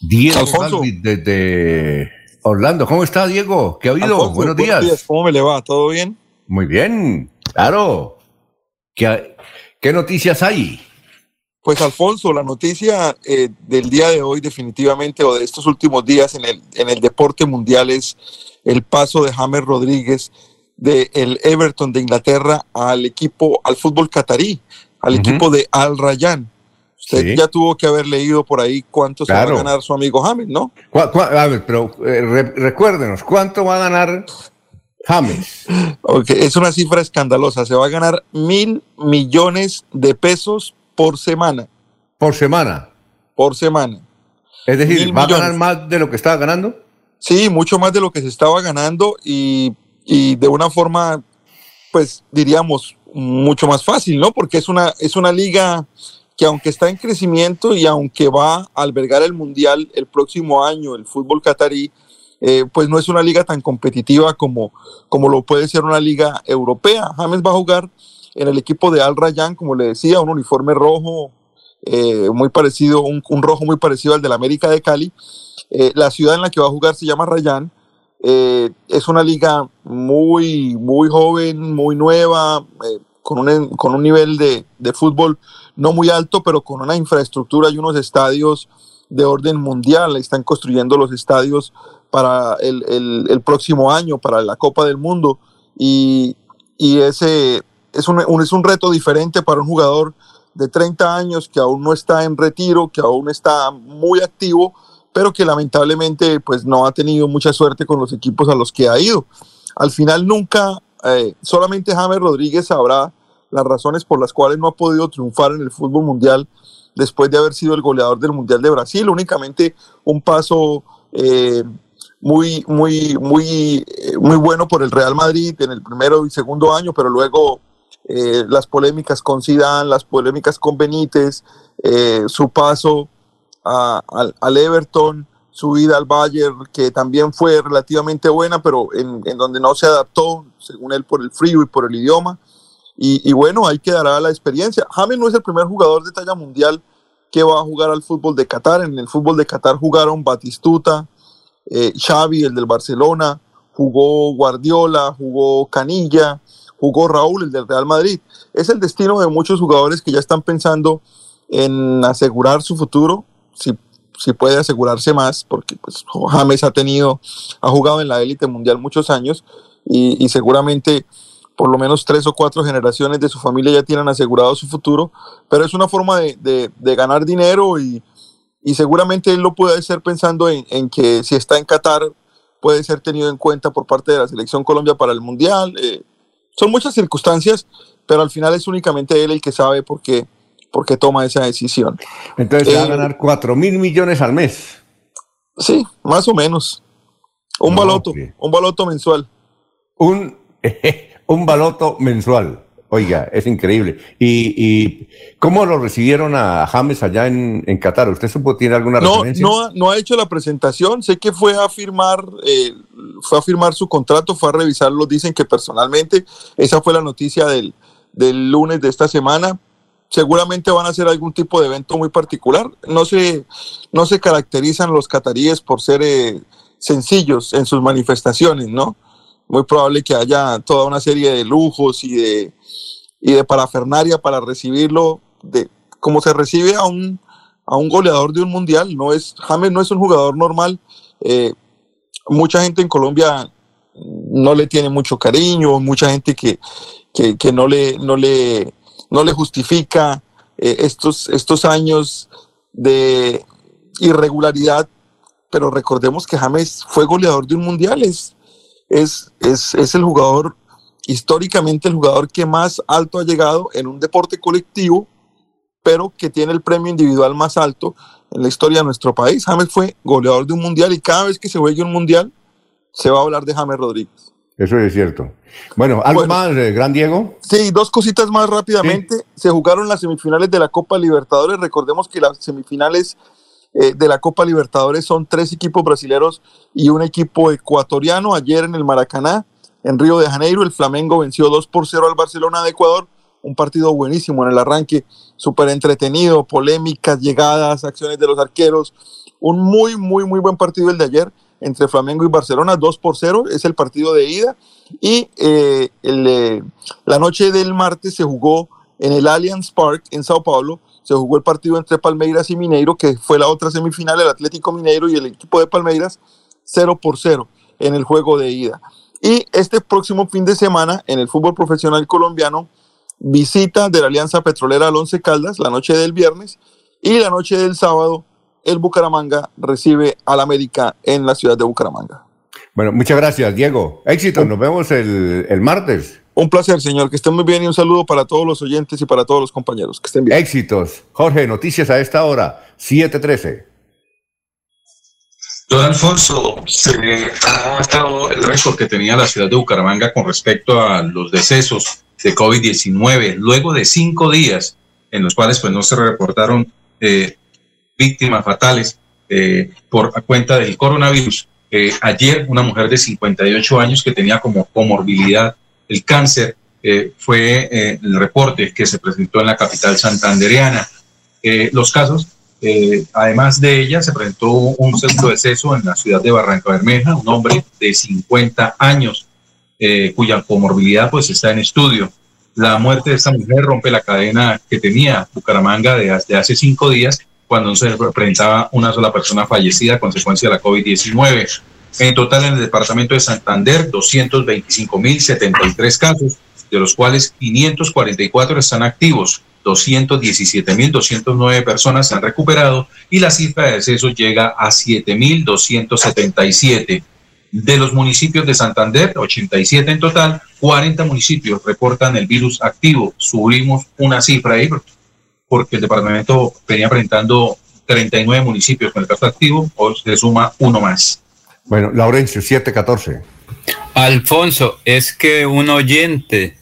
Diego desde Orlando. ¿Cómo está Diego? ¿Qué ha habido? Alfonso, buenos días. ¿Cómo me le va? ¿Todo bien? Muy bien, claro. ¿Qué, qué noticias hay? Pues Alfonso, la noticia eh, del día de hoy definitivamente o de estos últimos días en el, en el deporte mundial es el paso de James Rodríguez del Everton de Inglaterra al equipo, al fútbol catarí, al equipo de Al Rayyan. Usted Sí. ya tuvo que haber leído por ahí cuánto se va a ganar su amigo James, ¿no? ¿Cuá- cuá- a ver, pero eh, re- recuérdenos, ¿cuánto va a ganar James? Ok, es una cifra escandalosa. Se va a ganar mil millones de pesos por semana. Por semana. Por semana. Es decir, ¿va a ganar más de lo que estaba ganando? Sí, mucho más de lo que se estaba ganando y, y de una forma, pues diríamos, mucho más fácil, ¿no? Porque es una, es una liga que aunque está en crecimiento y aunque va a albergar el Mundial el próximo año, el fútbol catarí, eh, pues no es una liga tan competitiva como, como lo puede ser una liga europea. James va a jugar en el equipo de Al Rayyan, como le decía, un uniforme rojo, eh, muy parecido, un, un rojo muy parecido al del América de Cali. Eh, la ciudad en la que va a jugar se llama Rayán. Eh, es una liga muy, muy joven, muy nueva, eh, con, un, con un nivel de, de fútbol no muy alto, pero con una infraestructura y unos estadios de orden mundial. Están construyendo los estadios para el, el- el próximo año, para la Copa del Mundo. Y, y ese es un, es un reto diferente para un jugador de 30 años que aún no está en retiro, que aún está muy activo, pero que lamentablemente pues no ha tenido mucha suerte con los equipos a los que ha ido. Al final nunca, eh, solamente James Rodríguez sabrá las razones por las cuales no ha podido triunfar en el fútbol mundial después de haber sido el goleador del Mundial de Brasil, únicamente un paso eh, muy, muy, muy, eh, muy bueno por el Real Madrid en el primero y segundo año, pero luego eh, las polémicas con Zidane, las polémicas con Benítez, eh, su paso al, al Everton, su vida al Bayern, que también fue relativamente buena, pero en, en donde no se adaptó, según él, por el frío y por el idioma. Y, y, bueno, ahí quedará la experiencia. James no es el primer jugador de talla mundial que va a jugar al fútbol de Qatar. En el fútbol de Qatar jugaron Batistuta, eh, Xavi, el del Barcelona, jugó Guardiola, jugó Canilla, jugó Raúl, el del Real Madrid. Es el destino de muchos jugadores que ya están pensando en asegurar su futuro, si, si puede asegurarse más, porque pues, James ha tenido, ha jugado en la élite mundial muchos años y, seguramente por lo menos tres o cuatro generaciones de su familia ya tienen asegurado su futuro, pero es una forma de, de, ganar dinero y, y, seguramente él lo puede hacer pensando en, en, que si está en Qatar puede ser tenido en cuenta por parte de la selección Colombia para el Mundial. Eh, son muchas circunstancias, pero al final es únicamente él el que sabe por qué, por qué toma esa decisión. Entonces eh, va a ganar cuatro mil millones al mes. Sí, más o menos. Un no, baloto, okay. un baloto mensual. Un un baloto mensual. Oiga, es increíble. ¿Y, y cómo lo recibieron a James allá en, en Qatar? ¿Usted supo, tiene alguna no, referencia? No, no ha hecho la presentación. Sé que fue a firmar, eh, fue a firmar su contrato, fue a revisarlo. Dicen que personalmente, esa fue la noticia del, del lunes de esta semana. Seguramente van a hacer algún tipo de evento muy particular. No se, no se caracterizan los cataríes por ser eh, sencillos en sus manifestaciones, ¿no? muy probable que haya toda una serie de lujos y de, y de parafernaria para recibirlo, de como se recibe a un, a un goleador de un mundial. No es, James no es un jugador normal. Eh, mucha gente en Colombia no le tiene mucho cariño, mucha gente que, que, que no, le, no, le, no le justifica eh, estos, estos años de irregularidad, pero recordemos que James fue goleador de un mundial, es, es, es, es el jugador, históricamente el jugador que más alto ha llegado en un deporte colectivo, pero que tiene el premio individual más alto en la historia de nuestro país. James fue goleador de un mundial y cada vez que se juegue un mundial se va a hablar de James Rodríguez. Eso es cierto. Bueno, ¿algo bueno, más, eh, Gran Diego? Sí, dos cositas más rápidamente. ¿Sí? Se jugaron las semifinales de la Copa Libertadores. Recordemos que las semifinales eh, de la Copa Libertadores son tres equipos brasileños y un equipo ecuatoriano. Ayer en el Maracaná, en Río de Janeiro, el Flamengo venció 2 por 0 al Barcelona de Ecuador. Un partido buenísimo en el arranque, súper entretenido, polémicas, llegadas, acciones de los arqueros. Un muy, muy, muy buen partido el de ayer entre Flamengo y Barcelona, 2 por 0, es el partido de ida. Y eh, eh, la noche del martes se jugó en el Allianz Park en Sao Paulo, se jugó el partido entre Palmeiras y Mineiro, que fue la otra semifinal, el Atlético Mineiro y el equipo de Palmeiras, 0 por 0 en el juego de ida. Y este próximo fin de semana, en el fútbol profesional colombiano, visita de la Alianza Petrolera al Once Caldas, la noche del viernes, y la noche del sábado, el Bucaramanga recibe al América en la ciudad de Bucaramanga. Bueno, muchas gracias, Diego. Éxito, nos vemos el, el martes. Un placer, señor. Que estén muy bien y un saludo para todos los oyentes y para todos los compañeros. Que estén bien. Éxitos. Jorge, noticias a esta hora, 7:13. Don Alfonso, se ha estado el récord que tenía la ciudad de Bucaramanga con respecto a los decesos de COVID-19, luego de cinco días en los cuales pues, no se reportaron eh, víctimas fatales eh, por cuenta del coronavirus. Eh, ayer una mujer de 58 años que tenía como comorbilidad el cáncer fue el reporte que se presentó en la capital santandereana. Los casos, además de ella, se presentó un segundo deceso en la ciudad de Barranca Bermeja, un hombre de 50 años cuya comorbilidad pues está en estudio. La muerte de esta mujer rompe la cadena que tenía Bucaramanga desde hace cinco días, cuando se presentaba una sola persona fallecida a consecuencia de la COVID-19. En total, en el departamento de Santander, 225.073 casos, de los cuales 544 están activos, 217.209 personas se han recuperado y la cifra de decesos llega a 7.277. De los municipios de Santander, 87 en total, 40 municipios reportan el virus activo. Subimos una cifra ahí porque el departamento venía presentando 39 municipios con el caso activo, hoy se suma uno más. Bueno, Laurencio, 714. Alfonso, es que un oyente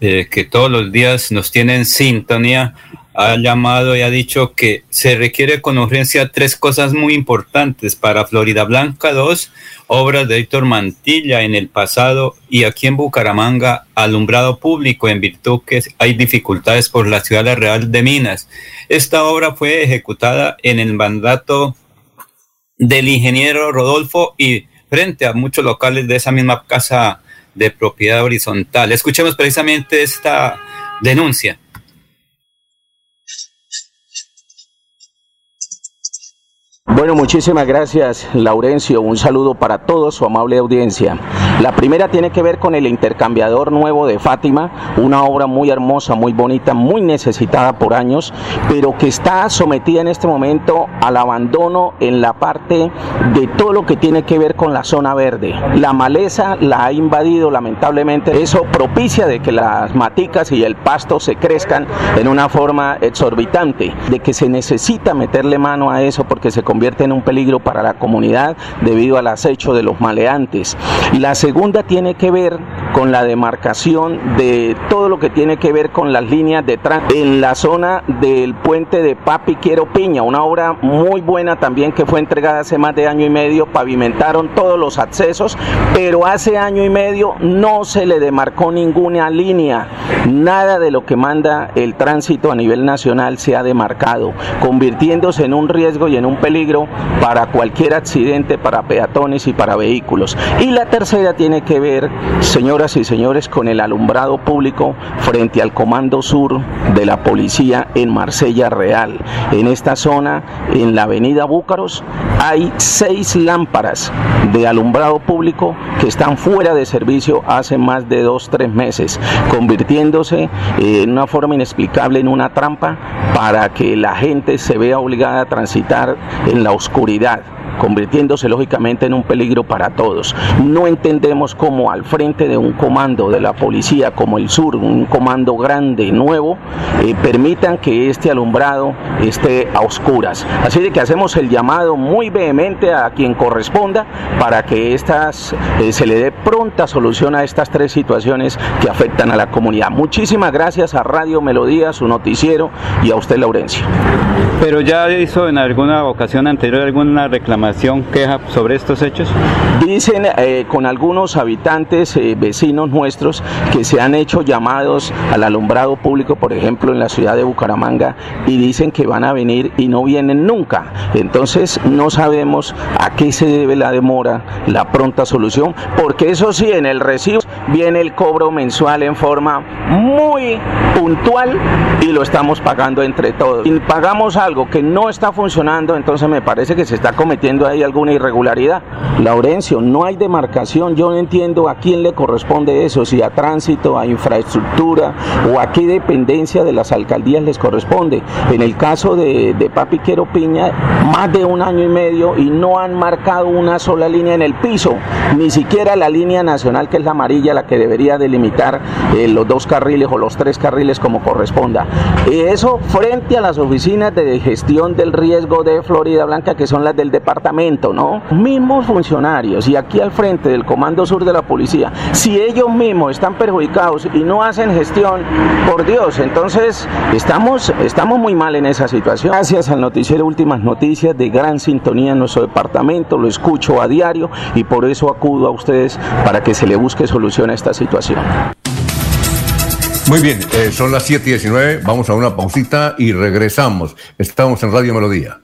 eh, que todos los días nos tiene en sintonía ha llamado y ha dicho que se requiere con urgencia tres cosas muy importantes para Florida Blanca, dos, obras de Héctor Mantilla en el pasado y aquí en Bucaramanga, alumbrado público en virtud que hay dificultades por la ciudad real de Minas. Esta obra fue ejecutada en el mandato del ingeniero Rodolfo y frente a muchos locales de esa misma casa de propiedad horizontal. Escuchemos precisamente esta denuncia. Bueno, muchísimas gracias, Laurencio. Un saludo para todos su amable audiencia. La primera tiene que ver con el intercambiador nuevo de Fátima, una obra muy hermosa, muy bonita, muy necesitada por años, pero que está sometida en este momento al abandono en la parte de todo lo que tiene que ver con la zona verde. La maleza la ha invadido lamentablemente. Eso propicia de que las maticas y el pasto se crezcan en una forma exorbitante, de que se necesita meterle mano a eso porque se convierte en un peligro para la comunidad debido al acecho de los maleantes. La segunda tiene que ver con la demarcación de todo lo que tiene que ver con las líneas de tránsito en la zona del puente de Papi Quiero Piña, una obra muy buena también que fue entregada hace más de año y medio, pavimentaron todos los accesos, pero hace año y medio no se le demarcó ninguna línea, nada de lo que manda el tránsito a nivel nacional se ha demarcado, convirtiéndose en un riesgo y en un peligro para cualquier accidente, para peatones y para vehículos. Y la tercera tiene que ver, señoras y señores, con el alumbrado público frente al Comando Sur de la Policía en Marsella Real. En esta zona, en la avenida Búcaros, hay seis lámparas de alumbrado público que están fuera de servicio hace más de dos, tres meses, convirtiéndose en una forma inexplicable en una trampa para que la gente se vea obligada a transitar en la oscuridad convirtiéndose lógicamente en un peligro para todos. No entendemos cómo al frente de un comando de la policía como el sur, un comando grande, nuevo, eh, permitan que este alumbrado esté a oscuras. Así de que hacemos el llamado muy vehemente a quien corresponda para que estas, eh, se le dé pronta solución a estas tres situaciones que afectan a la comunidad. Muchísimas gracias a Radio Melodía, su noticiero, y a usted, Laurencio. Pero ya hizo en alguna ocasión anterior alguna reclamación queja sobre estos hechos? Dicen eh, con algunos habitantes, eh, vecinos nuestros, que se han hecho llamados al alumbrado público, por ejemplo, en la ciudad de Bucaramanga, y dicen que van a venir y no vienen nunca. Entonces no sabemos a qué se debe la demora, la pronta solución, porque eso sí, en el recibo viene el cobro mensual en forma muy puntual y lo estamos pagando entre todos. Y pagamos algo que no está funcionando, entonces me parece que se está cometiendo hay alguna irregularidad. Laurencio, no hay demarcación, yo no entiendo a quién le corresponde eso, si a tránsito, a infraestructura o a qué dependencia de las alcaldías les corresponde. En el caso de, de Papi Quero Piña, más de un año y medio y no han marcado una sola línea en el piso, ni siquiera la línea nacional que es la amarilla la que debería delimitar eh, los dos carriles o los tres carriles como corresponda. Y eso frente a las oficinas de gestión del riesgo de Florida Blanca que son las del departamento ¿no? Mismos funcionarios y aquí al frente del Comando Sur de la Policía, si ellos mismos están perjudicados y no hacen gestión, por Dios, entonces estamos, estamos muy mal en esa situación. Gracias al noticiero Últimas Noticias de gran sintonía en nuestro departamento, lo escucho a diario y por eso acudo a ustedes para que se le busque solución a esta situación. Muy bien, eh, son las 7 y 19, vamos a una pausita y regresamos. Estamos en Radio Melodía.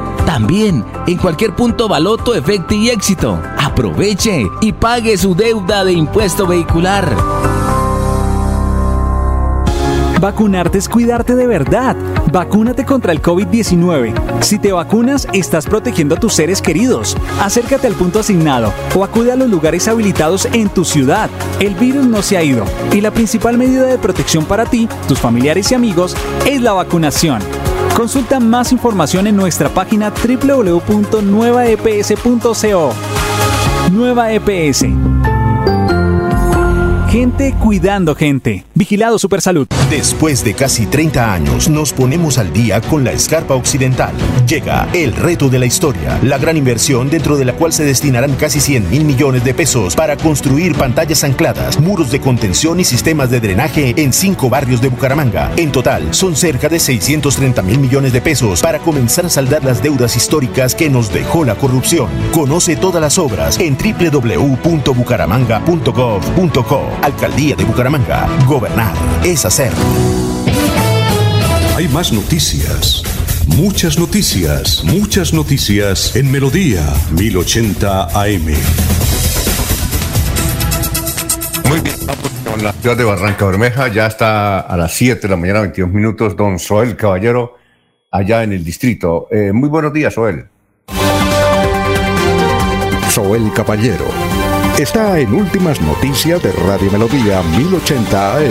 También en cualquier punto Baloto, Efecto y Éxito. Aproveche y pague su deuda de impuesto vehicular. Vacunarte es cuidarte de verdad. Vacúnate contra el COVID-19. Si te vacunas, estás protegiendo a tus seres queridos. Acércate al punto asignado o acude a los lugares habilitados en tu ciudad. El virus no se ha ido y la principal medida de protección para ti, tus familiares y amigos es la vacunación. Consulta más información en nuestra página www.nuevaeps.co. Nueva EPS. Gente cuidando gente. Vigilado Supersalud. Después de casi 30 años, nos ponemos al día con la escarpa occidental. Llega el reto de la historia, la gran inversión dentro de la cual se destinarán casi 100 mil millones de pesos para construir pantallas ancladas, muros de contención y sistemas de drenaje en cinco barrios de Bucaramanga. En total, son cerca de 630 mil millones de pesos para comenzar a saldar las deudas históricas que nos dejó la corrupción. Conoce todas las obras en www.bucaramanga.gov.co. Alcaldía de Bucaramanga. Gobernar es hacer. Hay más noticias. Muchas noticias, muchas noticias en Melodía 1080 AM. Muy bien, vamos con la ciudad de Barranca Bermeja. Ya está a las 7 de la mañana, 22 minutos, don Soel Caballero, allá en el distrito. Eh, muy buenos días, Soel. Soel Caballero está en Últimas Noticias de Radio Melodía 1080 AM.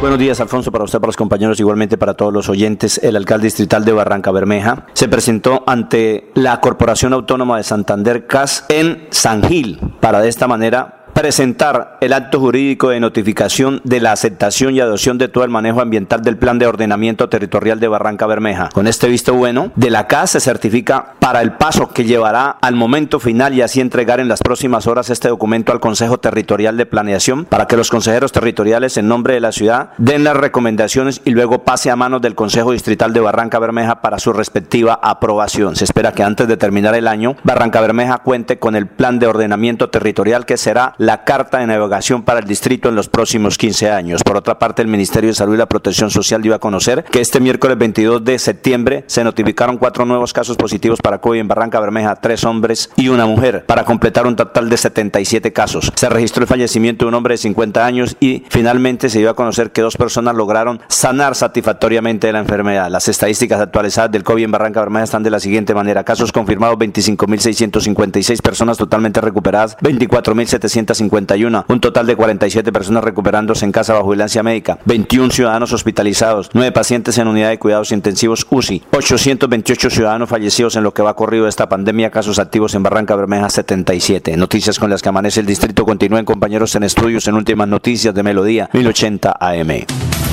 Buenos días, Alfonso, para usted, para los compañeros, igualmente para todos los oyentes. El alcalde distrital de Barranca Bermeja se presentó ante la Corporación Autónoma de Santander CAS en San Gil para de esta manera presentar el acto jurídico de notificación de la aceptación y adopción de todo el manejo ambiental del Plan de Ordenamiento Territorial de Barranca Bermeja. Con este visto bueno, de la CAS se certifica para el paso que llevará al momento final y así entregar en las próximas horas este documento al Consejo Territorial de Planeación para que los consejeros territoriales en nombre de la ciudad den las recomendaciones y luego pase a manos del Consejo Distrital de Barranca Bermeja para su respectiva aprobación. Se espera que antes de terminar el año, Barranca Bermeja cuente con el Plan de Ordenamiento Territorial que será la carta de navegación para el distrito en los próximos 15 años. Por otra parte, el Ministerio de Salud y la Protección Social dio a conocer que este miércoles 22 de septiembre se notificaron cuatro nuevos casos positivos para COVID en Barranca Bermeja, tres hombres y una mujer, para completar un total de 77 casos. Se registró el fallecimiento de un hombre de 50 años y finalmente se dio a conocer que dos personas lograron sanar satisfactoriamente de la enfermedad. Las estadísticas actualizadas del COVID en Barranca Bermeja están de la siguiente manera. Casos confirmados 25.656 personas totalmente recuperadas, 24.700 51, un total de 47 personas recuperándose en casa bajo vigilancia médica, 21 ciudadanos hospitalizados, 9 pacientes en unidad de cuidados intensivos UCI, 828 ciudadanos fallecidos en lo que va corrido esta pandemia, casos activos en Barranca Bermeja 77. Noticias con las que amanece el distrito continúen compañeros en estudios en últimas noticias de Melodía 1080 AM.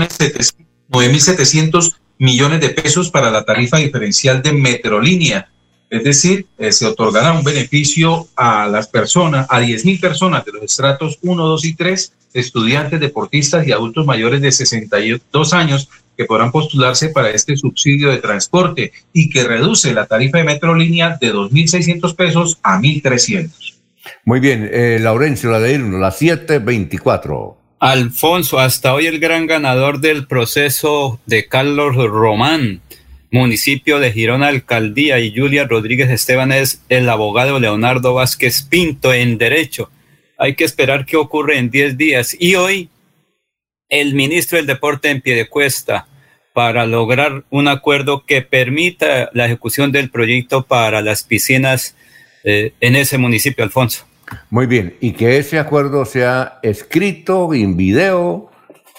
9.700 millones de pesos para la tarifa diferencial de Metrolínea. Es decir, eh, se otorgará un beneficio a las personas, a 10.000 personas de los estratos 1, 2 y 3, estudiantes, deportistas y adultos mayores de 62 años que podrán postularse para este subsidio de transporte y que reduce la tarifa de Metrolínea de 2.600 pesos a 1.300. Muy bien, eh, Laurencio, la de Irno, la 724. Alfonso, hasta hoy el gran ganador del proceso de Carlos Román, municipio de Girón Alcaldía, y Julia Rodríguez Esteban es el abogado Leonardo Vázquez Pinto en Derecho. Hay que esperar qué ocurre en 10 días. Y hoy, el ministro del Deporte en Piedecuesta para lograr un acuerdo que permita la ejecución del proyecto para las piscinas eh, en ese municipio, Alfonso. Muy bien, y que ese acuerdo sea escrito en video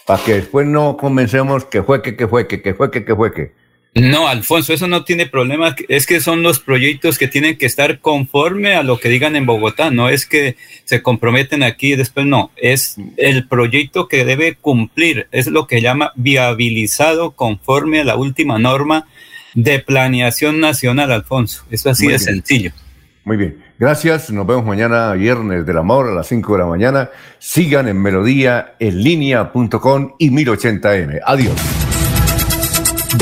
para que después no comencemos que fue que, que fue que, que fue que, que fue que. No, Alfonso, eso no tiene problema. Es que son los proyectos que tienen que estar conforme a lo que digan en Bogotá. No es que se comprometen aquí y después no. Es el proyecto que debe cumplir. Es lo que llama viabilizado conforme a la última norma de planeación nacional, Alfonso. Eso así de sencillo. Muy bien. Gracias. Nos vemos mañana, viernes del amor, a las 5 de la mañana. Sigan en melodía en línea.com y 1080m. Adiós.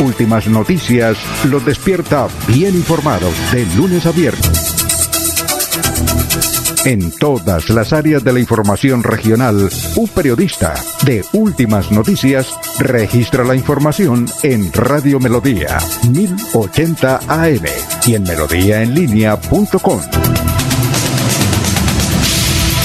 Últimas noticias los despierta bien informados de lunes a viernes. En todas las áreas de la información regional, un periodista de Últimas Noticias registra la información en Radio Melodía 1080 AM y en melodíaenlínea.com.